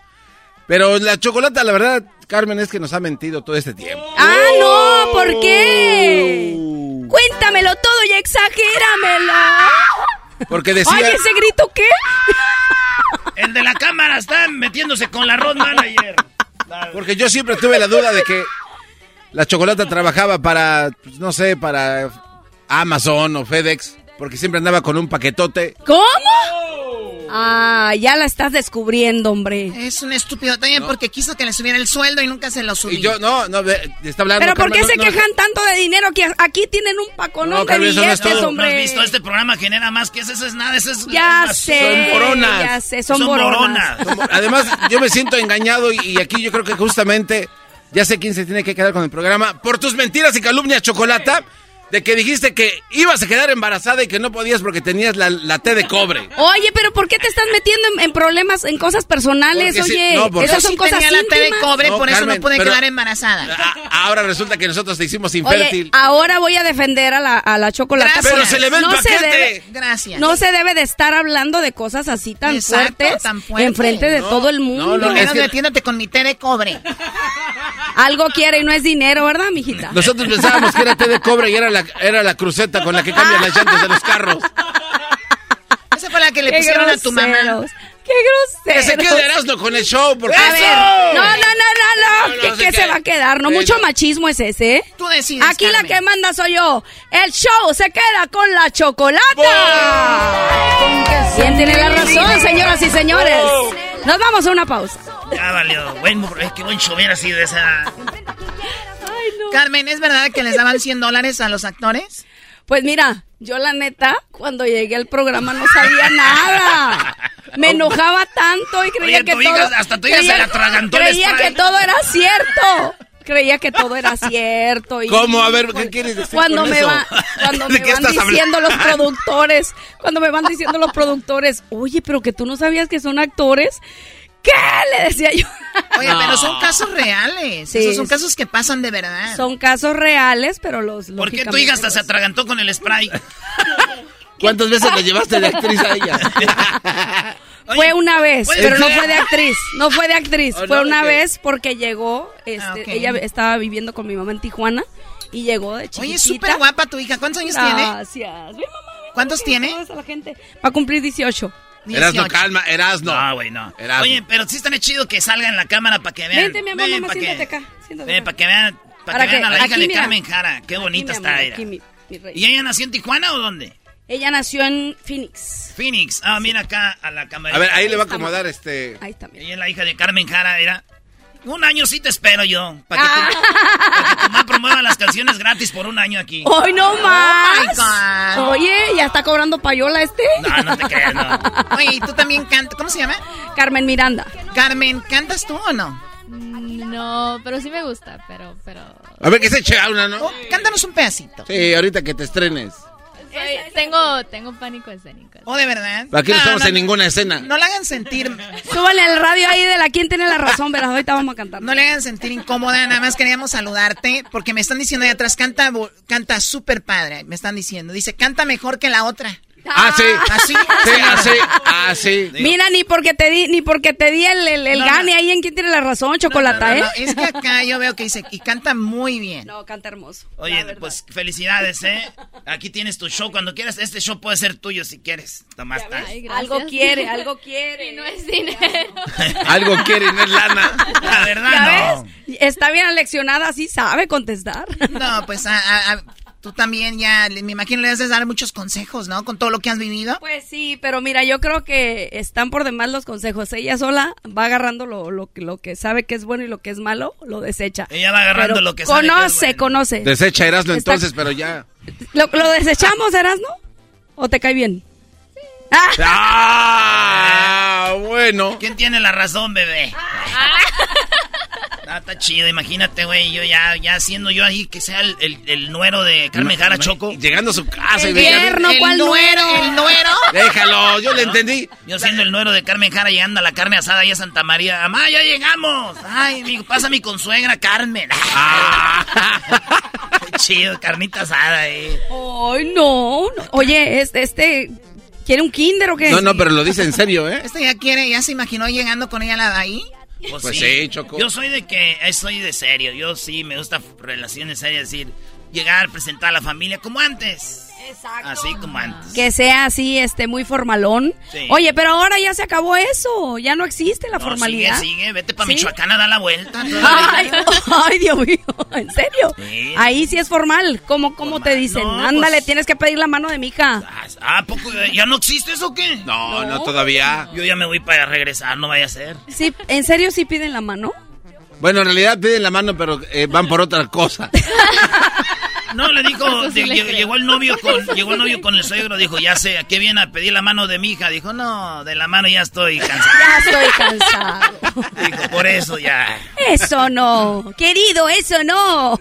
Pero la Chocolata, la verdad, Carmen, es que nos ha mentido todo este tiempo. Ah, no, ¿por qué? Cuéntamelo todo y exagéramelo. Porque decía... Oye, ese grito, ¿qué? El de la cámara está metiéndose con la road manager. Porque yo siempre tuve la duda de que la Chocolata trabajaba para, pues, no sé, para Amazon o FedEx, porque siempre andaba con un paquetote. ¿Cómo? Ah, ya la estás descubriendo, hombre. Es un estúpido también porque quiso que le subiera el sueldo y nunca se lo subió. Y yo, no, no, ve, está hablando... Pero ¿por qué Carmen, se no, no, quejan tanto de dinero que aquí tienen un paconón No, de eso no es billetes, todo. ¿No has hombre? visto? Este programa genera más que eso, eso es nada, eso es... Ya es- sé, Son boronas. ya sé, son, Son boronas. boronas. Además, yo me siento engañado y, y aquí yo creo que justamente ya sé quién se tiene que quedar con el programa. Por tus mentiras y calumnias, Chocolata, de que dijiste que ibas a quedar embarazada y que no podías porque tenías la, la T de cobre. Oye, pero ¿por qué te estás metiendo en, problemas, en cosas personales? Oye, esas son cosas tenía la T de cobre, por eso no pude quedar embarazada. ahora resulta que nosotros te hicimos infértil. Oye, ahora voy a defender a la, a la chocolate. Pero se le ve el no paquete. Se debe, Gracias. No se debe de estar hablando de cosas así tan fuertes tan fuerte. enfrente de todo el mundo. No, no, es que... metiéndote con mi T de cobre. Algo quiere y no es dinero, ¿verdad, mijita? Nosotros pensábamos que era T de cobre y era la, era la cruceta con la que cambian las llantas de los carros. Esa fue la que le pusieron a tu mamá. ¡Qué grosero! Que se quede Erasmo con el show, porque... A ver, no, no, no, no, no. ¿Qué, se va a quedar? No, mucho machismo es ese, ¿eh? Tú decides, Aquí la que manda soy yo. El show se queda con la chocolata. ¿Quién tiene la razón, señoras y señores? Nos vamos a una pausa. Ya valió. Bueno, es que buen show hubiera sido esa... Carmen, ¿es verdad que les daban 100 dólares a los actores? Pues mira, yo la neta, cuando llegué al programa no sabía nada. Me enojaba tanto y creía que todo... hasta tu creía, se Creía que todo era cierto. Creía que todo era cierto. Y ¿Cómo? A ver, ¿qué quieres decir cuando con me eso? Va, cuando me van diciendo los productores, cuando me van diciendo los productores, oye, pero que tú no sabías que son actores, ¿Qué? Le decía yo. Oye, pero son casos reales. Esos son casos que pasan de verdad. Son casos reales, pero los. ¿Por qué tu hija hasta se atragantó con el spray? [laughs] ¿Cuántas veces le llevaste de actriz a ella? [laughs] fue una vez, pero no fue de actriz. No fue de actriz. Oh, fue una vez porque llegó. Este, ah, Ella estaba viviendo con mi mamá en Tijuana y llegó de chiquitita. Oye, súper guapa tu hija. ¿Cuántos años tiene? Gracias. ¿Cuántos tiene? la gente. Va a cumplir 18. Erasno, calma, Erasno. No, güey, no. Oye, pero sí está chido que salga en la cámara para que vean. Vente, mi amor, mamá, siéntate acá. Ven, para que vean, para, que vean a la hija de Carmen Jara. Qué bonita está ella. ¿Y ella nació en Tijuana o dónde? Ella nació en Phoenix. Phoenix. Ah, mira acá a la cámara. A ver, ahí, le va a acomodar este. Ahí está. Ella es la hija de Carmen Jara, era. Un año sí te espero yo. Para que, tu, para que tu mamá promueva las canciones gratis por un año aquí. ¡Hoy no oh más! Oye, ¿ya está cobrando payola este? No, no te creas, no. Oye, ¿y tú también cantas? ¿Cómo se llama? Carmen Miranda. Carmen, ¿cantas tú o no? Mm, no, pero sí me gusta, pero, pero... A ver, que se eche una, ¿no? Oh, cántanos un pedacito. Sí, ahorita que te estrenes tengo, tengo pánico escénico. ¿Oh, de verdad? Aquí no, estamos en ninguna escena. No le hagan sentir... [laughs] Súbale al radio ahí de la quien tiene la razón, verás, ahorita vamos a cantar. No le hagan sentir incómoda, nada más queríamos saludarte, porque me están diciendo ahí atrás, canta, canta súper padre, me están diciendo. Dice, canta mejor que la otra. Ah, sí. Así. Sí, así. Así. Mira, ni porque te di, ni porque te di el, el, gane ahí en quién tiene la razón, Chocolata, ¿eh? es que acá yo veo que dice, y canta muy bien. No, canta hermoso. Oye, pues felicidades, ¿eh? Aquí tienes tu show. Cuando quieras, este show puede ser tuyo si quieres. Tomás, algo quiere, algo quiere. Y no es dinero. [laughs] algo quiere y no es lana. La verdad, no. Está bien aleccionada, sí sabe contestar. No, pues a Tú también ya, me imagino le has de dar muchos consejos, ¿no? Con todo lo que has vivido. Pues sí, pero mira, yo creo que están por demás los consejos. Ella sola va agarrando lo, lo, lo que sabe que es bueno y lo que es malo, lo desecha. Ella va agarrando lo que sabe Conoce, que es conoce. Desecha Erasno entonces, pero ya. ¿Lo, ¿Lo desechamos, Erasno? ¿O te cae bien? ¡Ah! bueno. ¿Quién tiene la razón, bebé? Ah, está chido, imagínate, güey, yo ya, ya siendo yo ahí que sea el, el, nuero de Carmen Jara Choco. Llegando a su casa el y yerno, ¿cuál nuero? ¿El nuero? Déjalo, yo le entendí. Yo siendo el nuero de Carmen Jara llegando a la carne asada ahí a Santa María. ¡Mamá, ya llegamos! Ay, amigo, pasa mi consuegra Carmen. Ah. [laughs] chido, carnita asada, eh. Ay, no. Oye, este, este ¿Quiere un kinder o qué? No, no, pero lo dice en serio, ¿eh? Este ya quiere, ya se imaginó llegando con ella la ahí. Pues, pues sí. Choco. Yo soy de que, eh, soy de serio. Yo sí me gusta relaciones serias, decir, llegar, presentar a la familia como antes. Exacto. Así como antes. Que sea así, este, muy formalón. Oye, pero ahora ya se acabó eso. Ya no existe la formalidad. Sigue, sigue. Vete para Michoacán a dar la vuelta. [laughs] Ay, Dios mío. ¿En serio? Ahí sí es formal. ¿Cómo, cómo te dicen? Ándale, pues tienes que pedir la mano de mi hija. Ah, ¿poco ya no existe eso o qué? No, no, todavía. Yo ya me voy para regresar, no vaya a ser. Sí, ¿en serio sí piden la mano? Bueno, en realidad piden la mano, pero eh, van por otra cosa. [laughs] No, le dijo, [laughs] llegó, el novio [laughs] con, llegó el novio con el suegro, dijo, ya sé, ¿a qué viene a pedir la mano de mi hija? Dijo, no, de la mano ya estoy cansado. Ya estoy [laughs] cansado. Dijo, por eso ya. Eso no, querido, eso no.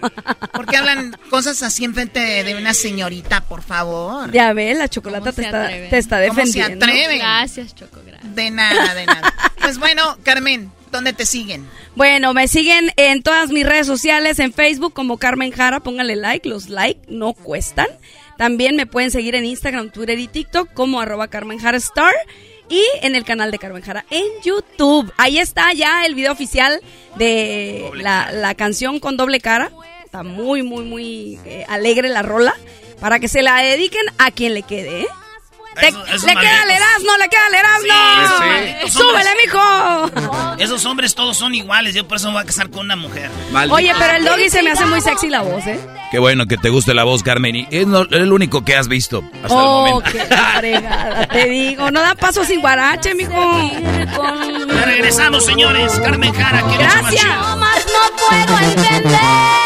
¿Por qué hablan cosas así enfrente de una señorita, por favor? Ya ves, la chocolata te está, te está, defendiendo. ¿Cómo se atreve? Gracias, Choco, gracias. De nada, de nada. Pues bueno, Carmen, ¿dónde te siguen? Bueno, me siguen en todas mis redes sociales, en Facebook como Carmen Jara, póngale like, los like no cuestan. También me pueden seguir en Instagram, Twitter y TikTok como arroba Carmen Jara Star y en el canal de Carmen Jara en YouTube. Ahí está ya el video oficial de la, canción con doble cara. Está muy, muy, muy eh, alegre la rola para que se la dediquen a quien le quede, ¿eh? Le queda el Erasmo, le queda el Erasmo. ¡Súbele, mijo! Esos hombres todos son iguales. Yo por eso me voy a casar con una mujer. Oye, pero el doggy se me hace muy sexy la voz, ¿eh? Qué bueno que te guste la voz, Carmen. Y es el único que has visto hasta el oh, momento. qué fregada, te digo. No da paso sin guarache, mijo. regresamos, señores. Carmen Jara, que Gracias. No más no puedo entender.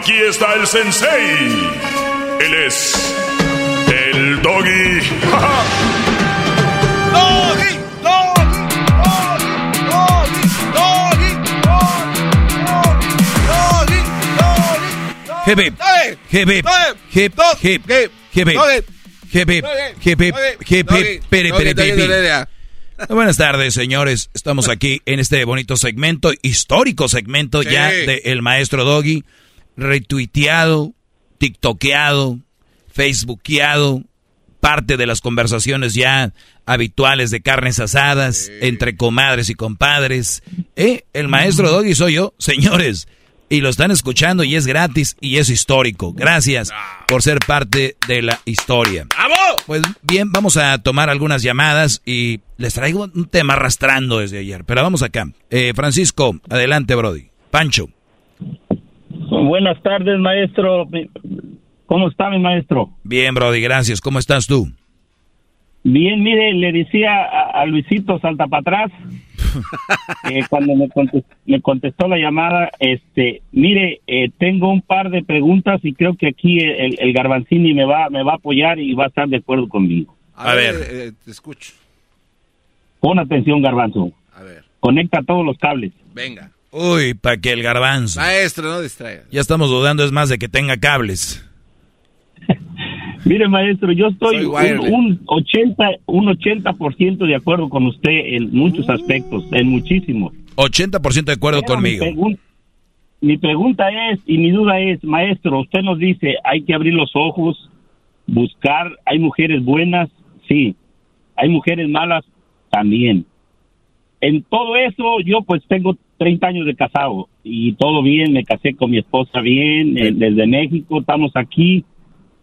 Aquí está el sensei. Él es el doggy. doggy, doggy, doggy, doggy, doggy, doggy, hip, hip, Buenas tardes, señores. Estamos aquí en este bonito segmento, histórico segmento ya de El Maestro Doggy retuiteado, tiktokeado, facebookeado, parte de las conversaciones ya habituales de carnes asadas entre comadres y compadres. ¿Eh? El maestro Doggy soy yo, [laughs] señores. Y lo están escuchando y es gratis y es histórico. Gracias por ser parte de la historia. Pues bien, vamos a tomar algunas llamadas y les traigo un tema arrastrando desde ayer. Pero vamos acá. Eh, Francisco, adelante, Brody. Pancho. Buenas tardes, maestro. ¿Cómo está mi maestro? Bien, Brody, gracias. ¿Cómo estás tú? Bien, mire, le decía a, Luisito Salta para atrás, [laughs] cuando me contestó, la llamada, este, mire, eh, tengo un par de preguntas y creo que aquí el, el, Garbanzini me va, me va a apoyar y va a estar de acuerdo conmigo. A, ver, eh, te escucho. Pon atención, Garbanzo. A ver. Conecta todos los cables. Venga. Uy, para que el garbanzo. Maestro, no distraiga. Ya estamos dudando, es más, de que tenga cables. [laughs] Mire, maestro, yo estoy un, 80, un 80% de acuerdo con usted en muchos mm. aspectos, en muchísimos. 80% de acuerdo conmigo. mi pregunta es, y mi duda es, maestro, usted nos dice, hay que abrir los ojos, buscar, hay mujeres buenas, sí, hay mujeres malas, también. En todo eso, yo pues tengo 30 años de casado y todo bien, me casé con mi esposa bien, eh, desde México, estamos aquí.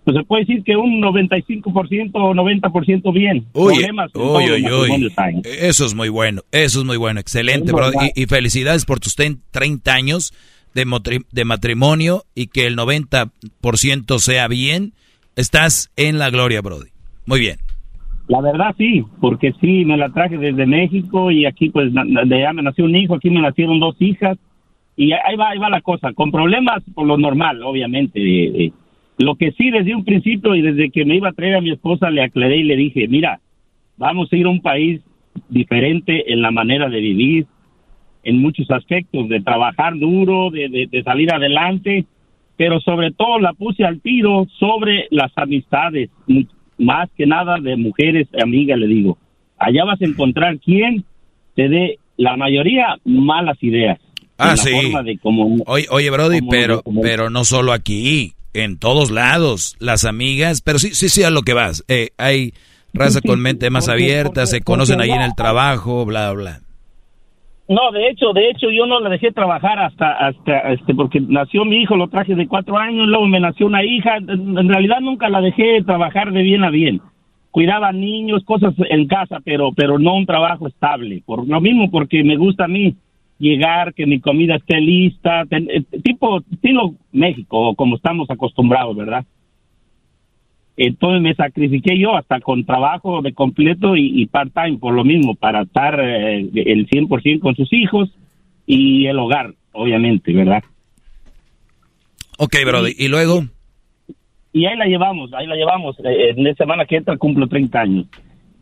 Pues se puede decir que un 95% o 90% bien. Uy, uy, uy, Eso es muy bueno, eso es muy bueno, excelente, bro. Y, felicidades por tus 30 años de, de matrimonio y que el 90% sea bien. Estás en la gloria, Brody. Muy bien. La verdad sí, porque sí, me la traje desde México y aquí pues de allá me nació un hijo, aquí me nacieron dos hijas y ahí va, ahí va la cosa, con problemas por lo normal, obviamente. lo que sí desde un principio y desde que me iba a traer a mi esposa le aclaré y le dije, mira, vamos a ir a un país diferente en la manera de vivir, en muchos aspectos, de trabajar duro, de, de, salir adelante, pero sobre todo la puse al tiro sobre las amistades, más que nada de mujeres amigas, le digo. Allá vas a encontrar quien te dé la mayoría malas ideas. Ah, sí. oye, oye, Brody, pero, pero no solo aquí, en todos lados, las amigas, pero sí, sí, sí, a lo que vas. Eh, hay raza con mente más abierta, se conocen ahí en el trabajo, bla, bla. No, de hecho, de hecho yo no la dejé trabajar hasta, hasta, este, porque nació mi hijo, lo traje de cuatro años, luego me nació una hija, en realidad nunca la dejé trabajar de bien a bien. Cuidaba niños, cosas en casa, pero, pero no un trabajo estable. Por lo mismo, porque me gusta a mí llegar, que mi comida esté lista, eh, tipo estilo México, como estamos acostumbrados, ¿verdad? Entonces me sacrifiqué yo hasta con trabajo de completo y, part-time por lo mismo, para estar eh, el 100% con sus hijos y el hogar, obviamente, ¿verdad? Ok, Brody, ¿y luego? Y ahí la llevamos, ahí la llevamos. Eh, en la semana que entra cumplo 30 años.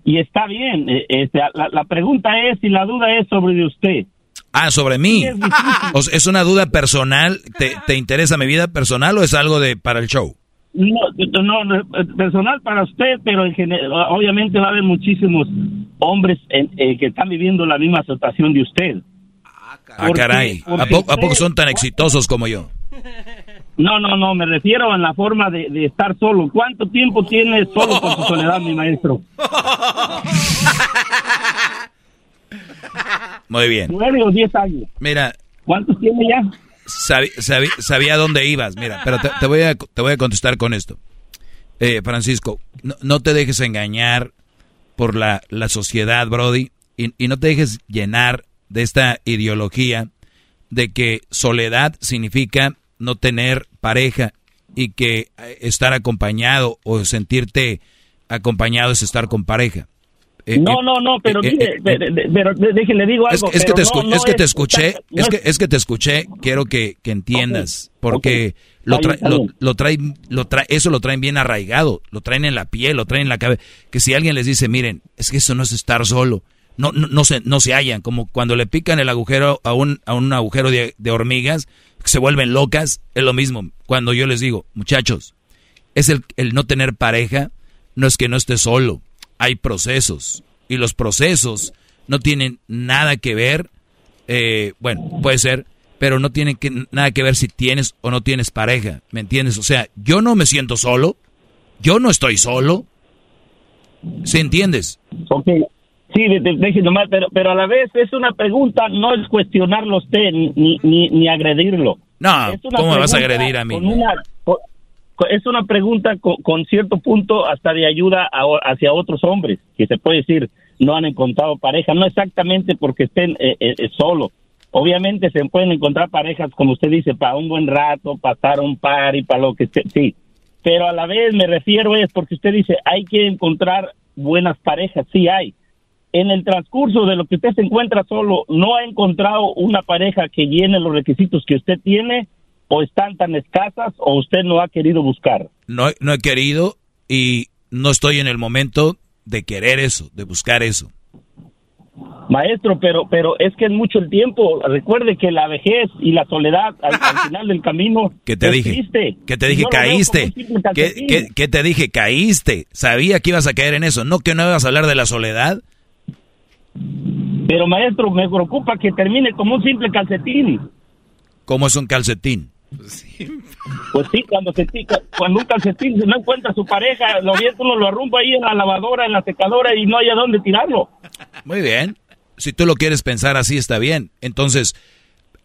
Y está bien, eh, este, la, pregunta es y la duda es sobre usted. Ah, sobre mí. ¿Es una duda personal? ¿Te, ¿Te interesa mi vida personal o es algo de para el show? No, no, personal para usted, pero en general, obviamente va a haber muchísimos hombres eh, que están viviendo la misma situación de usted. Ah, caray. ¿A, poco, son tan exitosos como yo? No, no, no, me refiero a la forma de, estar solo. ¿Cuánto tiempo tiene solo con su soledad, mi maestro? [laughs] Muy bien. Nueve o diez años. Mira. ¿Cuántos tiene ya? Sabía dónde ibas, mira, pero te, voy, a, te voy a contestar con esto. Eh, Francisco, no, te dejes engañar por la, la sociedad, Brody, y, y, no te dejes llenar de esta ideología de que soledad significa no tener pareja y que eh, estar acompañado o sentirte acompañado es estar con pareja. Eh, no, no, no, pero eh, mire, pero déjele digo algo. Es, que te, es que te escuché, es, que, es que te escuché, quiero que, que entiendas, porque lo, lo, traen, lo trae, eso lo traen bien arraigado, lo traen en la piel, lo traen en la cabeza. Que si alguien les dice, miren, es que eso no es estar solo, no, no, no se, no se hallan, como cuando le pican el agujero a un, a un agujero de, de hormigas, se vuelven locas, es lo mismo. Cuando yo les digo, muchachos, es el, el no tener pareja, no es que no esté solo hay procesos y los procesos no tienen nada que ver, eh, bueno, puede ser, pero no tienen que, nada que ver si tienes o no tienes pareja, ¿me entiendes? O sea, yo no me siento solo, yo no estoy solo, ¿se entiendes? Ok, sí, déjeme nomás, pero, pero a la vez es una pregunta, no es cuestionarlo usted ni, ni, ni agredirlo. No, ¿cómo me vas a agredir a mí? Es una pregunta con, cierto punto hasta de ayuda hacia otros hombres, que se puede decir no han encontrado pareja, no exactamente porque estén eh, eh, eh, solos. Obviamente se pueden encontrar parejas, como usted dice, para un buen rato, pasar un par y para lo que sea, sí. Pero a la vez me refiero es porque usted dice, hay que encontrar buenas parejas, sí hay. En el transcurso de lo que usted se encuentra solo, no ha encontrado una pareja que llene los requisitos que usted tiene, o están tan escasas o usted no ha querido buscar? No, no he querido y no estoy en el momento de querer eso, de buscar eso. Maestro, pero pero es que es mucho el tiempo. Recuerde que la vejez y la soledad al, [laughs] final del camino. ¿Qué te dije? ¿Qué te dije? Caíste. ¿Qué, ¿Qué, te dije? Caíste. Sabía que ibas a caer en eso. ¿No que no ibas a hablar de la soledad? Pero maestro, me preocupa que termine como un simple calcetín. ¿Cómo es un calcetín? Pues sí, cuando, se, cuando un calcetín no encuentra su pareja, lo viene uno lo arrumba ahí en la lavadora, en la secadora y no hay a dónde tirarlo. Muy bien. Si tú lo quieres pensar así, está bien. Entonces,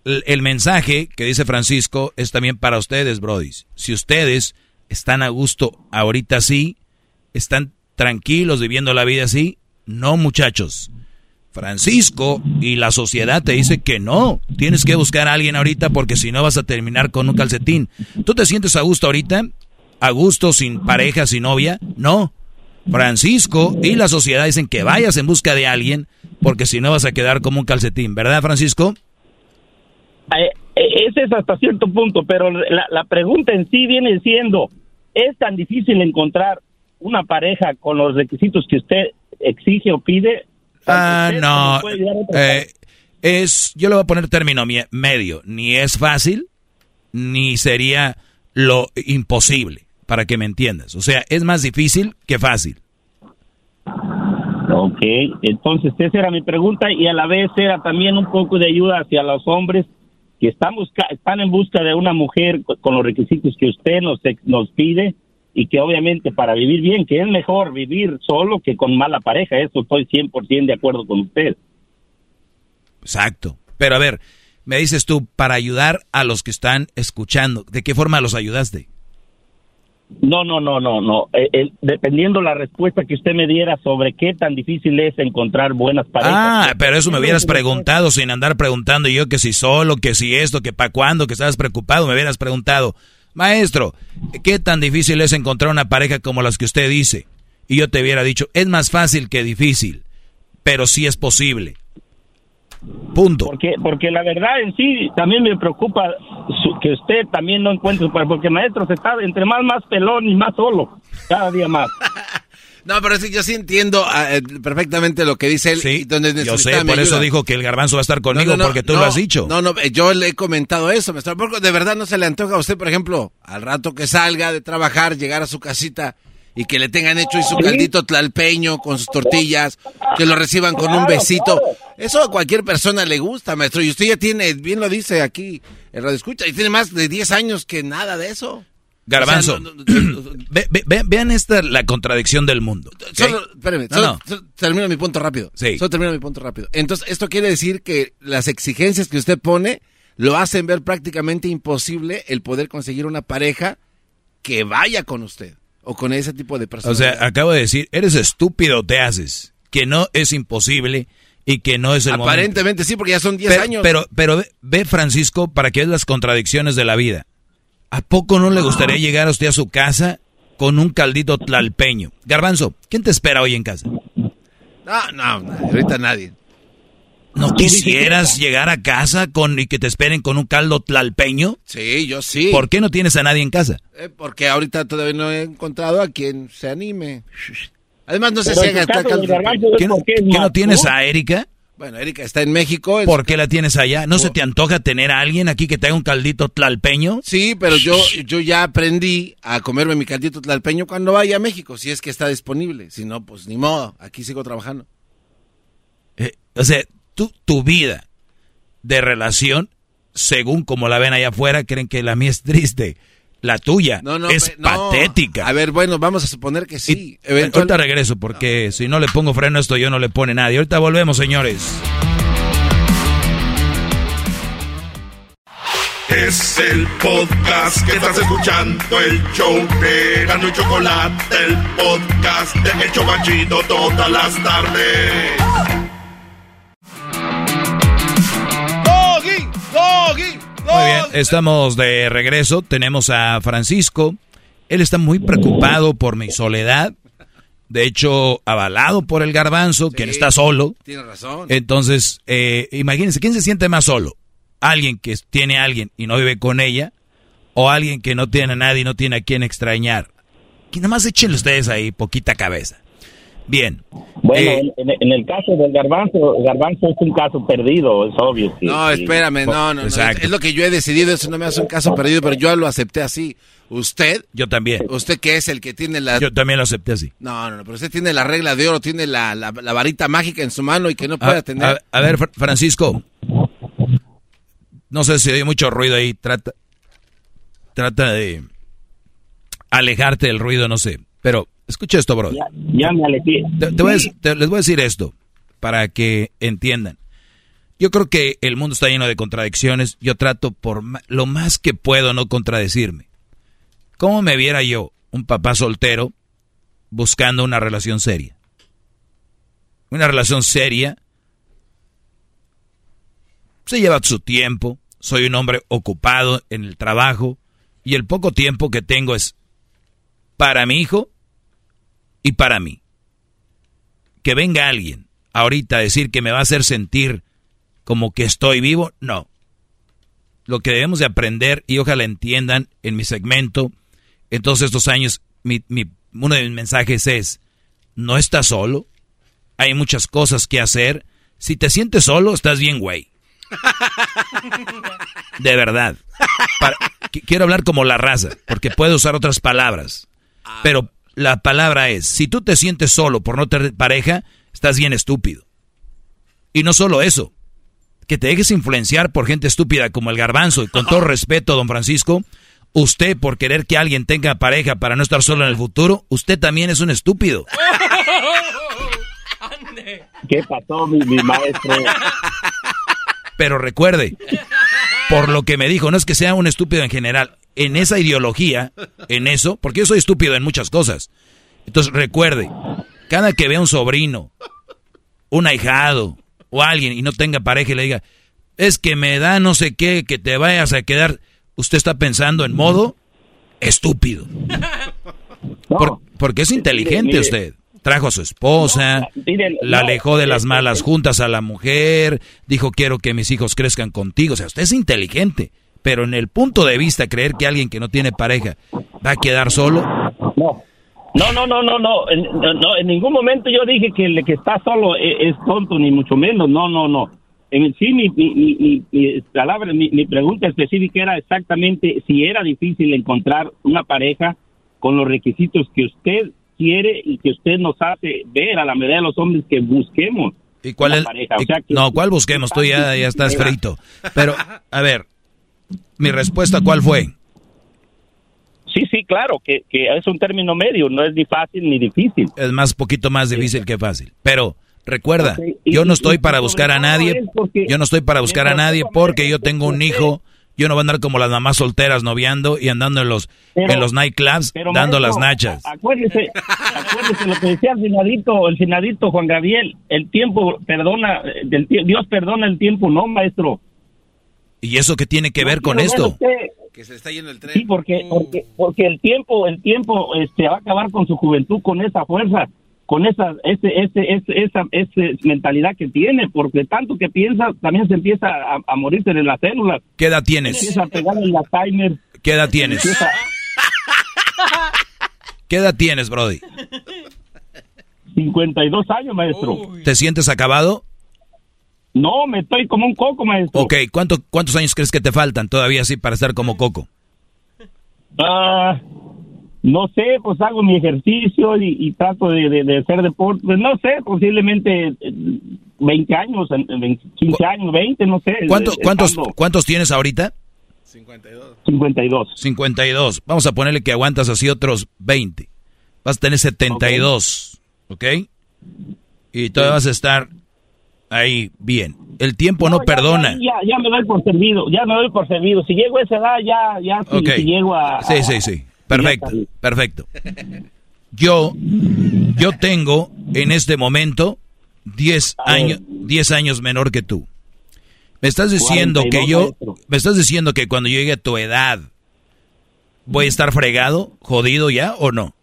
el, mensaje que dice Francisco es también para ustedes, Brody. Si ustedes están a gusto ahorita así, están tranquilos viviendo la vida así, no muchachos. Francisco y la sociedad te dice que no, tienes que buscar a alguien ahorita porque si no vas a terminar con un calcetín. ¿Tú te sientes a gusto ahorita? ¿A gusto sin pareja, sin novia? No. Francisco y la sociedad dicen que vayas en busca de alguien porque si no vas a quedar como un calcetín, ¿verdad Francisco? Eh, eh, ese es hasta cierto punto, pero la pregunta en sí viene siendo, ¿es tan difícil encontrar una pareja con los requisitos que usted exige o pide Ah, no. Eh, es, yo le voy a poner término medio, ni es fácil, ni sería lo imposible, para que me entiendas. O sea, es más difícil que fácil. Ok, entonces esa era mi pregunta y a la vez era también un poco de ayuda hacia los hombres que están, están en busca de una mujer con los requisitos que usted nos, nos pide y que obviamente para vivir bien, que es mejor vivir solo que con mala pareja, eso estoy 100% de acuerdo con usted. Exacto, pero a ver, me dices tú, para ayudar a los que están escuchando, ¿de qué forma los ayudaste? No, no, no, no, no. Eh, dependiendo la respuesta que usted me diera sobre qué tan difícil es encontrar buenas parejas. Ah, pero eso me hubieras preguntado sin andar preguntando yo que si solo, que si esto, que para cuándo, que estabas preocupado, me hubieras preguntado, maestro, ¿qué tan difícil es encontrar una pareja como las que usted dice? Y yo te hubiera dicho, es más fácil que difícil, pero sí es posible. Punto. Porque, porque la verdad en sí también me preocupa que usted también no encuentre, porque maestro se está entre más, más pelón y más solo, cada día más. [laughs] No, pero sí, yo sí entiendo ah, eh, perfectamente lo que dice él. Sí, donde yo sé, por eso dijo que el garbanzo va a estar conmigo, porque tú lo has dicho. No, no, yo le he comentado eso, maestro. De verdad no se le antoja a usted, por ejemplo, al rato que salga de trabajar, llegar a su casita y que le tengan hecho y su caldito tlalpeño con sus tortillas, que lo reciban con un besito. Eso a cualquier persona le gusta, maestro. Y usted ya tiene, bien lo dice aquí, el radio escucha, y tiene más de 10 años que nada de eso. Garbanzo, vean esta la contradicción del mundo. Solo, espérame, solo, termino mi punto rápido. Sí. Solo termino mi punto rápido. Entonces, esto quiere decir que las exigencias que usted pone lo hacen ver prácticamente imposible el poder conseguir una pareja que vaya con usted o con ese tipo de personas. O sea, acabo de decir, eres estúpido, te haces, que no es imposible y que no es el Aparentemente sí, porque ya son 10 años. Pero, pero ve, Francisco, para que veas las contradicciones de la vida. ¿A poco no le gustaría llegar a usted a su casa con un caldito tlalpeño? Garbanzo, ¿quién te espera hoy en casa? No, no, ahorita nadie. ¿No quisieras [laughs] llegar a casa con y que te esperen con un caldo tlalpeño? Sí, yo sí. ¿Por qué no tienes a nadie en casa? Eh, porque ahorita todavía no he encontrado a quien se anime. Además, no sé si haga caldo. ¿Qué, no tienes a Erika? Bueno, Erika está en México. ¿Por qué la tienes allá? ¿No se te antoja tener a alguien aquí que te haga un caldito tlalpeño? Sí, pero yo, yo ya aprendí a comerme mi caldito tlalpeño cuando vaya a México, si es que está disponible. Si no, pues ni modo, aquí sigo trabajando. Eh, o sea, tu, vida de relación, según como la ven allá afuera, creen que la mía es triste. La tuya es patética. A ver, bueno, vamos a suponer que sí. Ahorita regreso, porque si no le pongo freno a esto, yo no le pone nadie. Ahorita volvemos, señores. Es el podcast que estás escuchando, el show de Gano y Chocolate, el podcast de El Chocachito todas las tardes. Muy bien, estamos de regreso. Tenemos a Francisco. Él está muy preocupado por mi soledad. De hecho, avalado por el garbanzo, quien está solo. Tiene razón. Entonces, eh, imagínense, ¿quién se siente más solo? ¿Alguien que tiene a alguien y no vive con ella? ¿O alguien que no tiene a nadie y no tiene a quien extrañar? Que nada más echen ustedes ahí poquita cabeza. Bien. Bueno, eh, en, el caso del garbanzo, garbanzo es un caso perdido, es obvio. no, espérame, no, no, es, lo que yo he decidido, eso no me hace un caso perdido, pero yo lo acepté así. Usted. Yo también. Usted que es el que tiene la... Yo también lo acepté así. No, no, no, pero usted tiene la regla de oro, tiene la, la, varita mágica en su mano y que no puede tener... A, ver, Francisco. No sé si hay mucho ruido ahí, trata... Trata de alejarte del ruido, no sé, pero Escucha esto, bro. Ya, me alejé. les voy a decir esto para que entiendan. Yo creo que el mundo está lleno de contradicciones. Yo trato por lo más que puedo no contradecirme. ¿Cómo me viera yo, un papá soltero, buscando una relación seria? Una relación seria se lleva su tiempo. Soy un hombre ocupado en el trabajo y el poco tiempo que tengo es para mi hijo y para mí. Que venga alguien ahorita a decir que me va a hacer sentir como que estoy vivo, no. Lo que debemos de aprender, y ojalá entiendan en mi segmento, en todos estos años, mi, uno de mis mensajes es, no estás solo, hay muchas cosas que hacer, Si te sientes solo, estás bien, güey. [laughs] De verdad. quiero hablar como la raza, porque puedo usar otras palabras. Pero la palabra es, si tú te sientes solo por no tener pareja, estás bien estúpido. Y no solo eso, que te dejes influenciar por gente estúpida como el garbanzo. Y con todo [laughs] respeto, don Francisco, usted por querer que alguien tenga pareja para no estar solo en el futuro, usted también es un estúpido. [laughs] ¿Qué pasó, mi, maestro? Pero recuerde, por lo que me dijo, no es que sea un estúpido en general, en esa ideología, en eso, porque yo soy estúpido en muchas cosas. Entonces recuerde, cada que vea un sobrino, un ahijado o alguien y no tenga pareja y le diga, es que me da no sé qué, que te vayas a quedar, usted está pensando en modo estúpido. porque es inteligente usted. Trajo a su esposa, la alejó de las malas juntas a la mujer, dijo quiero que mis hijos crezcan contigo. O sea, usted es inteligente, pero en el punto de vista creer que alguien que no tiene pareja va a quedar solo. No. No, no, no, no, no, en, no, en ningún momento yo dije que el que está solo e, es, tonto, ni mucho menos, no, no, no. En sí, mi, mi, mi, palabra, mi, pregunta específica era exactamente si era difícil encontrar una pareja con los requisitos que usted quiere y que usted nos hace ver a la mayoría de los hombres que busquemos. ¿Y cuál es? no, ¿cuál busquemos? Tú ya, ya estás frito. Pero, a ver, mi respuesta, ¿cuál fue? Sí, sí, claro, que, que es un término medio, no es ni fácil ni difícil. Es más, poquito más difícil que fácil. Pero recuerda, yo no estoy para buscar a nadie, yo no estoy para buscar a nadie porque yo tengo un hijo yo no voy a andar como las mamás solteras noviando y andando en los en los nightclubs dando las nachas. Acuérdese, acuérdese lo que decía el senadito, el senadito Juan Gabriel, el tiempo perdona, Dios perdona el tiempo, no, maestro. ¿Y eso qué tiene que ver con esto? que se está yendo el tren. Sí, porque, porque, porque el tiempo, el tiempo este, va a acabar con su juventud con esa fuerza con esa, ese, ese, ese, esa, esa mentalidad que tiene, porque tanto que piensa, también se empieza a, morirse en las células. ¿Qué edad tienes? Empieza a pegar el Alzheimer. ¿Qué edad tienes? ¿Qué edad tienes, Brody? 52 años, maestro. ¿Te sientes acabado? No, me estoy como un coco, maestro. Ok, ¿Cuánto, ¿cuántos años crees que te faltan todavía así para estar como coco? Ah... No sé, pues hago mi ejercicio y, trato de, hacer deporte. Pues no sé, posiblemente 20 años, 15 años, 20, no sé. cuántos, ¿Cuántos tienes ahorita? 52. 52. 52. Vamos a ponerle que aguantas así otros 20. Vas a tener 72. ¿Ok? Y todavía vas a estar ahí bien. El tiempo no, perdona. Ya, ya, me doy por servido, ya me doy por servido. Si llego a esa edad, ya, ya, si, llego a... Sí, sí, sí. Perfecto, perfecto. Yo, yo tengo en este momento 10 años, 10 años menor que tú. Me estás diciendo que yo, me estás diciendo que cuando llegue a tu edad voy a estar fregado, jodido ya o no?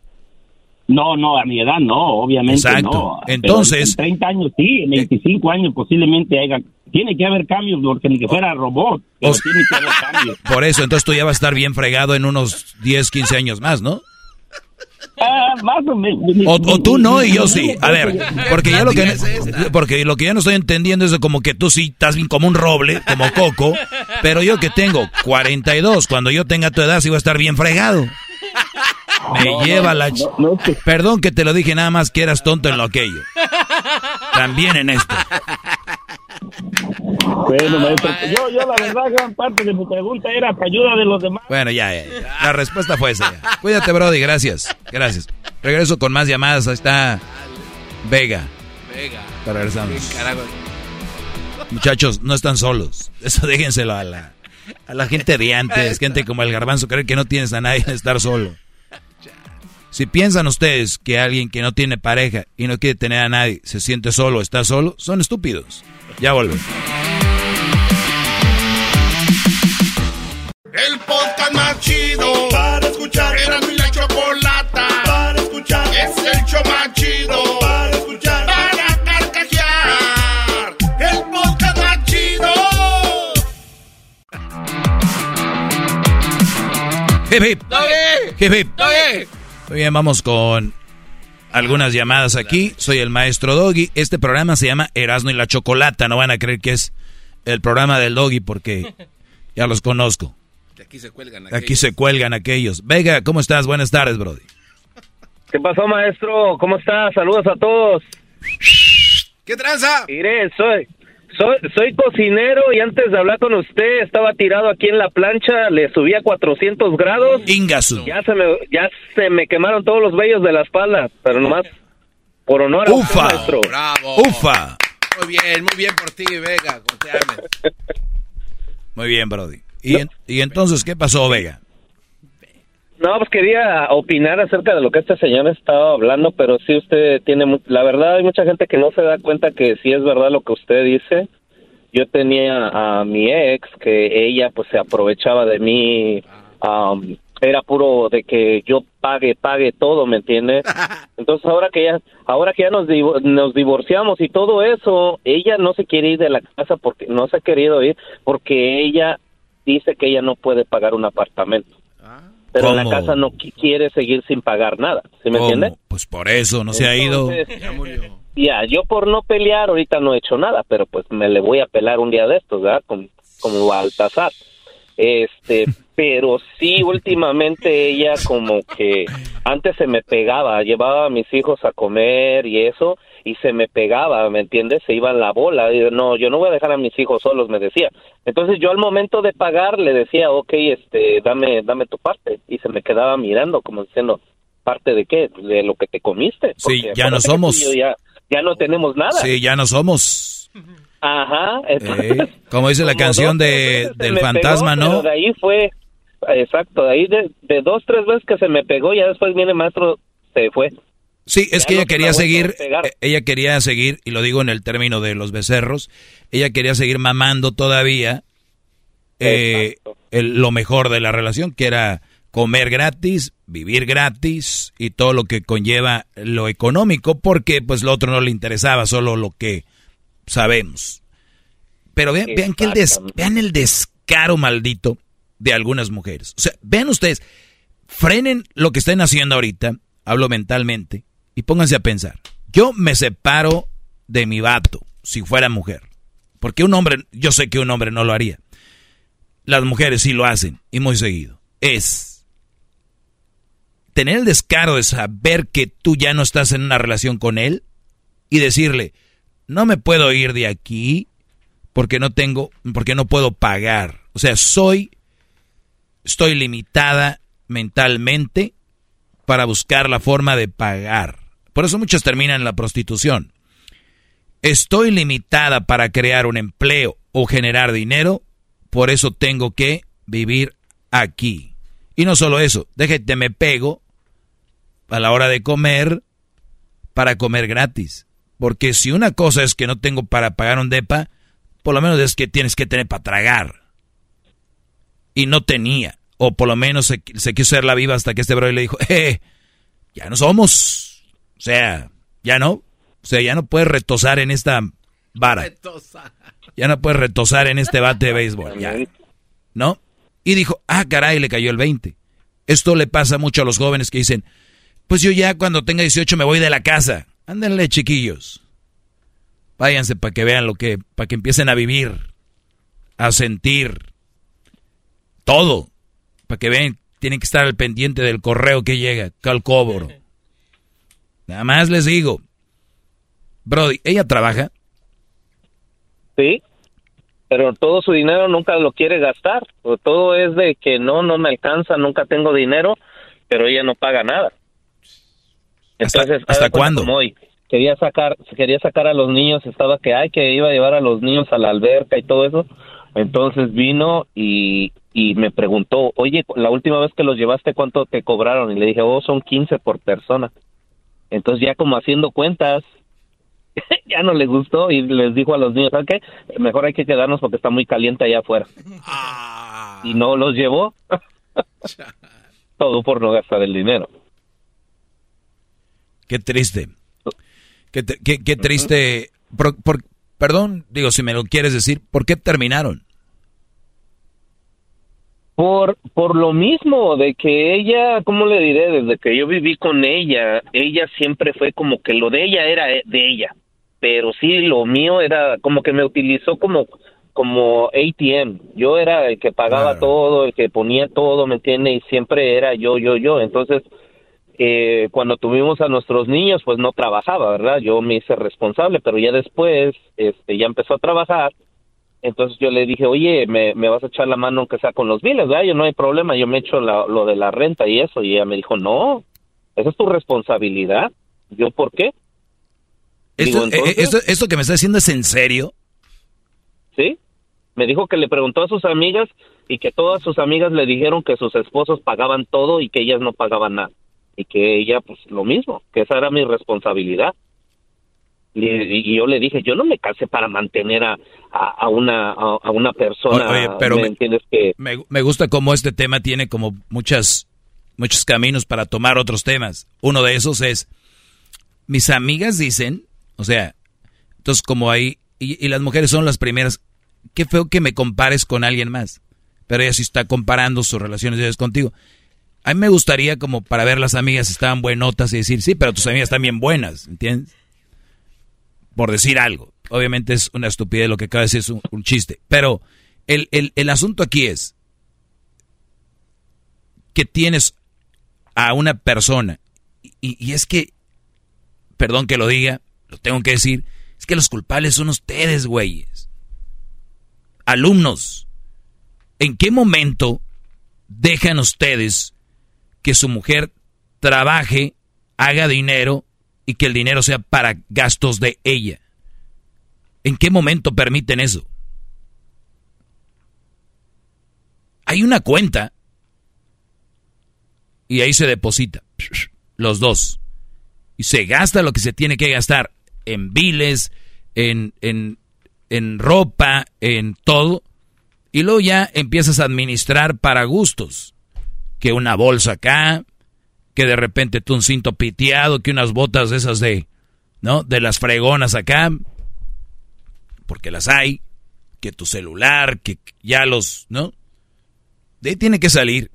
No, no, a mi edad no, obviamente Exacto. Entonces, en 30 años sí, en 25 años posiblemente haya tiene que haber cambios porque ni que fuera robot, pero tiene que haber cambios. [laughs] Por eso, entonces tú ya vas a estar bien fregado en unos 10, 15 años más, ¿no? Ah, más o, menos. o, tú no y yo sí. A ver, porque ya lo que porque lo que ya no estoy entendiendo es de como que tú sí estás bien como un roble, como coco, pero yo que tengo 42, cuando yo tenga tu edad sí voy a estar bien fregado. Me lleva la... Perdón que te lo dije nada más que eras tonto en lo aquello. También en esto. Bueno, maestro, yo, yo la verdad, gran parte de mi pregunta era para ayuda de los demás. Bueno, ya, ya, La respuesta fue esa. Cuídate, Brody, gracias. Gracias. Regreso con más llamadas. Ahí está Vega. Vega. Regresamos. Muchachos, no están solos. Eso déjenselo a la, a la gente de antes. Gente como el garbanzo, cree que no tienes a nadie en estar solo. Si piensan ustedes que alguien que no tiene pareja y no quiere tener a nadie se siente solo, está solo, son estúpidos. Ya vuelven. El podcast más chido para escuchar. Era mi la chocolata para escuchar. Es el show más chido para escuchar. Para carcajear. El podcast más chido. Hip hip. Hip hip. Muy bien, vamos con algunas llamadas aquí. Soy el maestro Doggy. Este programa se llama Erasmo y la Chocolata. No van a creer que es el programa del Doggy porque [laughs] ya los conozco. aquí se cuelgan aquellos. Aquí se cuelgan aquellos. Vega, ¿cómo estás? Buenas tardes, Brody. ¿Qué pasó, maestro? ¿Cómo estás? Saludos a todos. ¿Qué tranza? Mire, soy, soy, soy cocinero y antes de hablar con usted estaba tirado aquí en la plancha, le subí a 400 grados. Ingasu. Ya se me, ya se me quemaron todos los vellos de la espalda, pero nomás por honor a Ufa. maestro. Bravo. Ufa. Muy bien, muy bien por ti, Vega. Como te ames. [laughs] Muy bien, Brody. ¿Y, en- y entonces qué pasó, Vega? No, pues quería opinar acerca de lo que este señor estaba hablando, pero sí usted tiene, la verdad hay mucha gente que no se da cuenta que sí es verdad lo que usted dice. Yo tenía a mi ex que ella pues se aprovechaba de mí, am, era puro de que yo pague, pague todo, ¿me entiende? [laughs] Entonces ahora que ya, ahora que ya nos, divo- nos divorciamos y todo eso, ella no se quiere ir de la casa porque no se ha querido ir porque ella dice que ella no puede pagar un apartamento pero la casa no qui- quiere seguir sin pagar nada, ¿sí me ¿Cómo? entiende? Pues por eso no se ha ido. Entonces, Ya, yo por no pelear ahorita no he hecho nada, pero pues me le voy a pelar un día de estos, ¿verdad? Como, como Baltasar. Este, [laughs] pero sí, últimamente ella como que antes se me pegaba, llevaba a mis hijos a comer y eso, y se me pegaba, ¿me entiendes? Se iba en la bola. Y no, yo no voy a dejar a mis hijos solos, me decía. Entonces yo al momento de pagar le decía, ok, este, dame, dame tu parte. Y se me quedaba mirando como diciendo, ¿parte de qué? De lo que te comiste. Sí, Porque ya no somos. Ya, ya no tenemos nada. Sí, ya no somos. Ajá. entonces, Eh, Como dice la canción dos, de, del fantasma, pegó, ¿no? de ahí fue, exacto, de ahí de, de dos, tres veces que se me pegó, ya después viene maestro, se fue. Sí, es que ella quería seguir, eh, ella quería seguir, y lo digo en el término de los becerros, ella quería seguir mamando todavía eh, el- lo mejor de la relación, que era comer gratis, vivir gratis y todo lo que conlleva lo económico, porque pues lo otro no le interesaba, solo lo que sabemos. Pero vean, vean, que el des- vean el descaro maldito de algunas mujeres. O sea, vean ustedes, frenen lo que estén haciendo ahorita, hablo mentalmente, y pónganse a pensar. Yo me separo de mi vato si fuera mujer. Porque un hombre, yo sé que un hombre no lo haría. Las mujeres sí lo hacen, y muy seguido. Es tener el descaro de saber que tú ya no estás en una relación con él y decirle, no me puedo ir de aquí porque no tengo, porque no puedo pagar. O sea, soy, estoy limitada mentalmente para buscar la forma de pagar. Por eso muchos terminan en la prostitución. Estoy limitada para crear un empleo o generar dinero, por eso tengo que vivir aquí. Y no solo eso, déjate, me pego a la hora de comer para comer gratis. Porque si una cosa es que no tengo para pagar un DEPA, por lo menos es que tienes que tener para tragar. Y no tenía. O por lo menos se, se quiso hacer la viva hasta que este bro le dijo, eh, ya no somos. O sea, ya no. O sea, ya no puedes retosar en esta vara. Ya no puedes retosar en este bate de béisbol. Ya. ¿No? Y dijo, ah, caray, le cayó el 20. Esto le pasa mucho a los jóvenes que dicen, pues yo ya cuando tenga 18 me voy de la casa. Ándenle, chiquillos. Váyanse para que vean lo que, para que empiecen a vivir, a sentir todo. Para que vean, tienen que estar al pendiente del correo que llega, que al cobro. Nada más les digo. Brody, ¿ella trabaja? Sí, pero todo su dinero nunca lo quiere gastar. Todo es de que no, no me alcanza, nunca tengo dinero, pero ella no paga nada. Entonces, hasta cuándo? hoy, quería sacar, quería sacar a los niños, estaba que ay que iba a llevar a los niños a la alberca y todo eso. Entonces vino y, y me preguntó, oye, la última vez que los llevaste, ¿cuánto te cobraron? Y le dije, oh, son 15 por persona. Entonces ya como haciendo cuentas, [laughs] ya no le gustó y les dijo a los niños, ¿sabes qué? Mejor hay que quedarnos porque está muy caliente allá afuera. Y no los llevó. [laughs] Todo por no gastar el dinero. Qué triste. Qué, te- qué- qué triste. Por- por- perdón, digo, si me lo quieres decir, ¿por qué terminaron? Por, por lo mismo, de que ella, ¿cómo le diré? Desde que yo viví con ella, ella siempre fue como que lo de ella era de ella, pero sí, lo mío era como que me utilizó como como ATM. Yo era el que pagaba todo, el que ponía todo, ¿me entiende? Y siempre era yo, yo, yo. Entonces, eh, cuando tuvimos a nuestros niños, pues no trabajaba, ¿verdad? Yo me hice responsable, pero ya después, este, ya empezó a trabajar. Entonces yo le dije, oye, me, vas a echar la mano aunque sea con los biles, ¿verdad? Yo no hay problema, yo me echo lo de la renta y eso. Y ella me dijo, no, esa es tu responsabilidad. Yo, ¿por qué? ¿Esto, eh, ¿Esto que me está diciendo es en serio? Sí. Me dijo que le preguntó a sus amigas y que todas sus amigas le dijeron que sus esposos pagaban todo y que ellas no pagaban nada. Y que ella, pues lo mismo, que esa era mi responsabilidad. Y, yo le dije, yo no me casé para mantener a, a, una, a, una persona. pero ¿me, entiendes que... Me, me, gusta cómo este tema tiene como muchas, muchos caminos para tomar otros temas. Uno de esos es, mis amigas dicen, o sea, entonces como ahí, y, y las mujeres son las primeras, qué feo que me compares con alguien más. Pero ella sí está comparando sus relaciones contigo. A mí me gustaría como para ver las amigas si estaban buenotas y decir, sí, pero tus amigas están bien buenas, ¿entiendes? Por decir algo. Obviamente es una estupidez lo que acaba de decir, es un, chiste. Pero el, el, asunto aquí es que tienes a una persona, y, y es que, perdón que lo diga, lo tengo que decir, es que los culpables son ustedes, güeyes alumnos, ¿en qué momento dejan ustedes que su mujer trabaje, haga dinero y que el dinero sea para gastos de ella? ¿En qué momento permiten eso? Hay una cuenta y ahí se deposita los dos. Y se gasta lo que se tiene que gastar en biles, en, en en ropa, en todo, y luego ya empiezas a administrar para gustos. Que una bolsa acá, que de repente tú un cinto piteado, que unas botas esas de, ¿no? De las fregonas acá, porque las hay, que tu celular, que ya los, ¿no? De ahí tiene que salir.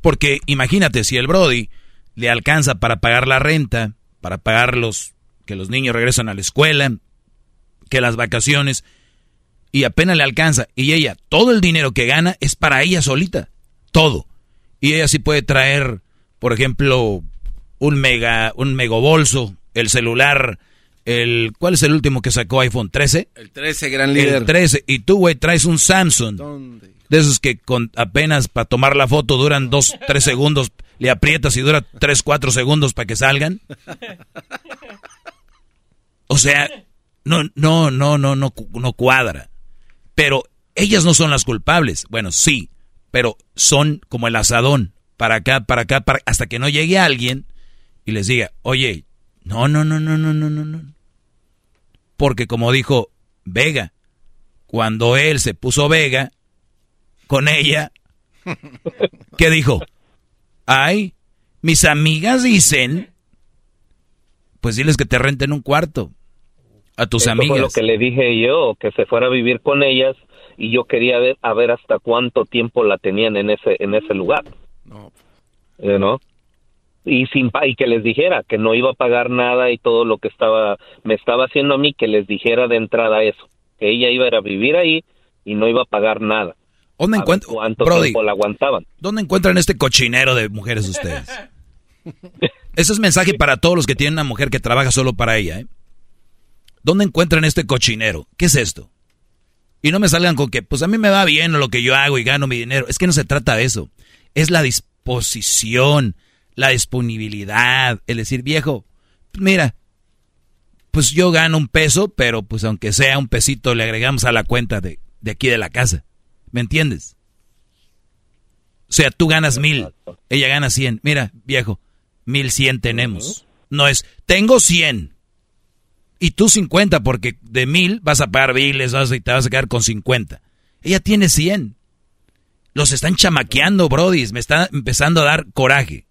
Porque imagínate, si el Brody le alcanza para pagar la renta, para pagar los, que los niños regresan a la escuela, que las vacaciones y apenas le alcanza. Y ella, todo el dinero que gana es para ella solita. Todo. Y ella sí puede traer, por ejemplo, un mega, un megabolso, el celular, el, ¿cuál es el último que sacó iPhone 13? El 13, gran líder. El 13. Y tú, güey, traes un Samsung. ¿Dónde? De esos que con apenas para tomar la foto duran dos, tres segundos, le aprietas y dura tres, cuatro segundos para que salgan. O sea, no, no, no, no, no, no cuadra. Pero ellas no son las culpables. Bueno, sí, pero son como el asadón. Para acá, para acá, para, hasta que no llegue alguien y les diga, oye, no, no, no, no, no, no, no, no. Porque como dijo Vega, cuando él se puso Vega con ella, ¿qué dijo? Ay, mis amigas dicen, pues diles que te renten un cuarto a tus amigas. Fue lo que le dije yo, que se fuera a vivir con ellas y yo quería ver a ver hasta cuánto tiempo la tenían en ese en ese lugar. No. Eh, ¿No? Y sin y que les dijera que no iba a pagar nada y todo lo que estaba me estaba haciendo a mí que les dijera de entrada eso, que ella iba a ir a vivir ahí y no iba a pagar nada. ¿Dónde encuentran? ¿Cuánto tiempo la aguantaban? ¿Dónde encuentran este cochinero de mujeres ustedes? [laughs] Ese es mensaje para todos los que tienen una mujer que trabaja solo para ella, ¿eh? ¿Dónde encuentran este cochinero? ¿Qué es esto? Y no me salgan con que, pues a mí me va bien lo que yo hago y gano mi dinero. Es que no se trata de eso. Es la disposición, la disponibilidad, el decir, viejo, mira, pues yo gano un peso, pero pues aunque sea un pesito le agregamos a la cuenta de, de aquí de la casa. ¿Me entiendes? O sea, tú ganas mil, ella gana cien. Mira, viejo, mil cien tenemos. No es, tengo cien y tú 50 porque de mil vas a pagar biles y te vas a quedar con 50. Ella tiene 100. Los están chamaqueando, Brody. Me está empezando a dar coraje.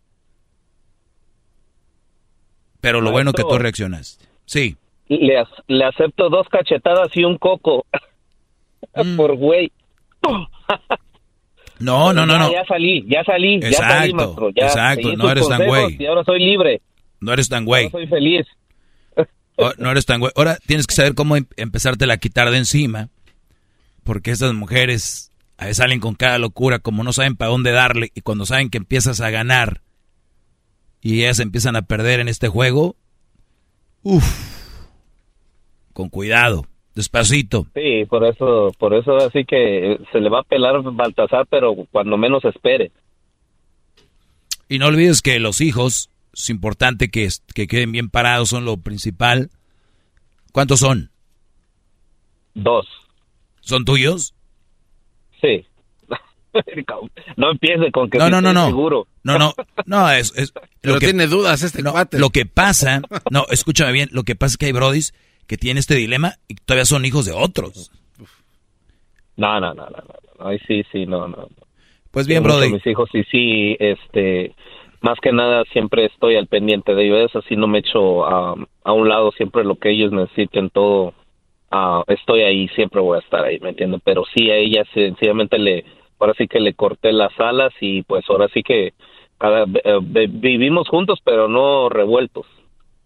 Pero lo bueno que tú reaccionaste. Sí. Le, le acepto dos cachetadas y un coco. [laughs] Mm. Por güey. [laughs] No, no, no, no. Ya salí, ya salí, exacto, ya salí, maestro. Ya exacto, no eres tan güey. Y ahora soy libre. No eres tan güey. soy feliz. [laughs] Oh, no eres tan güey. Ahora tienes que saber cómo em empezártela a quitar de encima. Porque esas mujeres a veces salen con cada locura, como no saben para dónde darle. Y cuando saben que empiezas a ganar y ellas empiezan a perder en este juego, uff, con cuidado, despacito. Sí, por eso, por eso así que se le va a pelar Baltasar, pero cuando menos espere. Y no olvides que los hijos, es importante que, que queden bien parados, son lo principal. ¿Cuántos son? Dos. ¿Son tuyos? Sí. [laughs] no empiece con que no, no, no, no. seguro. No, no, no, es, [laughs] lo que tiene dudas este no, Lo que pasa, no, escúchame bien, lo que pasa es que hay brodis que tienen este dilema y todavía son hijos de otros. No, no, no, no, no, Ay, sí, sí, no, no. Pues bien, brody. Mis hijos sí, sí, este, más que nada siempre estoy al pendiente de ellos, así no me echo a, a un lado siempre lo que ellos necesiten, todo, uh, estoy ahí, siempre voy a estar ahí, ¿me entiendes? Pero sí a ella sencillamente le, ahora sí que le corté las alas y pues ahora sí que cada, eh, vivimos juntos pero no revueltos.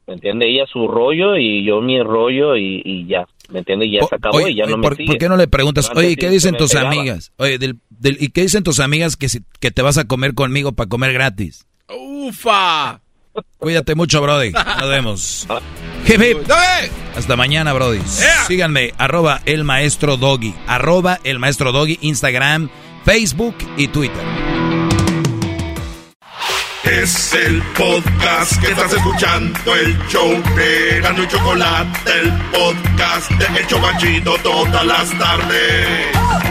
¿Me entiende? Ella su rollo y yo mi rollo y, ya. ¿Me entiende? Y ya se acabó y ya no me ¿por, ¿Por qué no le preguntas, oye, ¿qué dicen tus amigas? Oye, del, del, ¿y qué dicen tus amigas que, que te vas a comer conmigo para comer gratis? ¡Ufa! Cuídate mucho, Brody. Nos vemos. Hasta mañana, Brody. Síganme, arroba el maestro Doggy. Arroba el maestro Doggy, Instagram, Facebook y Twitter. Es el podcast que estás escuchando, el show de Gano y Chocolate, el podcast de El Chocachito todas las tardes.